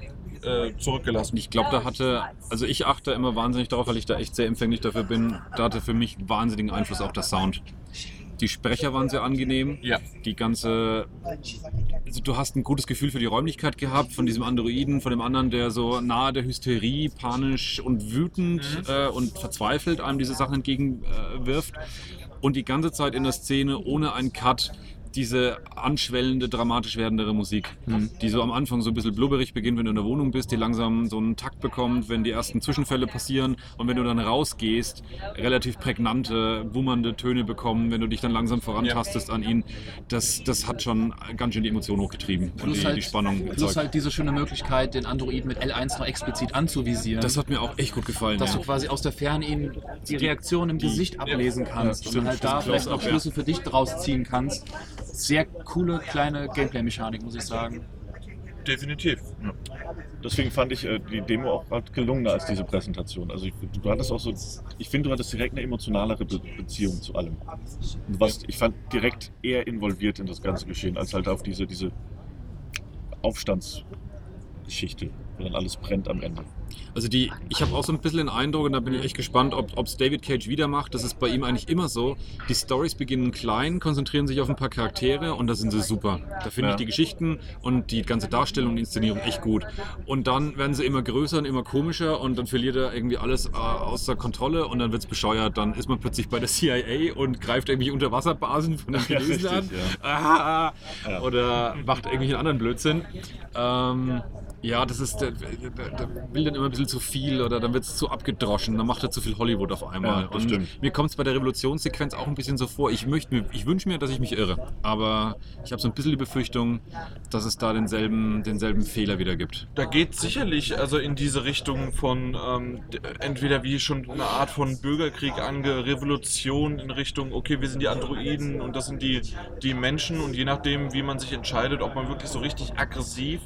äh, zurückgelassen. Ich glaube, da hatte, also ich achte immer wahnsinnig darauf, weil ich da echt sehr empfänglich dafür bin, da hatte für mich wahnsinnigen Einfluss auch der Sound. Die Sprecher waren sehr angenehm. Ja. Die ganze, also du hast ein gutes Gefühl für die Räumlichkeit gehabt, von diesem Androiden, von dem anderen, der so nahe der Hysterie, panisch und wütend Mhm. äh, und verzweifelt einem diese Sachen entgegenwirft. Und die ganze Zeit in der Szene ohne einen Cut diese anschwellende, dramatisch werdendere Musik, die so am Anfang so ein bisschen blubberig beginnt, wenn du in der Wohnung bist, die langsam so einen Takt bekommt, wenn die ersten Zwischenfälle passieren und wenn du dann rausgehst, relativ prägnante, wummernde Töne bekommen, wenn du dich dann langsam vorantastest an ihn. Das, das hat schon ganz schön die Emotion hochgetrieben und Plus die, halt, die Spannung plus erzeugt. halt diese schöne Möglichkeit, den Android mit L1 noch explizit anzuvisieren. Das hat mir auch echt gut gefallen. dass ja. du quasi aus der Ferne ihn die Reaktion im Gesicht ablesen kannst Ja, und stimmt, halt da vielleicht noch ja. Schlüsse für dich draus ziehen kannst. Sehr coole kleine Gameplay-Mechanik, muss ich sagen. Definitiv. Deswegen fand ich äh, die Demo auch halt gelungener als diese Präsentation. Also ich, du hattest auch so, ich finde, du hattest direkt eine emotionalere Be Beziehung zu allem. Du warst, ich fand direkt eher involviert in das ganze Geschehen, als halt auf diese, diese Aufstandsgeschichte, wo dann alles brennt am Ende. Also die, ich habe auch so ein bisschen den Eindruck, und da bin ich echt gespannt, ob es David Cage wieder macht. Das ist bei ihm eigentlich immer so. Die Stories beginnen klein, konzentrieren sich auf ein paar Charaktere und da sind sie super. Da finde Ja. ich die Geschichten und die ganze Darstellung und Inszenierung echt gut. Und dann werden sie immer größer und immer komischer und dann verliert er irgendwie alles äh, außer Kontrolle und dann wird es bescheuert. Dann ist man plötzlich bei der CIA und greift irgendwie Unterwasserbasen von den Ja, Chinesen an. richtig, Ah, Ja. Oder macht irgendwelchen anderen Blödsinn. Ähm, ja, das ist, der, der, will dann immer ein bisschen zu viel oder dann wird es zu abgedroschen, dann macht er zu viel Hollywood auf einmal. Ja, das Und stimmt. mir kommt es bei der Revolutionssequenz auch ein bisschen so vor, ich, möchte mir- ich wünsche mir, dass ich mich irre, aber ich habe so ein bisschen die Befürchtung, dass es da denselben, denselben Fehler wieder gibt. Da geht sicherlich also in diese Richtung von ähm, entweder wie schon eine Art von Bürgerkrieg ange, Revolution in Richtung, okay, wir sind die Androiden und das sind die, die Menschen und je nachdem, wie man sich entscheidet, ob man wirklich so richtig aggressiv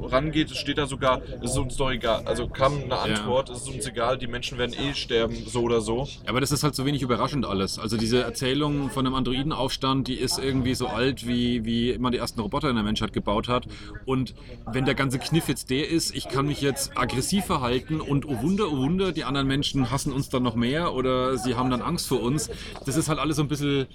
rangeht, es steht da sogar, es ist uns doch egal. Also kam eine Antwort, es ist uns egal, die Menschen werden eh sterben, so oder so. Aber das ist halt so wenig überraschend alles. Also diese Erzählung von einem Androidenaufstand, die ist irgendwie so alt, wie, wie man die ersten Roboter in der Menschheit gebaut hat. Und wenn der ganze Kniff jetzt der ist, ich kann mich jetzt aggressiv verhalten und oh Wunder, oh Wunder, die anderen Menschen hassen uns dann noch mehr oder sie haben dann Angst vor uns. Das ist halt alles so ein bisschen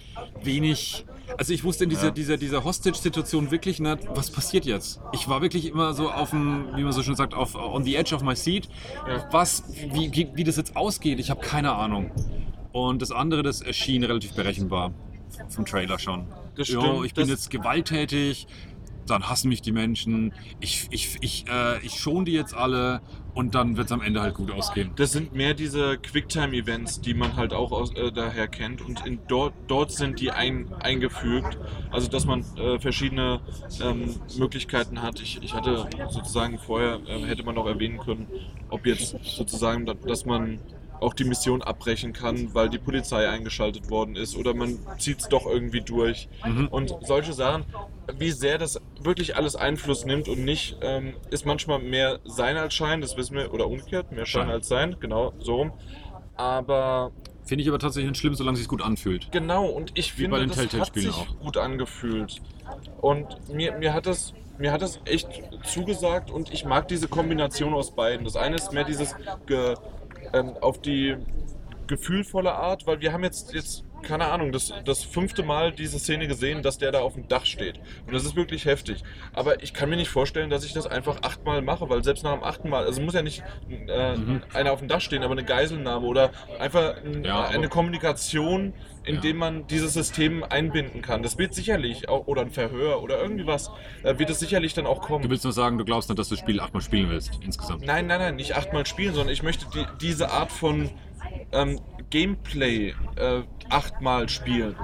wenig. Also ich wusste in dieser, Ja. dieser, dieser Hostage-Situation wirklich nicht, was passiert jetzt. Ich war wirklich immer so auf dem, wie man so schön sagt, auf on the edge of my seat. Ja. Was, wie, wie, wie das jetzt ausgeht, ich habe keine Ahnung. Und das andere, das erschien relativ berechenbar vom Trailer schon. Das Jo, stimmt, ich bin jetzt gewalttätig, dann hassen mich die Menschen, ich, ich, ich, äh, ich schon die jetzt alle und dann wird es am Ende halt gut ausgehen. Das sind mehr diese Quicktime-Events, die man halt auch aus, äh, daher kennt. Und in, dort, dort sind die ein, eingefügt. Also, dass man äh, verschiedene ähm, Möglichkeiten hat. Ich, ich hatte sozusagen vorher, äh, hätte man noch erwähnen können, ob jetzt sozusagen, da- dass man auch die Mission abbrechen kann, weil die Polizei eingeschaltet worden ist oder man zieht es doch irgendwie durch. Mhm. Und solche Sachen, wie sehr das wirklich alles Einfluss nimmt und nicht, ähm, ist manchmal mehr Sein als Schein, das wissen wir, oder umgekehrt, mehr Schein Schein. als Sein, genau, so rum. Aber Finde ich aber tatsächlich nicht schlimm, solange es sich gut anfühlt. Genau, und ich Wie finde, bei den das hat sich auch. gut angefühlt. Und mir, mir, hat das, mir hat das echt zugesagt und ich mag diese Kombination aus beiden. Das eine ist mehr dieses ge, ähm, auf die gefühlvolle Art, weil wir haben jetzt, jetzt keine Ahnung, das, das fünfte Mal diese Szene gesehen, dass der da auf dem Dach steht. Und das ist wirklich heftig. Aber ich kann mir nicht vorstellen, dass ich das einfach achtmal mache, weil selbst nach dem achten Mal, also muss ja nicht äh, Mhm. einer auf dem Dach stehen, aber eine Geiselnahme oder einfach ein, Ja, eine Kommunikation, Ja. indem man dieses System einbinden kann. Das wird sicherlich, auch, oder ein Verhör oder irgendwie was, äh, wird es sicherlich dann auch kommen. Du willst nur sagen, du glaubst nicht, dass du das Spiel achtmal spielen willst, insgesamt. Nein, nein, nein, nicht achtmal spielen, sondern ich möchte die, diese Art von ähm, Gameplay äh, achtmal spielen.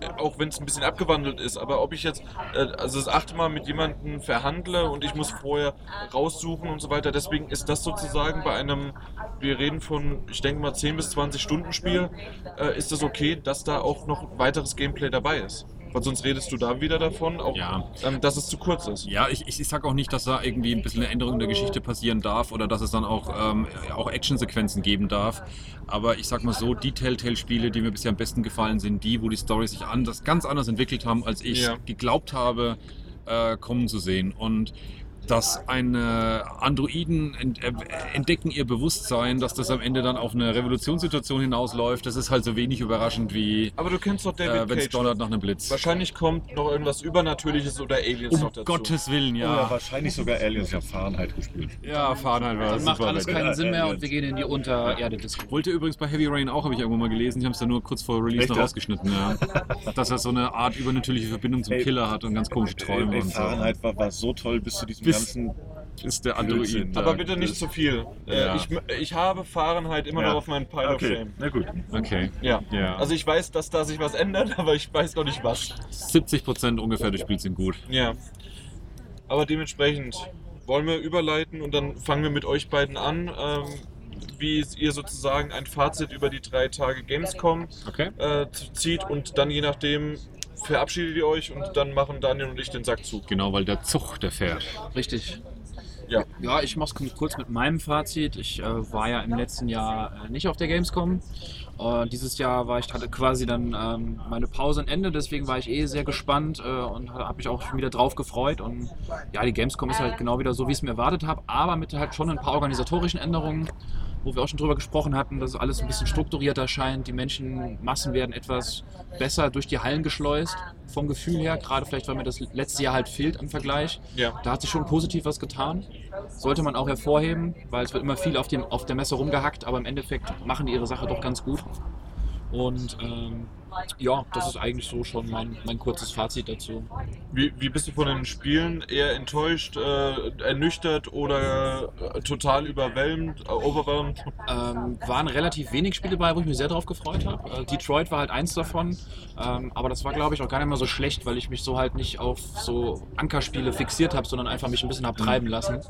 Äh, Auch wenn es ein bisschen abgewandelt ist, aber ob ich jetzt äh, also das achte Mal mit jemandem verhandle und ich muss vorher raussuchen und so weiter, deswegen ist das sozusagen bei einem, wir reden von, ich denke mal 10 bis 20 Stunden Spiel, äh, ist das okay, dass da auch noch weiteres Gameplay dabei ist. Weil sonst redest du da wieder davon, auch, Ja. ähm, dass es zu kurz ist. Ja, ich, ich, ich sag auch nicht, dass da irgendwie ein bisschen eine Änderung der Geschichte passieren darf oder dass es dann auch, ähm, auch Actionsequenzen geben darf. Aber ich sag mal so, die Telltale-Spiele, die mir bisher am besten gefallen, sind die, wo die Story sich anders, ganz anders entwickelt haben, als ich Ja. geglaubt habe, äh, kommen zu sehen. Und dass eine Androiden ent, äh, entdecken ihr Bewusstsein, dass das am Ende dann auf eine Revolutionssituation hinausläuft, das ist halt so wenig überraschend wie Aber du kennst doch David äh, wenn es Cage. donnert nach einem Blitz. Wahrscheinlich kommt noch irgendwas Übernatürliches oder Aliens Um noch dazu. Gottes Willen, Ja. ja. wahrscheinlich sogar Aliens. Ich habe Fahrenheit gespielt. Ja, Fahrenheit war Dann macht super alles weg. keinen Sinn mehr Ja, und wir gehen in die Untererde-Disco. Wollte übrigens bei Heavy Rain auch, habe ich irgendwo mal gelesen. Die haben es dann nur kurz vor Release Echt, noch ja? rausgeschnitten, ja. Dass er so eine Art übernatürliche Verbindung zum Ey, Killer hat und ganz komische Träume Ey, und so. Fahrenheit war, war so toll bis zu diesem Bis- ganzen. Ist der. Android. Aber bitte nicht zu viel. Äh, Ja. ich, ich habe Fahrenheit immer Ja. noch auf meinem Pile of Okay, Shame. na gut. Okay. Ja. Ja. Also ich weiß, dass da sich was ändert, aber ich weiß noch nicht was. 70% ungefähr des Spiels sind gut. Ja. Aber dementsprechend wollen wir überleiten und dann fangen wir mit euch beiden an, ähm, wie ihr sozusagen ein Fazit über die drei Tage Gamescom Okay. äh, zieht und dann je nachdem verabschiedet ihr euch und dann machen Daniel und ich den Sack zu. Genau, weil der Zug, der fährt. Richtig. Ja. Ja, ich mach's kurz mit meinem Fazit. Ich äh, war ja im letzten Jahr äh, nicht auf der Gamescom. Äh, dieses Jahr war ich hatte quasi dann ähm, meine Pause ein Ende, deswegen war ich eh sehr gespannt äh, und habe mich auch schon wieder drauf gefreut. Und ja, die Gamescom ist halt genau wieder so, wie ich es mir erwartet habe, aber mit halt schon ein paar organisatorischen Änderungen, wo wir auch schon drüber gesprochen hatten, dass alles ein bisschen strukturierter scheint. Die Menschenmassen werden etwas besser durch die Hallen geschleust, vom Gefühl her, gerade vielleicht, weil mir das letzte Jahr halt fehlt im Vergleich. Ja. Da hat sich schon positiv was getan. Sollte man auch hervorheben, weil es wird immer viel auf, dem, auf der Messe rumgehackt, aber im Endeffekt machen die ihre Sache doch ganz gut. Und ähm, ja, das ist eigentlich so schon mein, mein kurzes Fazit dazu. Wie, wie bist du von den Spielen? Eher enttäuscht, äh, ernüchtert oder äh, total überwältigt, äh, overwhelmed? Ähm, waren relativ wenig Spiele bei, wo ich mich sehr drauf gefreut habe. Äh, Detroit war halt eins davon, ähm, aber das war glaube ich auch gar nicht mal so schlecht, weil ich mich so halt nicht auf so Ankerspiele fixiert habe, sondern einfach mich ein bisschen habe treiben lassen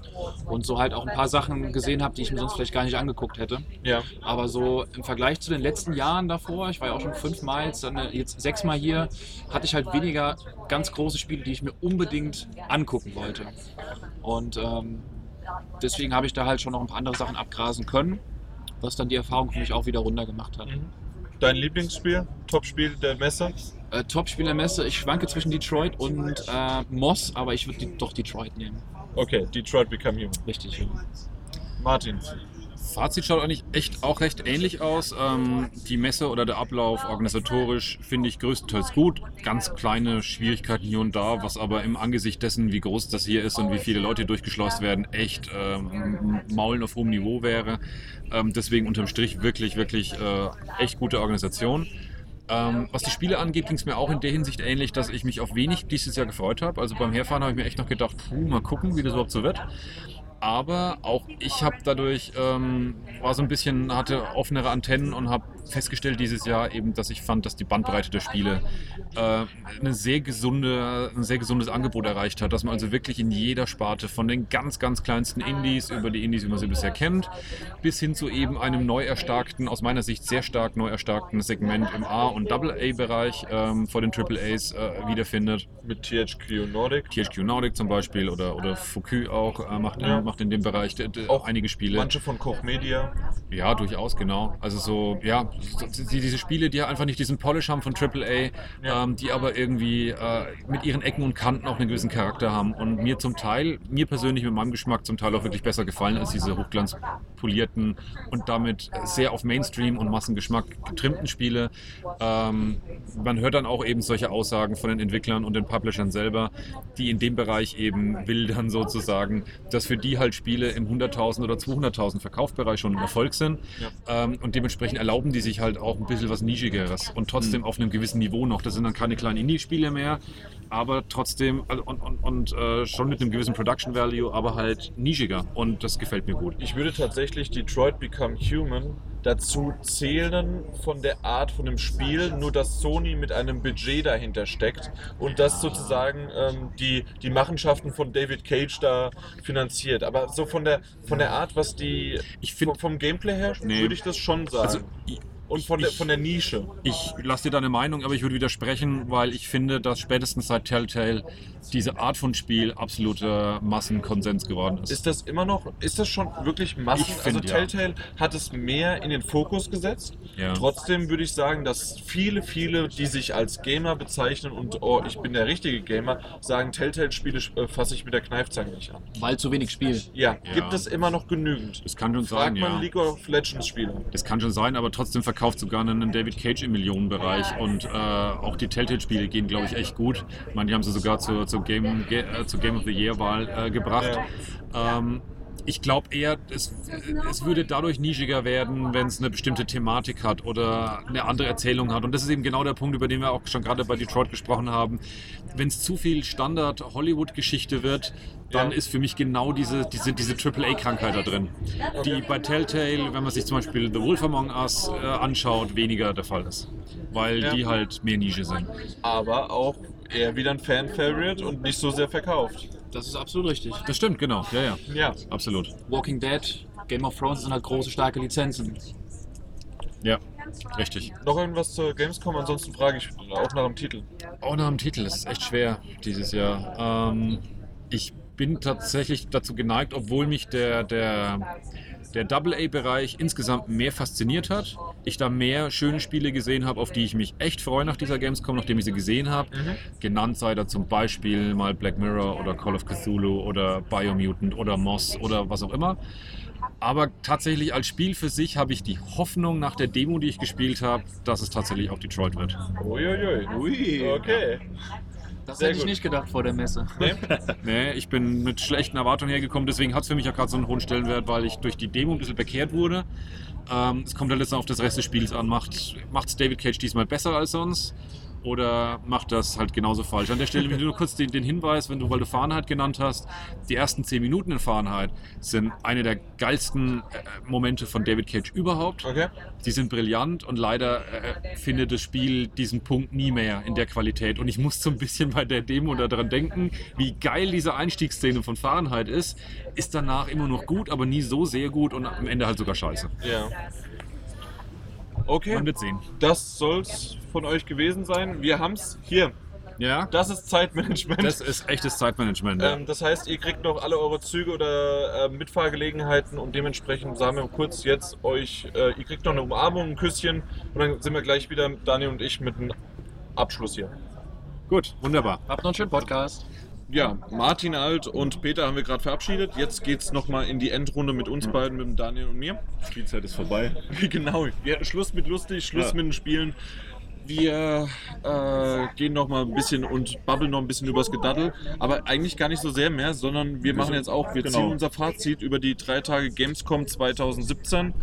und so halt auch ein paar Sachen gesehen habe, die ich mir sonst vielleicht gar nicht angeguckt hätte. Ja. Aber so im Vergleich zu den letzten Jahren davor, ich war ja auch schon fünfmal, jetzt, dann, äh, jetzt sechsmal hier, hatte ich halt weniger ganz große Spiele, die ich mir unbedingt angucken wollte. Und ähm, deswegen habe ich da halt schon noch ein paar andere Sachen abgrasen können, was dann die Erfahrung für mich auch wieder runter gemacht hat. Mhm. Dein Lieblingsspiel? Topspiel der Messe? Äh, Top-Spiel der Messe, ich schwanke zwischen Detroit und äh, Moss, aber ich würde doch Detroit nehmen. Okay, Detroit Become Human. Richtig. Ja. Martin. Fazit schaut eigentlich echt auch recht ähnlich aus. Ähm, die Messe oder der Ablauf organisatorisch finde ich größtenteils gut. Ganz kleine Schwierigkeiten hier und da, was aber im Angesicht dessen, wie groß das hier ist und wie viele Leute durchgeschleust werden, echt ähm, Maulen auf hohem Niveau wäre. Ähm, deswegen unterm Strich wirklich, wirklich äh, echt gute Organisation. Ähm, was die Spiele angeht, ging es mir auch in der Hinsicht ähnlich, dass ich mich auf wenig dieses Jahr gefreut habe. Also beim Herfahren habe ich mir echt noch gedacht, puh, mal gucken, wie das überhaupt so wird. Aber auch ich habe dadurch, ähm, war so ein bisschen, hatte offenere Antennen und habe festgestellt dieses Jahr eben, dass ich fand, dass die Bandbreite der Spiele äh, eine sehr gesunde, ein sehr gesundes Angebot erreicht hat, dass man also wirklich in jeder Sparte von den ganz, ganz kleinsten Indies über die Indies, wie man sie bisher kennt, bis hin zu eben einem neu erstarkten, aus meiner Sicht sehr stark neu erstarkten Segment im A- und Double-A-Bereich ähm, vor den Triple-A's äh, wiederfindet. Mit THQ Nordic. THQ Nordic zum Beispiel oder, oder Foucault auch äh, macht, Ja. in, macht in dem Bereich Auch einige Spiele. Manche von Koch Media. Ja, durchaus, genau. Also so, ja, die, diese Spiele, die einfach nicht diesen Polish haben von AAA, Ja. ähm, die aber irgendwie äh, mit ihren Ecken und Kanten auch einen gewissen Charakter haben und mir zum Teil, mir persönlich mit meinem Geschmack zum Teil auch wirklich besser gefallen als diese hochglanzpolierten und damit sehr auf Mainstream und Massengeschmack getrimmten Spiele. Ähm, man hört dann auch eben solche Aussagen von den Entwicklern und den Publishern selber, die in dem Bereich eben wildern sozusagen, dass für die halt Spiele im 100.000 oder 200.000 Verkaufsbereich schon ein Erfolg sind. Ähm, und dementsprechend erlauben die sich halt auch ein bisschen was Nischigeres und trotzdem auf einem gewissen Niveau noch. Das sind dann keine kleinen Indie-Spiele mehr, aber trotzdem also und, und, und äh, schon mit einem gewissen Production Value, aber halt nischiger. Und das gefällt mir gut. Ich würde tatsächlich Detroit Become Human dazu zählen von der Art von dem Spiel, nur dass Sony mit einem Budget dahinter steckt und das sozusagen ähm, die, die Machenschaften von David Cage da finanziert. Aber so von der, von der Art, was die Ich finde, vom, Gameplay her, Nee. würde ich das schon sagen. also und von der, ich- von der Nische. Ich lasse dir deine Meinung, aber ich würde widersprechen, weil ich finde, dass spätestens seit Telltale diese Art von Spiel absoluter Massenkonsens geworden ist. Ist das immer noch, ist das schon wirklich Massen? Find, also ja. Telltale hat es mehr in den Fokus gesetzt. Ja. Trotzdem würde ich sagen, dass viele, viele, die sich als Gamer bezeichnen und oh, ich bin der richtige Gamer, sagen, Telltale-Spiele äh, fasse ich mit der Kneifzange nicht an. Weil zu wenig Spiel. Ja, Ja. gibt es immer noch genügend. Das kann schon Frag sein, man ja. League of Legends-Spieler. Das kann schon sein, aber trotzdem verkauft sogar einen David Cage im Millionenbereich und äh, auch die Telltale-Spiele gehen, glaube ich, echt gut. Ich meine, die haben sie sogar zur, zur, Game, Ge- äh, zur Game of the Year-Wahl äh, gebracht. Ähm, ich glaube eher, es, es würde dadurch nischiger werden, wenn es eine bestimmte Thematik hat oder eine andere Erzählung hat. Und das ist eben genau der Punkt, über den wir auch schon gerade bei Detroit gesprochen haben. Wenn es zu viel Standard-Hollywood-Geschichte wird, dann Ja. ist für mich genau diese, diese, diese AAA-Krankheit da drin, die bei Telltale, wenn man sich zum Beispiel The Wolf Among Us äh, anschaut, weniger der Fall ist. Weil Ja. die halt mehr Nische sind. Aber auch eher wieder ein Fan-Favorite und nicht so sehr verkauft. Das ist absolut richtig. Das stimmt, genau. Ja, ja. Ja. Absolut. Walking Dead, Game of Thrones sind halt große, starke Lizenzen. Ja, richtig. Noch irgendwas zur Gamescom? Ansonsten frage ich auch nach dem Titel. Auch nach dem Titel, das ist echt schwer dieses Jahr. Ähm, ich bin tatsächlich dazu geneigt, obwohl mich der, der, der Double-A-Bereich insgesamt mehr fasziniert hat. Ich da mehr schöne Spiele gesehen habe, auf die ich mich echt freue nach dieser Gamescom, nachdem ich sie gesehen habe. Genannt sei da zum Beispiel mal Black Mirror oder Call of Cthulhu oder Biomutant oder Moss oder was auch immer. Aber tatsächlich als Spiel für sich habe ich die Hoffnung nach der Demo, die ich gespielt habe, dass es tatsächlich auch Detroit wird. Uiuiui. Ui. Okay. Das Sehr hätte ich gut. nicht gedacht vor der Messe. Nee? Nee, ich bin mit schlechten Erwartungen hergekommen, deswegen hat es für mich auch gerade so einen hohen Stellenwert, weil ich durch die Demo ein bisschen bekehrt wurde. Ähm, es kommt halt jetzt auf das Rest des Spiels an. Macht es David Cage diesmal besser als sonst? Oder macht das halt genauso falsch? An der Stelle nur kurz den, den Hinweis, wenn du, weil du Fahrenheit genannt hast, die ersten 10 Minuten in Fahrenheit sind eine der geilsten äh, Momente von David Cage überhaupt. Okay. Die sind brillant und leider äh, findet das Spiel diesen Punkt nie mehr in der Qualität. Und ich muss so ein bisschen bei der Demo daran denken, wie geil diese Einstiegsszene von Fahrenheit ist. Ist danach immer noch gut, aber nie so sehr gut und am Ende halt sogar scheiße. Ja. Okay, Man wird sehen. das soll's von euch gewesen sein. Wir haben's hier. Ja, Das ist Zeitmanagement. das ist echtes Zeitmanagement. ähm, das heißt, ihr kriegt noch alle eure Züge oder äh, Mitfahrgelegenheiten und dementsprechend sagen wir kurz jetzt euch, äh, ihr kriegt noch eine Umarmung, ein Küsschen und dann sind wir gleich wieder, Daniel und ich, mit einem Abschluss hier. Gut, wunderbar. Habt noch einen schönen Podcast. Ja, Martin Alt und Peter haben wir gerade verabschiedet. Jetzt geht's nochmal in die Endrunde mit uns beiden, mit Daniel und mir. Spielzeit ist vorbei. genau, hatten Schluss mit lustig, Schluss Ja. mit den Spielen. Wir äh, gehen noch mal ein bisschen und babbeln noch ein bisschen übers Gedaddel, aber eigentlich gar nicht so sehr mehr, sondern wir machen jetzt auch, wir Genau. ziehen unser Fazit über die drei Tage Gamescom 2017.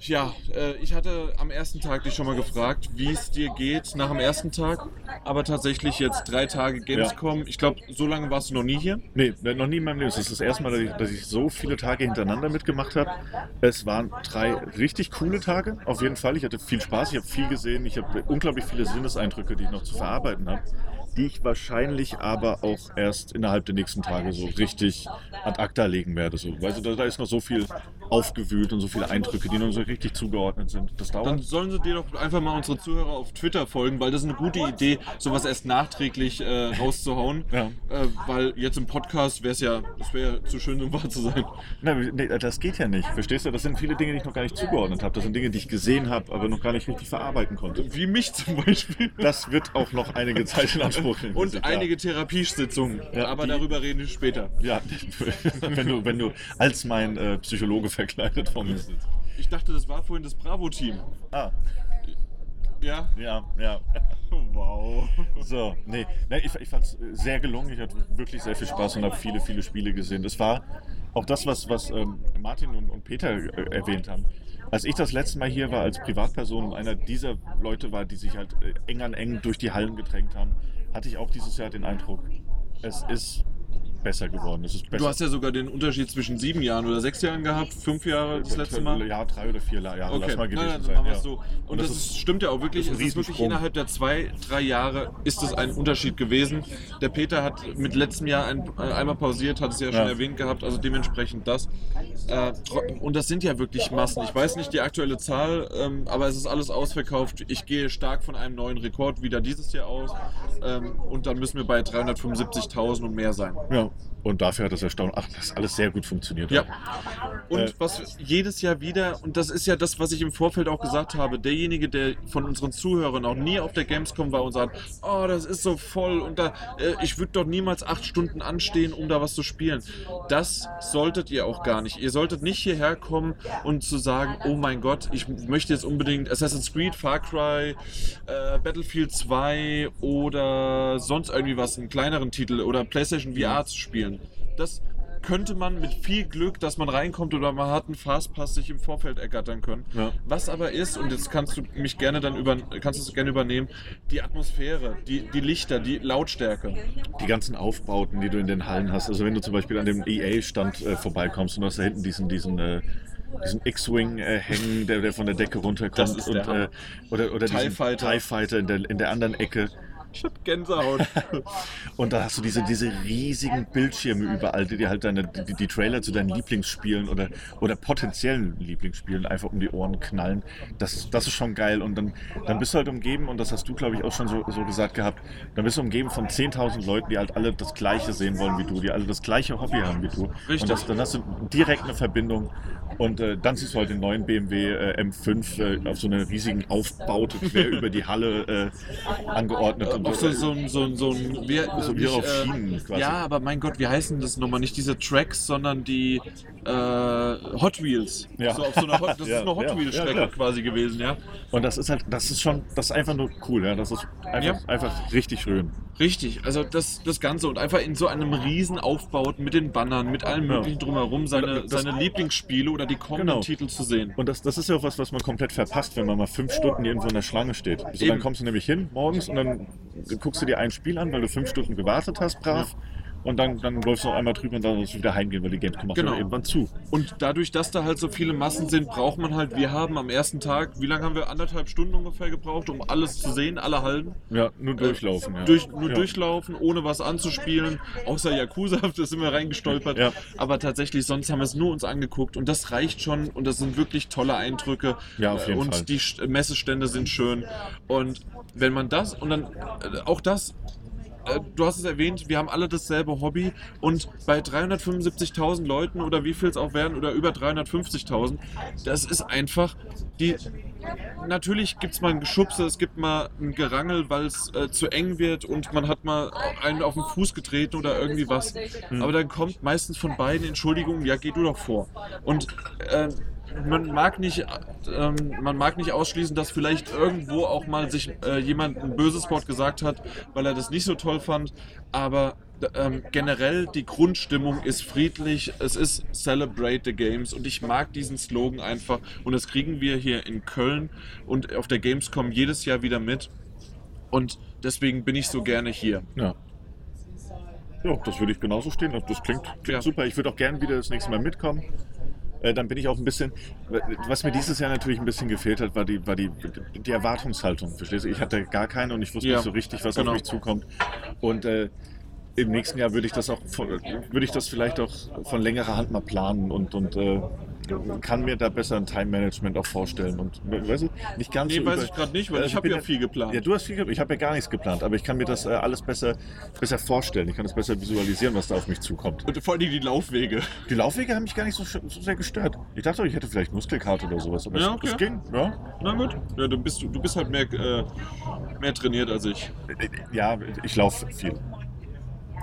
Ja, äh, ich hatte am ersten Tag dich schon mal gefragt, wie es dir geht nach dem ersten Tag. Aber tatsächlich jetzt drei Tage Gamescom. Ich glaube, so lange warst du noch nie hier. Nee, noch nie in meinem Leben. Es ist das erste Mal, dass ich, dass ich so viele Tage hintereinander mitgemacht habe. Es waren drei richtig coole Tage, auf jeden Fall. Ich hatte viel Spaß, ich habe viel gesehen, ich habe unglaublich viele Sinneseindrücke, die ich noch zu verarbeiten habe. Die ich wahrscheinlich aber auch erst innerhalb der nächsten Tage so richtig ad acta legen werde. So. Also da, da ist noch so viel aufgewühlt und so viele Eindrücke, die noch so richtig zugeordnet sind. Das dauert. Dann sollen sie dir doch einfach mal unsere Zuhörer auf Twitter folgen, weil das ist eine gute Idee, sowas erst nachträglich äh, rauszuhauen. Ja. Äh, weil jetzt im Podcast wäre es ja, es wäre ja zu schön, um wahr zu sein. Nein, nee, das geht ja nicht. Verstehst du? Das sind viele Dinge, die ich noch gar nicht zugeordnet habe. Das sind Dinge, die ich gesehen habe, aber noch gar nicht richtig verarbeiten konnte. Wie mich zum Beispiel. Das wird auch noch einige Zeit in Anspruch nehmen. Und einige Therapiesitzungen. Ja, aber die- darüber reden wir später. Ja, wenn du, wenn du als mein äh, Psychologe verkleidet vor mir sitzt. Ich dachte, das war vorhin das Bravo-Team. Ah, Ja? ja, ja. Wow. So, nee, nee ich, ich fand es sehr gelungen. Ich hatte wirklich sehr viel Spaß und habe viele, viele Spiele gesehen. Das war auch das, was, was ähm, Martin und, und Peter äh, erwähnt haben. Als ich das letzte Mal hier war als Privatperson und einer dieser Leute war, die sich halt äh, eng an eng durch die Hallen gedrängt haben, hatte ich auch dieses Jahr den Eindruck, es ist besser geworden. Es ist besser. Du hast ja sogar den Unterschied zwischen sieben Jahren oder sechs Jahren gehabt, fünf Jahre das letzte Mal. Ja, drei oder vier Jahre. Okay, Lass mal gewesen nein, sein. dann ja. so. Und, Und das, das ist, stimmt ja auch wirklich. das Es ist ist wirklich innerhalb der zwei, drei Jahre ist es ein Unterschied gewesen. Der Peter hat mit letztem Jahr ein, äh, einmal pausiert, hat es ja schon Ja. erwähnt gehabt, also dementsprechend das. Äh, und das sind ja wirklich Massen. Ich weiß nicht die aktuelle Zahl, ähm, aber es ist alles ausverkauft. Ich gehe stark von einem neuen Rekord wieder dieses Jahr aus. Ähm, und dann müssen wir bei 375.000 und mehr sein. Ja, und dafür hat das erstaunt. Ach, das alles sehr gut funktioniert. Ja. Und Äh, was jedes Jahr wieder, und das ist ja das, was ich im Vorfeld auch gesagt habe, derjenige, der von unseren Zuhörern auch nie auf der Gamescom war und sagt, oh, das ist so voll und da, äh, ich würde doch niemals acht Stunden anstehen, um da was zu spielen. Das solltet ihr auch gar nicht. Ihr solltet nicht hierher kommen und zu sagen, oh mein Gott, ich möchte jetzt unbedingt Assassin's Creed, Far Cry, äh, Battlefield 2 oder sonst irgendwie was, einen kleineren Titel oder PlayStation VR zu spielen. Das könnte man mit viel Glück, dass man reinkommt oder man hat einen Fastpass sich im Vorfeld ergattern können. Ja. Was aber ist, und jetzt kannst du mich gerne dann über, kannst du es gerne übernehmen, die Atmosphäre, die, die Lichter, die Lautstärke. die ganzen Aufbauten, die du in den Hallen hast. Also wenn du zum Beispiel an dem EA-Stand äh, vorbeikommst und hast da hinten diesen, diesen, äh, diesen X-Wing äh, hängen, der, der von der Decke runterkommt. Und, äh, oder oder TIE diesen Fighter. TIE Fighter in der, in der anderen Ecke. Ich hab Gänsehaut. Und da hast du diese, diese riesigen Bildschirme überall, die dir halt deine, die, die Trailer zu deinen Lieblingsspielen oder, oder potenziellen Lieblingsspielen einfach um die Ohren knallen. Das, das ist schon geil. Und dann, dann bist du halt umgeben, und das hast du, glaube ich, auch schon so, so gesagt gehabt, dann bist du umgeben von 10.000 Leuten, die halt alle das Gleiche sehen wollen wie du, die alle das gleiche Hobby haben wie du. Richtig. Und das, dann hast du direkt eine Verbindung. Und äh, dann siehst du halt den neuen BMW äh, M5 äh, auf so einer riesigen Aufbaute quer über die Halle äh, angeordnet. Auch so, so, ein- so, so ein. Wie, So wie auf Schienen quasi. Ja, aber mein Gott, wie heißen das nochmal? Nicht diese Tracks, sondern die äh, Hot Wheels. Ja. So auf so einer Hot, das Ja, ist eine Hot Wheels-Strecke ja, quasi gewesen, ja. Und das ist halt, das ist schon, das ist einfach nur cool, ja. Das ist einfach, einfach richtig schön. Richtig, also das, das Ganze und einfach in so einem riesen Aufbauten mit den Bannern, mit allem möglichen drumherum, seine, Das- seine Lieblingsspiele oder die kommenden Genau. Titel zu sehen. Und das, das ist ja auch was, was man komplett verpasst, wenn man mal fünf Stunden irgendwo in der Schlange steht. So, dann kommst du nämlich hin morgens und dann guckst du dir ein Spiel an, weil du fünf Stunden gewartet hast, brav. Und dann, dann läufst du noch einmal drüber und dann musst du wieder heimgehen, weil die Gamescom macht Genau. dann irgendwann zu. Und dadurch, dass da halt so viele Massen sind, braucht man halt, wir haben am ersten Tag, wie lange haben wir? Anderthalb Stunden ungefähr gebraucht, um alles zu sehen, alle Hallen. Ja, nur durchlaufen. Ja. Äh, Durch, nur ja. durchlaufen, ohne was anzuspielen. Außer Yakuza, da sind wir reingestolpert. Ja. Aber tatsächlich, sonst haben wir es nur uns angeguckt und das reicht schon und das sind wirklich tolle Eindrücke. Ja, auf jeden und Fall. die St- Messestände sind schön. Und wenn man das und dann äh, auch das. Äh, Du hast es erwähnt, wir haben alle dasselbe Hobby und bei 375.000 Leuten oder wie viel es auch werden oder über 350.000, das ist einfach die, Natürlich gibt es mal ein Geschubse, es gibt mal ein Gerangel, weil es äh, zu eng wird und man hat mal einen auf den Fuß getreten oder irgendwie was. Aber dann kommt meistens von beiden Entschuldigung, ja, geh du doch vor. Und äh, man mag nicht, ähm, man mag nicht ausschließen, dass vielleicht irgendwo auch mal sich äh, jemand ein böses Wort gesagt hat, weil er das nicht so toll fand. Aber ähm, generell die Grundstimmung ist friedlich, es ist Celebrate the Games und ich mag diesen Slogan einfach und das kriegen wir hier in Köln und auf der Gamescom jedes Jahr wieder mit und deswegen bin ich so gerne hier. Ja. Ja, das würde ich genauso stehen. Das das klingt, klingt Ja. super. Ich würde auch gerne wieder das nächste Mal mitkommen. Äh, dann bin ich auch ein bisschen, was mir dieses Jahr natürlich ein bisschen gefehlt hat, war die, war die, die Erwartungshaltung. Verstehst du? Ich hatte gar keine und ich wusste Ja, nicht so richtig, was genau. auf mich zukommt. Und äh, im nächsten Jahr würde ich das auch, von, würde ich das vielleicht auch von längerer Hand mal planen und, und äh, kann mir da besser ein Time-Management auch vorstellen. Und weißt du, nicht ganz Nee, so weiß ich gerade nicht, weil Also ich habe ja viel geplant. ja, du hast viel geplant. Ich habe ja gar nichts geplant, aber ich kann mir das äh, alles besser, besser vorstellen. Ich kann das besser visualisieren, was da auf mich zukommt. Und vor allem die Laufwege. Die Laufwege haben mich gar nicht so, so sehr gestört. Ich dachte, ich hätte vielleicht Muskelkater oder sowas, aber Ja, okay. es ging. Ja. Na gut, ja, du, bist, du bist halt mehr, äh, mehr trainiert als ich. ja, ich laufe viel.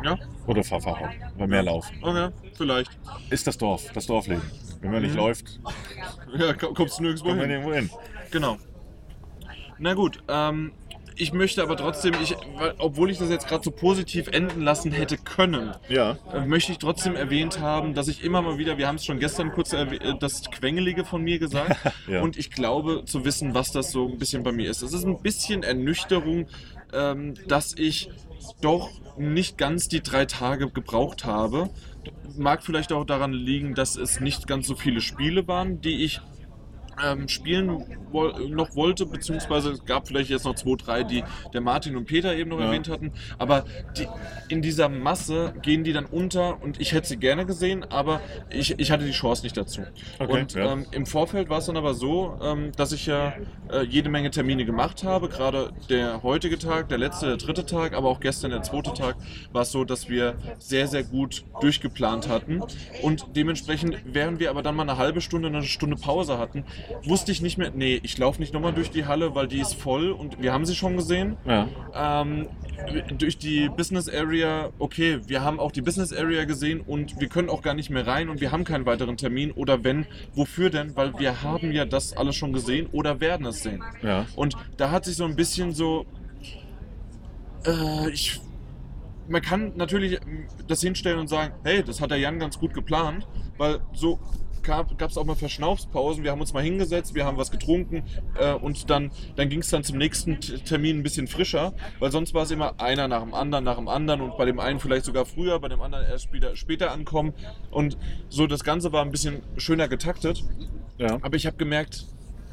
Ja, Oder fahr Fahrrad, aber mehr Lauf. okay, vielleicht. Ist das Dorf, das Dorfleben. Wenn man nicht Mhm. läuft, Ja, komm- kommst du nirgendwo hin. irgendwo hin. Genau. Na gut, ähm, ich möchte aber trotzdem, ich, weil, obwohl ich das jetzt gerade so positiv enden lassen hätte können, Ja. äh, möchte ich trotzdem erwähnt haben, dass ich immer mal wieder, wir haben es schon gestern kurz erwäh- äh, das Quengelige von mir gesagt, Ja. und ich glaube zu wissen, was das so ein bisschen bei mir ist. Es ist ein bisschen Ernüchterung, ähm, dass ich doch nicht ganz die drei Tage gebraucht habe. Mag vielleicht auch daran liegen, dass es nicht ganz so viele Spiele waren, die ich ähm, spielen woll noch wollte, beziehungsweise es gab vielleicht jetzt noch zwei, drei, die der Martin und Peter eben noch Ja. erwähnt hatten. Aber die, in dieser Masse gehen die dann unter und ich hätte sie gerne gesehen, aber ich, ich hatte die Chance nicht dazu. Okay, und ja. ähm, im Vorfeld war es dann aber so, ähm, dass ich ja äh, jede Menge Termine gemacht habe. Gerade der heutige Tag, der letzte, der dritte Tag, aber auch gestern der zweite Tag war es so, dass wir sehr, sehr gut durchgeplant hatten. Und dementsprechend, während wir aber dann mal eine halbe Stunde, eine Stunde Pause hatten, wusste ich nicht mehr, nee, ich laufe nicht nochmal durch die Halle, weil die ist voll und wir haben sie schon gesehen. Ja. Ähm, durch die Business Area, okay, wir haben auch die Business Area gesehen und wir können auch gar nicht mehr rein und wir haben keinen weiteren Termin oder wenn, wofür denn? Weil wir haben ja das alles schon gesehen oder werden es sehen. Ja. Und da hat sich so ein bisschen so, äh, ich, man kann natürlich das hinstellen und sagen, hey, das hat der Jan ganz gut geplant, weil so gab es auch mal Verschnaufspausen, wir haben uns mal hingesetzt, wir haben was getrunken äh, und dann, dann ging es dann zum nächsten Termin ein bisschen frischer, weil sonst war es immer einer nach dem anderen, nach dem anderen und bei dem einen vielleicht sogar früher, bei dem anderen erst später, später ankommen und so das Ganze war ein bisschen schöner getaktet, Ja. aber ich habe gemerkt,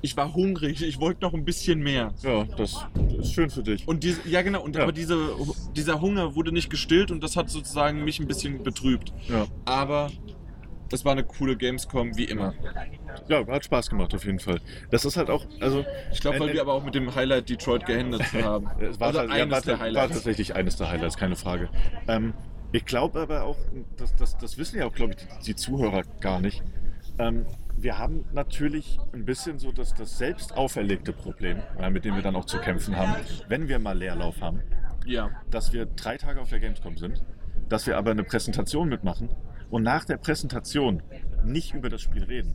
ich war hungrig, ich wollte noch ein bisschen mehr. Ja, das ist schön für dich. Und diese, ja genau, und Ja. aber diese, dieser Hunger wurde nicht gestillt und das hat sozusagen mich ein bisschen betrübt. Ja. Aber es war eine coole Gamescom, wie immer. ja, hat Spaß gemacht auf jeden Fall. Das ist halt auch, also Ich glaube, weil Äh, wir aber auch mit dem Highlight Detroit geendet haben. Es war, also halt- ja, eines war, der war Highlights. tatsächlich eines der Highlights, keine Frage. Ähm, ich glaube aber auch, das, das, das wissen ja auch, glaube ich, die, die Zuhörer gar nicht. Ähm, wir haben natürlich ein bisschen so das, das selbst auferlegte Problem, äh, mit dem wir dann auch zu kämpfen haben, wenn wir mal Leerlauf haben, Ja. dass wir drei Tage auf der Gamescom sind, dass wir aber eine Präsentation mitmachen und nach der Präsentation nicht über das Spiel reden.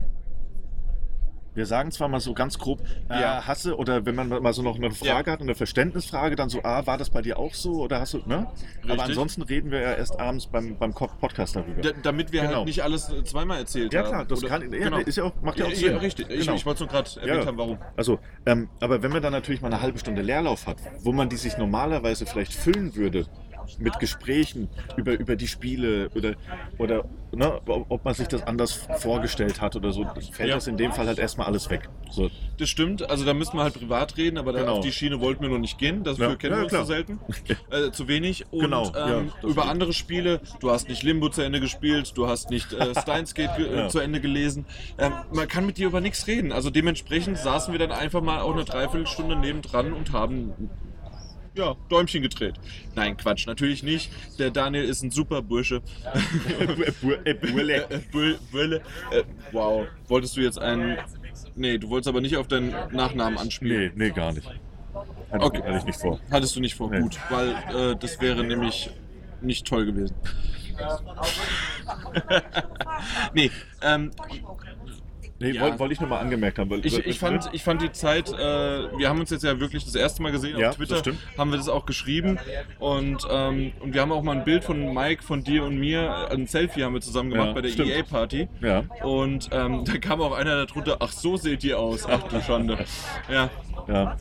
Wir sagen zwar mal so ganz grob, äh, Ja. hasse, oder wenn man mal so noch eine Frage Ja. hat, eine Verständnisfrage, dann so, ah, war das bei dir auch so oder hast du, ne? Aber Richtig. ansonsten reden wir ja erst abends beim, beim Podcast darüber. Da, damit wir Genau. halt nicht alles äh, zweimal erzählt ja haben. klar, das Oder- kann, ja, genau. ist ja auch, macht ja auch Ja, Sinn. ja, richtig. Ich, Genau. ich wollte es nur gerade erwähnt Ja. haben, warum. Also, ähm, aber wenn man dann natürlich mal eine halbe Stunde Leerlauf hat, wo man die sich normalerweise vielleicht füllen würde mit Gesprächen über, über die Spiele oder, oder ne, ob man sich das anders vorgestellt hat oder so, fällt Ja. das in dem Fall halt erstmal alles weg. So, Das stimmt, also da müssen wir halt privat reden, aber Genau. auf die Schiene wollten wir noch nicht gehen. Dafür Ja. kennen Ja, wir uns zu selten. Äh, zu wenig. Und Genau, ähm, über stimmt. andere Spiele, du hast nicht Limbo zu Ende gespielt, du hast nicht äh, Steins Gate äh, zu Ende gelesen. Ähm, man kann mit dir über nichts reden. Also dementsprechend saßen wir dann einfach mal auch eine Dreiviertelstunde nebendran und haben ja, Däumchen gedreht. Nein, Quatsch, natürlich nicht. Der Daniel ist ein super Bursche. Äh. Äh. Äh, wow. Wolltest du jetzt einen. Nee, du wolltest aber nicht auf deinen Nachnamen anspielen. nee, nee, gar nicht. Hatte, Okay. ich nicht vor. Hattest du nicht vor, Nee. gut, weil äh, das wäre nämlich nicht toll gewesen. nee, ähm, Nee, Ja. wollte wollte ich nur mal angemerkt haben. Weil, Ich, ich, fand, ich fand die Zeit, äh, wir haben uns jetzt ja wirklich das erste Mal gesehen Ja, auf Twitter, das stimmt. haben wir das auch geschrieben und, ähm, und wir haben auch mal ein Bild von Mike, von dir und mir, äh, ein Selfie haben wir zusammen gemacht Ja, bei der. EA-Party Ja, und ähm, da kam auch einer darunter, ach so seht ihr aus, ach du Schande. Ja, ja.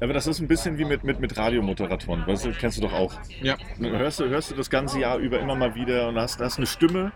Aber das ist ein bisschen wie mit, mit, mit Radiomoderatoren, weißt du, kennst du doch auch. ja, hörst du, hörst du das ganze Jahr über immer mal wieder und hast, hast eine Stimme.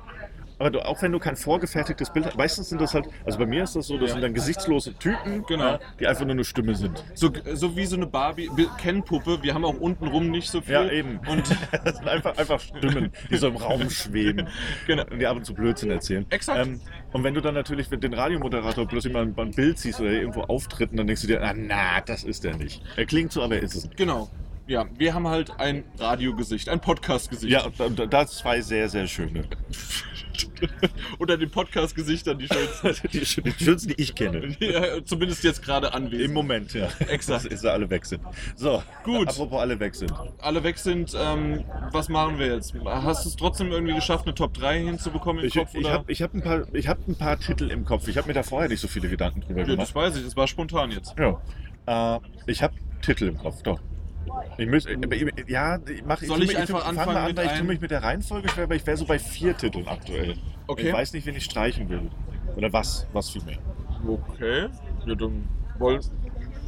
Aber du, auch wenn du kein vorgefertigtes Bild hast, meistens sind das halt, also bei mir ist das so, das Ja. sind dann gesichtslose Typen, Genau. die einfach nur eine Stimme sind. so, so wie so eine Barbie-Ken-Puppe, wir haben auch untenrum nicht so viel. Ja, eben. Und das sind einfach, einfach Stimmen, die so im Raum schweben Genau. und die ab und zu Blödsinn erzählen. Exakt. Ähm, und wenn du dann natürlich mit den Radiomoderator plötzlich mal ein, ein Bild siehst oder irgendwo auftritt, dann denkst du dir, ah, na, das ist der nicht. Er klingt so, aber er ist es nicht. genau. Ja, wir haben halt ein Radiogesicht, ein Podcast-Gesicht. Ja, und da- da zwei sehr, sehr schöne. Unter den Podcast-Gesichtern die schönsten. Die, schö- die schönsten, die ich kenne. ja, zumindest jetzt gerade Im anwesend. Moment, ja. Exakt. Dass, dass sie alle weg sind. So, Gut. Apropos alle weg sind. Alle weg sind, ähm, was machen wir jetzt? Hast du es trotzdem irgendwie geschafft, eine Top 3 hinzubekommen im Ich, Kopf? ich habe ich hab ein, paar- ich hab ein paar Titel im Kopf. Ich habe mir da vorher nicht so viele Gedanken drüber ja, gemacht. das weiß ich, das war spontan jetzt. Ja. Äh, ich habe Titel im Kopf, doch. Ich müß, ja, ich mach, Soll ich mir- einfach fang anfangen an, mit weil ich tue mich mit der Reihenfolge schwer, aber ich wäre so bei vier Titeln aktuell. Okay. Ich weiß nicht, wen ich streichen will. Oder was, was vielmehr. Okay. Ja, dann wollen.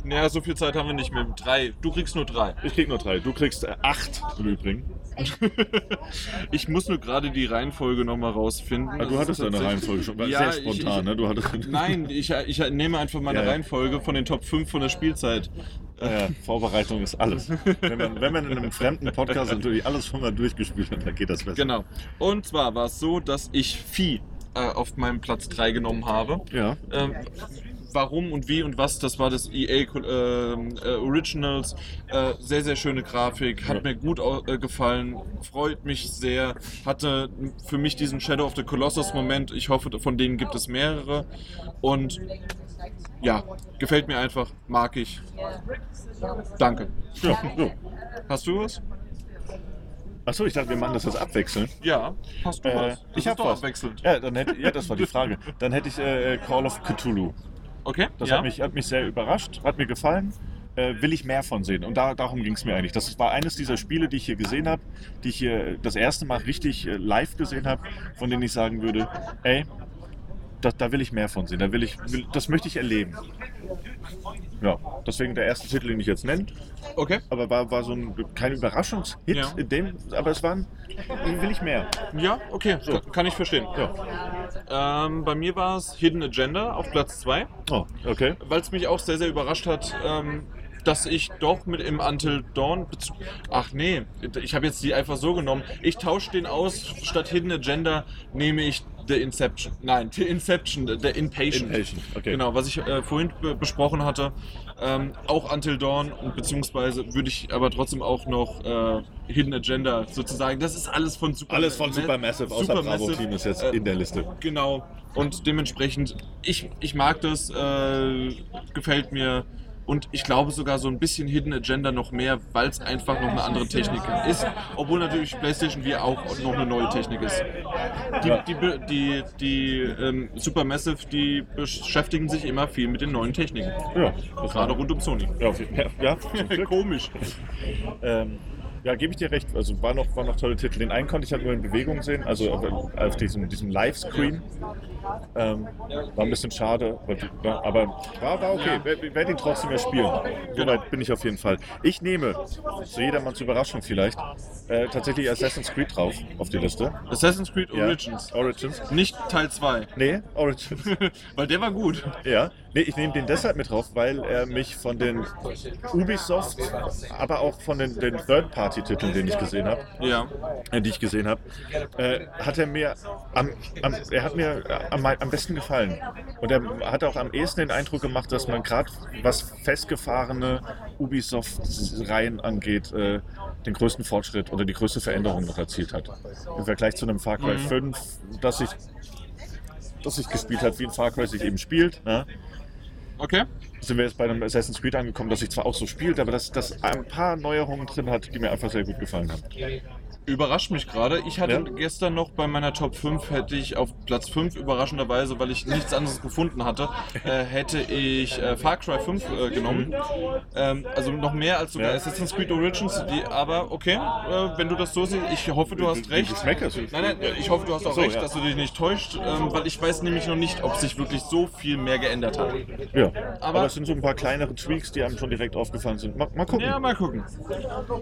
Naja, so viel Zeit haben wir nicht mehr. Drei. Du kriegst nur drei. Ich krieg nur drei. Du kriegst äh, acht im Übrigen. Ich muss nur gerade die Reihenfolge nochmal rausfinden. Ah, du hattest deine Reihenfolge schon. War Ja, sehr ich- spontan, ich- ne? Du hattest, Nein, ich, ich nehme einfach meine ja. Reihenfolge von den Top 5 von der Spielzeit. Ja, Vorbereitung ist alles. Wenn man, wenn man in einem fremden Podcast natürlich alles schon mal durchgespielt hat, dann geht das besser. Genau. Und zwar war es so, dass ich Vieh äh, auf meinem Platz 3 genommen habe. Ja. Ähm, warum und wie und was, das war das EA ähm, äh, Originals. Äh, sehr, sehr schöne Grafik, hat mir gut äh, gefallen, freut mich sehr. Hatte für mich diesen Shadow of the Colossus Moment. Ich hoffe, von denen gibt es mehrere. Und ja, gefällt mir einfach, mag ich. Danke. ja. Hast du was? Achso, ich dachte, wir machen das jetzt abwechselnd. Ja, hast du Äh, was? Das ich ist hab doch was. abwechselnd. Ja, dann hätte, ja, das war die Frage. Dann hätte ich äh, Call of Cthulhu. Okay, Das ja. hat, mich, hat mich sehr überrascht, hat mir gefallen. Äh, will ich mehr von sehen. Und da, darum ging es mir eigentlich. Das war eines dieser Spiele, die ich hier gesehen habe, die ich hier das erste Mal richtig äh, live gesehen habe, von denen ich sagen würde, ey, da, da will ich mehr von sehen. Da will ich, will, das möchte ich erleben. Ja, deswegen der erste Titel, den ich jetzt nenne. okay. Aber war, war so ein, kein Überraschungshit Ja. in dem, aber es waren, will ich mehr. Ja, okay, So. kann, kann ich verstehen. Ja. Ähm, bei mir war es Hidden Agenda auf Platz 2, Oh, okay. weil es mich auch sehr, sehr überrascht hat, ähm, dass ich doch mit im Until Dawn. Ach nee, ich habe jetzt die einfach so genommen. Ich tausche den aus, statt Hidden Agenda nehme ich The Inception. Nein, The Inception, The Inpatient. Inpatient, okay. Genau, was ich äh, vorhin be besprochen hatte. Ähm, auch Until Dawn und beziehungsweise würde ich aber trotzdem auch noch äh, Hidden Agenda sozusagen. Das ist alles von Super Alles von Supermassive, außer Supermassive, Bravo Team ist jetzt äh, in der Liste. Genau. Und dementsprechend, ich, ich mag das, äh, gefällt mir. Und ich glaube sogar so ein bisschen Hidden Agenda noch mehr, weil es einfach noch eine andere Technik ist. Obwohl natürlich PlayStation VR auch noch eine neue Technik ist. Die, die, die, die ähm, Supermassive, die beschäftigen sich immer viel mit den neuen Techniken. Ja, Gerade rund um Sony. ja, ja. Komisch. Ähm, ja, gebe ich dir recht. Also war noch, waren noch tolle Titel. Den einen konnte ich halt nur in Bewegung sehen, also auf, auf diesem, diesem Livescreen. Ähm, war ein bisschen schade, aber- aber war, war okay. Wer- Werde ihn trotzdem mehr spielen. Soweit bin ich auf jeden Fall. Ich nehme, zu jedermanns Überraschung vielleicht, äh, tatsächlich Assassin's Creed drauf auf die Liste. Assassin's Creed Ja. Origins. Origins. Nicht Teil 2. Nee, Origins. Weil der war gut. Ja, nee, ich nehme den deshalb mit drauf, weil er mich von den Ubisoft, aber auch von den, den Third-Party-Titeln, den ich gesehen habe, Ja. äh, die ich gesehen habe, äh, hat er mir am, am, er hat mir am, am besten gefallen. Und er hat auch am ehesten den Eindruck gemacht, dass man gerade was festgefahrene Ubisoft-Reihen angeht, äh, den größten Fortschritt oder die größte Veränderung noch erzielt hat. Im Vergleich zu einem Far Cry Mhm. 5, das ich, das ich gespielt habe, wie ein Far Cry sich eben spielt. Ne? Okay. sind wir jetzt bei einem Assassin's Creed angekommen, das sich zwar auch so spielt, aber das, das ein paar Neuerungen drin hat, die mir einfach sehr gut gefallen haben. Überrascht mich gerade. Ich hatte Ja. gestern noch bei meiner Top 5, hätte ich auf Platz 5 überraschenderweise, weil ich nichts anderes gefunden hatte, äh, hätte ich äh, Far Cry 5 äh, genommen. Ähm, also noch mehr als sogar Ja. Assassin's Creed Origins. Die, aber okay, äh, wenn du das so siehst, ich hoffe, du hast recht. du schmeckerst. Nein, nein, ich hoffe, du hast auch So, recht, ja. dass du dich nicht täuscht, ähm, weil ich weiß nämlich noch nicht, ob sich wirklich so viel mehr geändert hat. Ja. Aber- Aber, es sind so ein paar kleinere Tweaks, die einem schon direkt aufgefallen sind. Mal, mal gucken. Ja, mal gucken.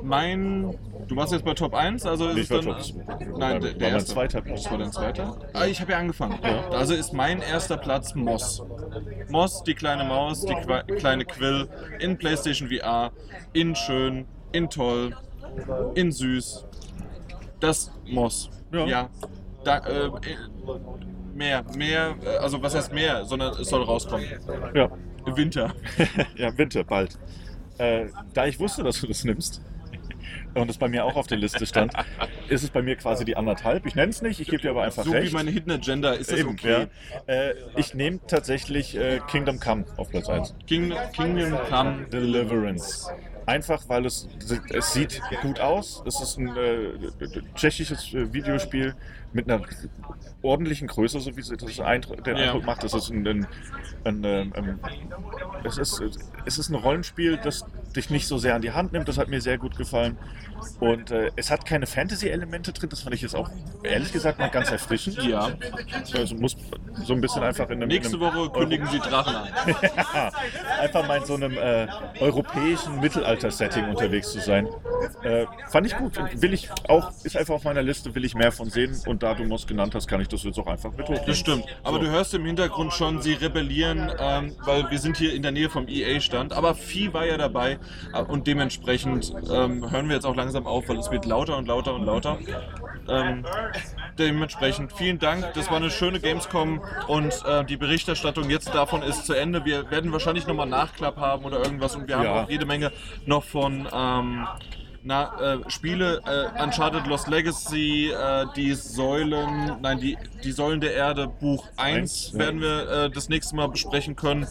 Mein. Du warst jetzt bei Top 1, also ist Nee, es ich war dann. Nein, war der, der erste. zweiter Platz. Das war dein zweiter? Ah, ich habe ja angefangen. Also ist mein erster Platz Moss. Moss, die kleine Maus, die Qua kleine Quill, in PlayStation VR, in schön, in toll, in süß. Das Moss. Ja. Ja. Da, äh, mehr, mehr, äh, also was heißt mehr, sondern es soll rauskommen. Ja. Winter. ja, Winter, bald. Äh, da ich wusste, dass du das nimmst und es bei mir auch auf der Liste stand, ist es bei mir quasi die anderthalb. Ich nenne es nicht, ich gebe dir aber einfach So recht. wie meine Hidden Agenda ist das Eben, okay. ja. äh, ich nehme tatsächlich äh, Kingdom Come auf Platz 1. King, Kingdom Come Deliverance. Einfach weil es, es sieht gut aus. Es ist ein äh, tschechisches äh, Videospiel mit einer ordentlichen Größe, so wie sie das Eindruck, den Ja. Eindruck macht. Es ist ein, ein, ein, ähm, ähm, es, ist, es ist ein Rollenspiel, das dich nicht so sehr an die Hand nimmt. Das hat mir sehr gut gefallen. Und äh, es hat keine Fantasy-Elemente drin. Das fand ich jetzt auch ehrlich gesagt mal ganz erfrischend. Ja. Also muss so ein bisschen einfach in einem. Nächste in einem Woche kündigen sie Drachen an. einfach mal in so einem äh, europäischen Mittelalter-Setting unterwegs zu sein. Äh, fand ich gut. Will ich auch, ist einfach auf meiner Liste, will ich mehr von sehen. Und da du Moss genannt hast, kann ich das jetzt auch einfach mit hochnehmen. Das stimmt. Aber So. du hörst im Hintergrund schon, sie rebellieren, ähm, weil wir sind hier in der Nähe vom EA-Stand. Aber Vieh war ja dabei äh, und dementsprechend ähm, hören wir jetzt auch langsam auf, weil es wird lauter und lauter und lauter. Ähm, dementsprechend vielen Dank. Das war eine schöne Gamescom und äh, die Berichterstattung jetzt davon ist zu Ende. Wir werden wahrscheinlich nochmal Nachklapp haben oder irgendwas und wir haben Ja. auch jede Menge noch von ähm, na, äh, Spiele, äh, Uncharted Lost Legacy, äh, die Säulen, nein, die, die Säulen der Erde, Buch 1 Eins, ja. werden wir äh, das nächste Mal besprechen können.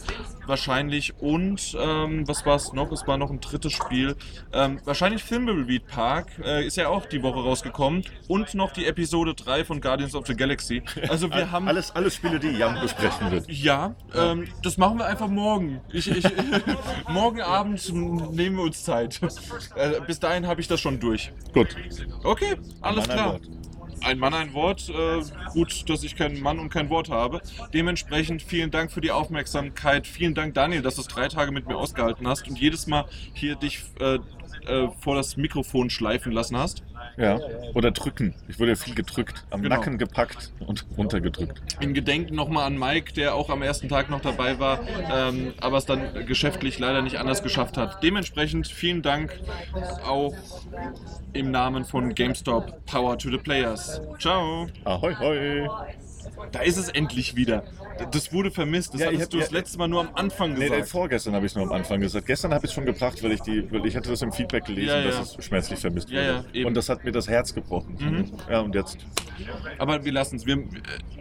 Wahrscheinlich. Und ähm, was war es noch? Es war noch ein drittes Spiel. Ähm, wahrscheinlich Thimbleweed Park äh, ist ja auch die Woche rausgekommen. Und noch die Episode 3 von Guardians of the Galaxy. Also wir haben. Alles, alles Spiele, die Jan besprechen wird. Ja, ähm, das machen wir einfach morgen. Ich, ich, morgen Abend nehmen wir uns Zeit. Äh, bis dahin habe ich das schon durch. Gut. Okay, alles Mann, klar. Ein Mann, ein Wort. Äh, gut, dass ich kein Mann und kein Wort habe. Dementsprechend vielen Dank für die Aufmerksamkeit. Vielen Dank, Daniel, dass du es drei Tage mit mir ausgehalten hast und jedes Mal hier dich äh, äh, vor das Mikrofon schleifen lassen hast. Ja. Oder drücken. Ich wurde viel gedrückt. Am Genau. Nacken gepackt und runtergedrückt. In Gedenken nochmal an Mike, der auch am ersten Tag noch dabei war, ähm, aber es dann geschäftlich leider nicht anders geschafft hat. Dementsprechend vielen Dank auch im Namen von GameStop. Power to the Players. Ciao. Ahoi, hoi. Da ist es endlich wieder. Das wurde vermisst. Das Ja, hattest hab- du das ja- letzte Mal nur am Anfang gesagt. nee, vorgestern habe ich es nur am Anfang gesagt. Gestern habe ich es schon gebracht, weil ich die, weil ich hatte das im Feedback gelesen, Ja, dass es schmerzlich vermisst wurde. und das hat mir das Herz gebrochen. Mhm. Ja, und jetzt. Aber wir lassen es.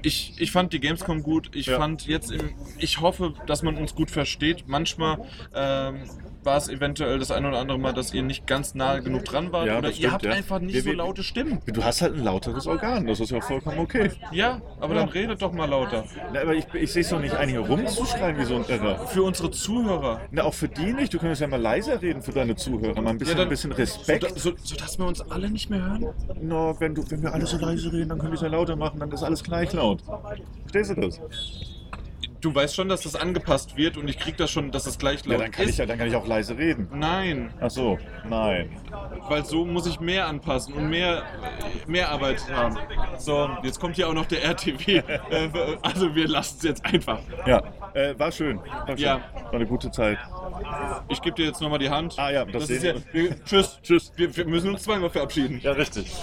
Ich, ich fand die Gamescom gut. Ich fand jetzt im, ich hoffe, dass man uns gut versteht. Manchmal ähm, war es eventuell das eine oder andere Mal, dass ihr nicht ganz nah genug dran wart. Ja, oder das ihr stimmt, habt ja. einfach nicht Wir- so laute Stimmen. Du hast halt ein lauteres Organ, das ist ja vollkommen okay. Ja, aber Ja. dann redet doch mal lauter. Na, aber ich, ich sehe es doch nicht ein, hier rumzuschreien wie so ein Irrer. Für unsere Zuhörer. Na, auch für die nicht. Du könntest ja mal leiser reden für deine Zuhörer. Mal ein bisschen, dann- ein bisschen So, Respekt. so, sodass wir uns alle nicht mehr hören? Na, wenn, du, wenn wir alle so leise reden, dann können wir es ja lauter machen, dann ist alles gleich laut. Verstehst du das? Du weißt schon, dass das angepasst wird und ich krieg das schon, dass das gleich Ja, laut dann kann, ist. ich ja, dann kann ich auch leise reden. Nein, Ach so, nein. weil so muss ich mehr anpassen und mehr, mehr Arbeit haben. So, jetzt kommt hier auch noch der RTW. Äh, also wir lassen es jetzt einfach. Ja, äh, war schön. War, schön. Ja. war eine gute Zeit. Ich gebe dir jetzt nochmal die Hand. Ah ja, das das ist sehen ja, wir, Tschüss. Tschüss. Wir, wir müssen uns zweimal verabschieden. Ja, richtig.